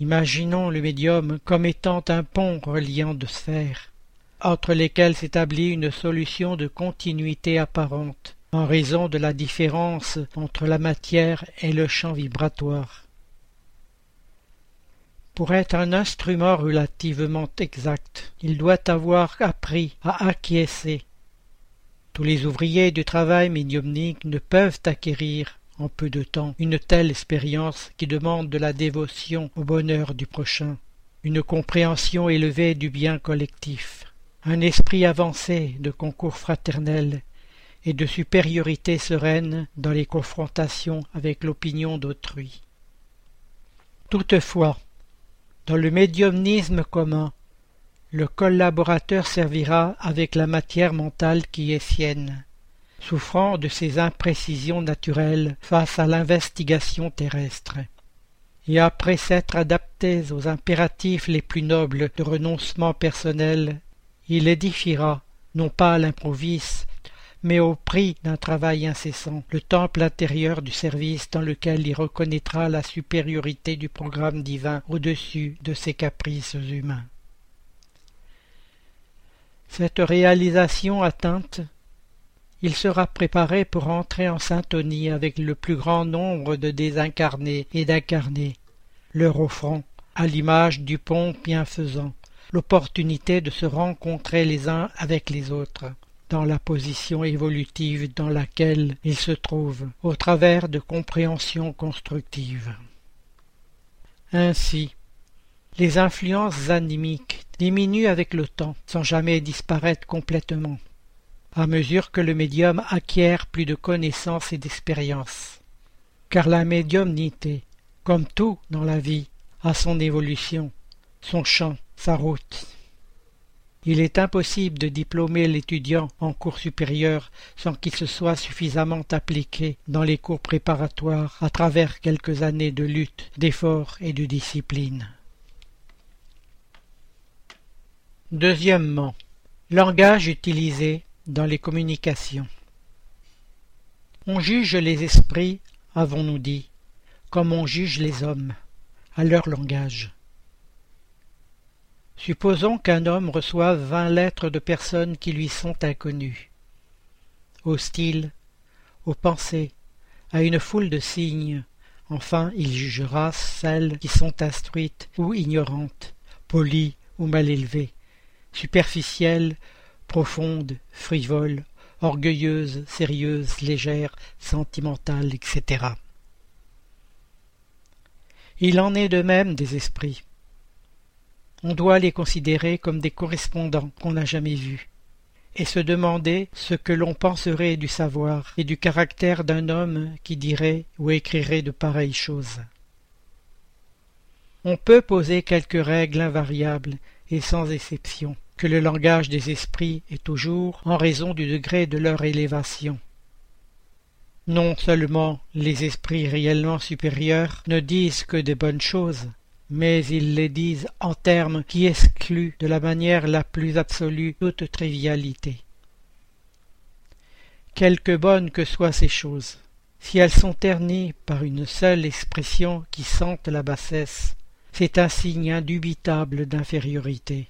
[SPEAKER 6] imaginons le médium comme étant un pont reliant deux sphères, entre lesquelles s'établit une solution de continuité apparente, en raison de la différence entre la matière et le champ vibratoire. Pour être un instrument relativement exact, il doit avoir appris à acquiescer. Tous les ouvriers du travail médiumnique ne peuvent acquérir en peu de temps une telle expérience qui demande de la dévotion au bonheur du prochain, une compréhension élevée du bien collectif, un esprit avancé de concours fraternel et de supériorité sereine dans les confrontations avec l'opinion d'autrui. Toutefois, dans le médiumnisme commun, le collaborateur servira avec la matière mentale qui est sienne, souffrant de ses imprécisions naturelles face à l'investigation terrestre. Et après s'être adapté aux impératifs les plus nobles de renoncement personnel, il édifiera, non pas à l'improviste, mais au prix d'un travail incessant, le temple intérieur du service dans lequel il reconnaîtra la supériorité du programme divin au-dessus de ses caprices humains. Cette réalisation atteinte, il sera préparé pour entrer en syntonie avec le plus grand nombre de désincarnés et d'incarnés, leur offrant, à l'image du pont bienfaisant, l'opportunité de se rencontrer les uns avec les autres, dans la position évolutive dans laquelle il se trouve, au travers de compréhensions constructives. Ainsi, les influences animiques diminuent avec le temps, sans jamais disparaître complètement, à mesure que le médium acquiert plus de connaissances et d'expérience. Car la médiumnité, comme tout dans la vie, a son évolution, son champ, sa route. Il est impossible de diplômer l'étudiant en cours supérieur sans qu'il se soit suffisamment appliqué dans les cours préparatoires à travers quelques années de lutte, d'effort et de discipline. Deuxièmement, langage utilisé dans les communications. On juge les esprits, avons-nous dit, comme on juge les hommes, à leur langage. Supposons qu'un homme reçoive vingt lettres de personnes qui lui sont inconnues. Au style, aux pensées, à une foule de signes, enfin il jugera celles qui sont instruites ou ignorantes, polies ou mal élevées, superficielles, profondes, frivoles, orgueilleuses, sérieuses, légères, sentimentales, etc. Il en est de même des esprits. On doit les considérer comme des correspondants qu'on n'a jamais vus, et se demander ce que l'on penserait du savoir et du caractère d'un homme qui dirait ou écrirait de pareilles choses. On peut poser quelques règles invariables et sans exception, que le langage des esprits est toujours en raison du degré de leur élévation. Non seulement les esprits réellement supérieurs ne disent que des bonnes choses, mais ils les disent en termes qui excluent de la manière la plus absolue toute trivialité. Quelque bonnes que soient ces choses, si elles sont ternies par une seule expression qui sente la bassesse, c'est un signe indubitable d'infériorité.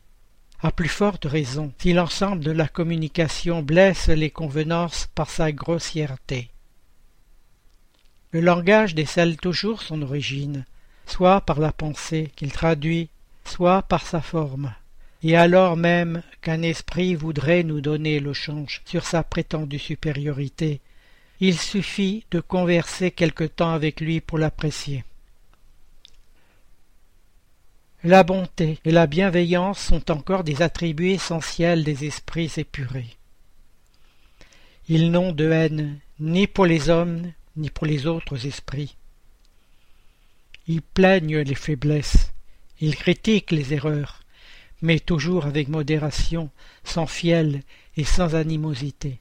[SPEAKER 6] À plus forte raison, si l'ensemble de la communication blesse les convenances par sa grossièreté. Le langage décèle toujours son origine, soit par la pensée qu'il traduit, soit par sa forme. Et alors même qu'un esprit voudrait nous donner le change sur sa prétendue supériorité, il suffit de converser quelque temps avec lui pour l'apprécier. La bonté et la bienveillance sont encore des attributs essentiels des esprits épurés. Ils n'ont de haine ni pour les hommes ni pour les autres esprits. Ils plaignent les faiblesses, ils critiquent les erreurs, mais toujours avec modération, sans fiel et sans animosité.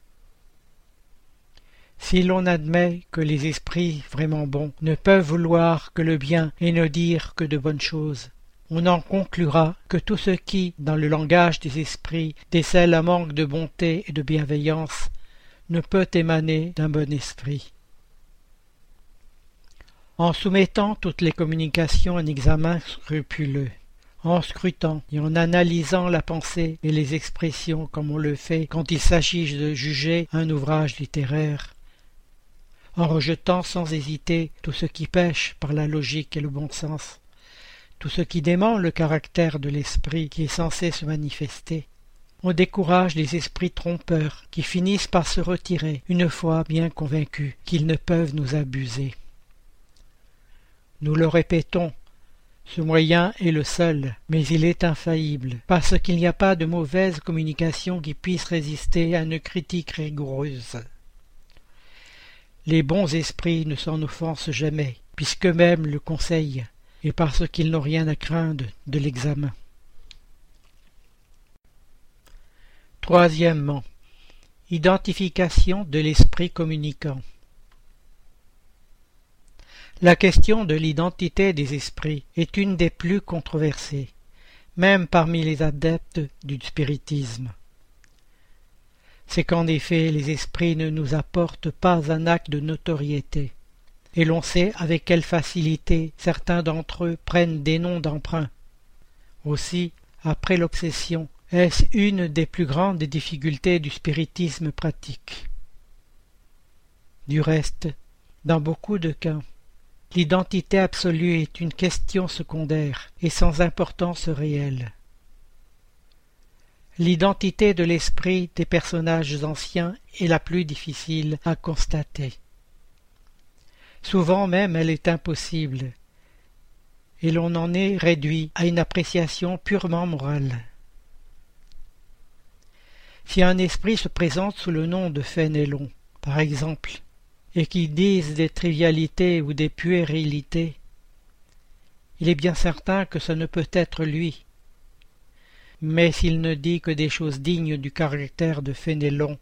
[SPEAKER 6] Si l'on admet que les esprits vraiment bons ne peuvent vouloir que le bien et ne dire que de bonnes choses, on en conclura que tout ce qui, dans le langage des esprits, décèle un manque de bonté et de bienveillance, ne peut émaner d'un bon esprit. En soumettant toutes les communications à un examen scrupuleux, en scrutant et en analysant la pensée et les expressions comme on le fait quand il s'agit de juger un ouvrage littéraire, en rejetant sans hésiter tout ce qui pêche par la logique et le bon sens, tout ce qui dément le caractère de l'esprit qui est censé se manifester, on décourage les esprits trompeurs qui finissent par se retirer une fois bien convaincus qu'ils ne peuvent nous abuser. Nous le répétons, ce moyen est le seul, mais il est infaillible, parce qu'il n'y a pas de mauvaise communication qui puisse résister à une critique rigoureuse. Les bons esprits ne s'en offensent jamais, puisqu'eux-mêmes le conseillent, et parce qu'ils n'ont rien à craindre de l'examen. Troisièmement, identification de l'esprit communicant. La question de l'identité des esprits est une des plus controversées, même parmi les adeptes du spiritisme. C'est qu'en effet les esprits ne nous apportent pas un acte de notoriété, et l'on sait avec quelle facilité certains d'entre eux prennent des noms d'emprunt. Aussi, après l'obsession, est-ce une des plus grandes difficultés du spiritisme pratique? Du reste, dans beaucoup de cas, L'identité absolue est une question secondaire et sans importance réelle. L'identité de l'esprit des personnages anciens est la plus difficile à constater. Souvent même elle est impossible, et l'on en est réduit à une appréciation purement morale. Si un esprit se présente sous le nom de Fénélon, par exemple, et qui disent des trivialités ou des puérilités, il est bien certain que ce ne peut être lui. Mais s'il ne dit que des choses dignes du caractère de Fénélon,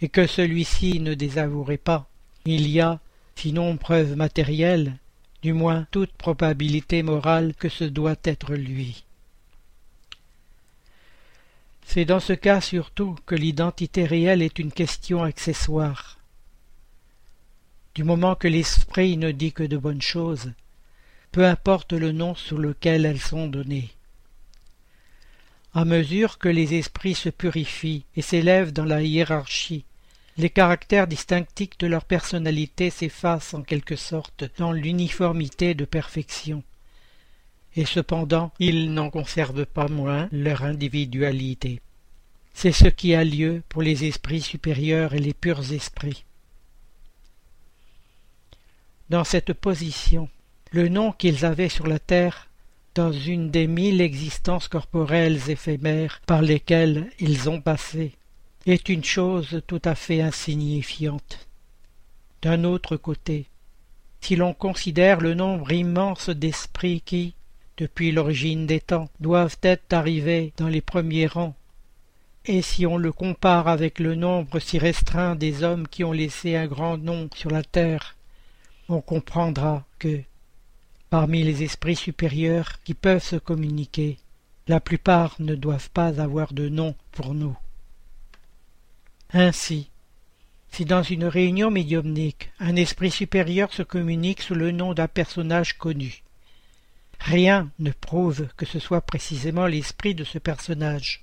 [SPEAKER 6] et que celui-ci ne désavouerait pas, il y a, sinon preuve matérielle, du moins toute probabilité morale que ce doit être lui. C'est dans ce cas surtout que l'identité réelle est une question accessoire du moment que l'esprit ne dit que de bonnes choses, peu importe le nom sous lequel elles sont données. À mesure que les esprits se purifient et s'élèvent dans la hiérarchie, les caractères distinctifs de leur personnalité s'effacent en quelque sorte dans l'uniformité de perfection. Et cependant, ils n'en conservent pas moins leur individualité. C'est ce qui a lieu pour les esprits supérieurs et les purs esprits. Dans cette position, le nom qu'ils avaient sur la terre, dans une des mille existences corporelles éphémères par lesquelles ils ont passé, est une chose tout à fait insignifiante. D'un autre côté, si l'on considère le nombre immense d'esprits qui, depuis l'origine des temps, doivent être arrivés dans les premiers rangs. Et si on le compare avec le nombre si restreint des hommes qui ont laissé un grand nom sur la terre, on comprendra que, parmi les esprits supérieurs qui peuvent se communiquer, la plupart ne doivent pas avoir de nom pour nous. Ainsi, si dans une réunion médiumnique un esprit supérieur se communique sous le nom d'un personnage connu, rien ne prouve que ce soit précisément l'esprit de ce personnage.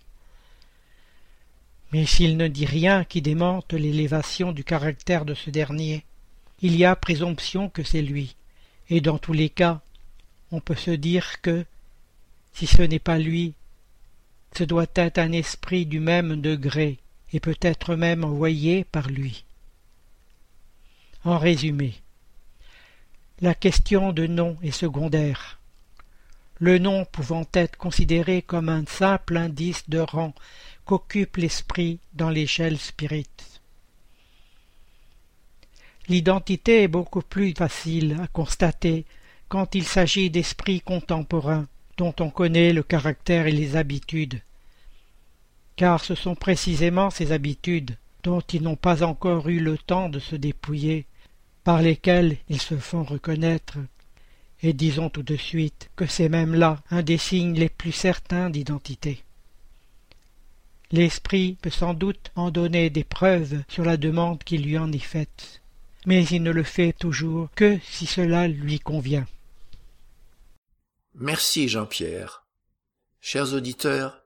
[SPEAKER 6] Mais s'il ne dit rien qui démente l'élévation du caractère de ce dernier, il y a présomption que c'est lui, et dans tous les cas, on peut se dire que, si ce n'est pas lui, ce doit être un esprit du même degré, et peut-être même envoyé par lui. En résumé, la question de nom est secondaire. Le nom pouvant être considéré comme un simple indice de rang qu'occupe l'esprit dans l'échelle spirite. L'identité est beaucoup plus facile à constater quand il s'agit d'esprits contemporains dont on connaît le caractère et les habitudes. Car ce sont précisément ces habitudes dont ils n'ont pas encore eu le temps de se dépouiller, par lesquelles ils se font reconnaître. Et disons tout de suite que c'est même là un des signes les plus certains d'identité. L'esprit peut sans doute en donner des preuves sur la demande qui lui en est faite, mais il ne le fait toujours que si cela lui convient.
[SPEAKER 1] Merci Jean-Pierre. Chers auditeurs,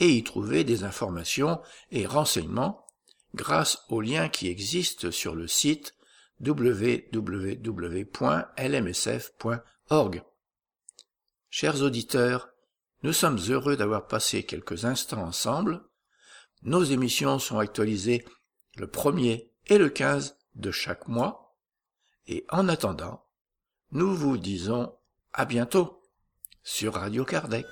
[SPEAKER 1] et y trouver des informations et renseignements grâce aux liens qui existent sur le site www.lmsf.org. Chers auditeurs, nous sommes heureux d'avoir passé quelques instants ensemble. Nos émissions sont actualisées le 1er et le 15 de chaque mois. Et en attendant, nous vous disons à bientôt sur Radio Kardec.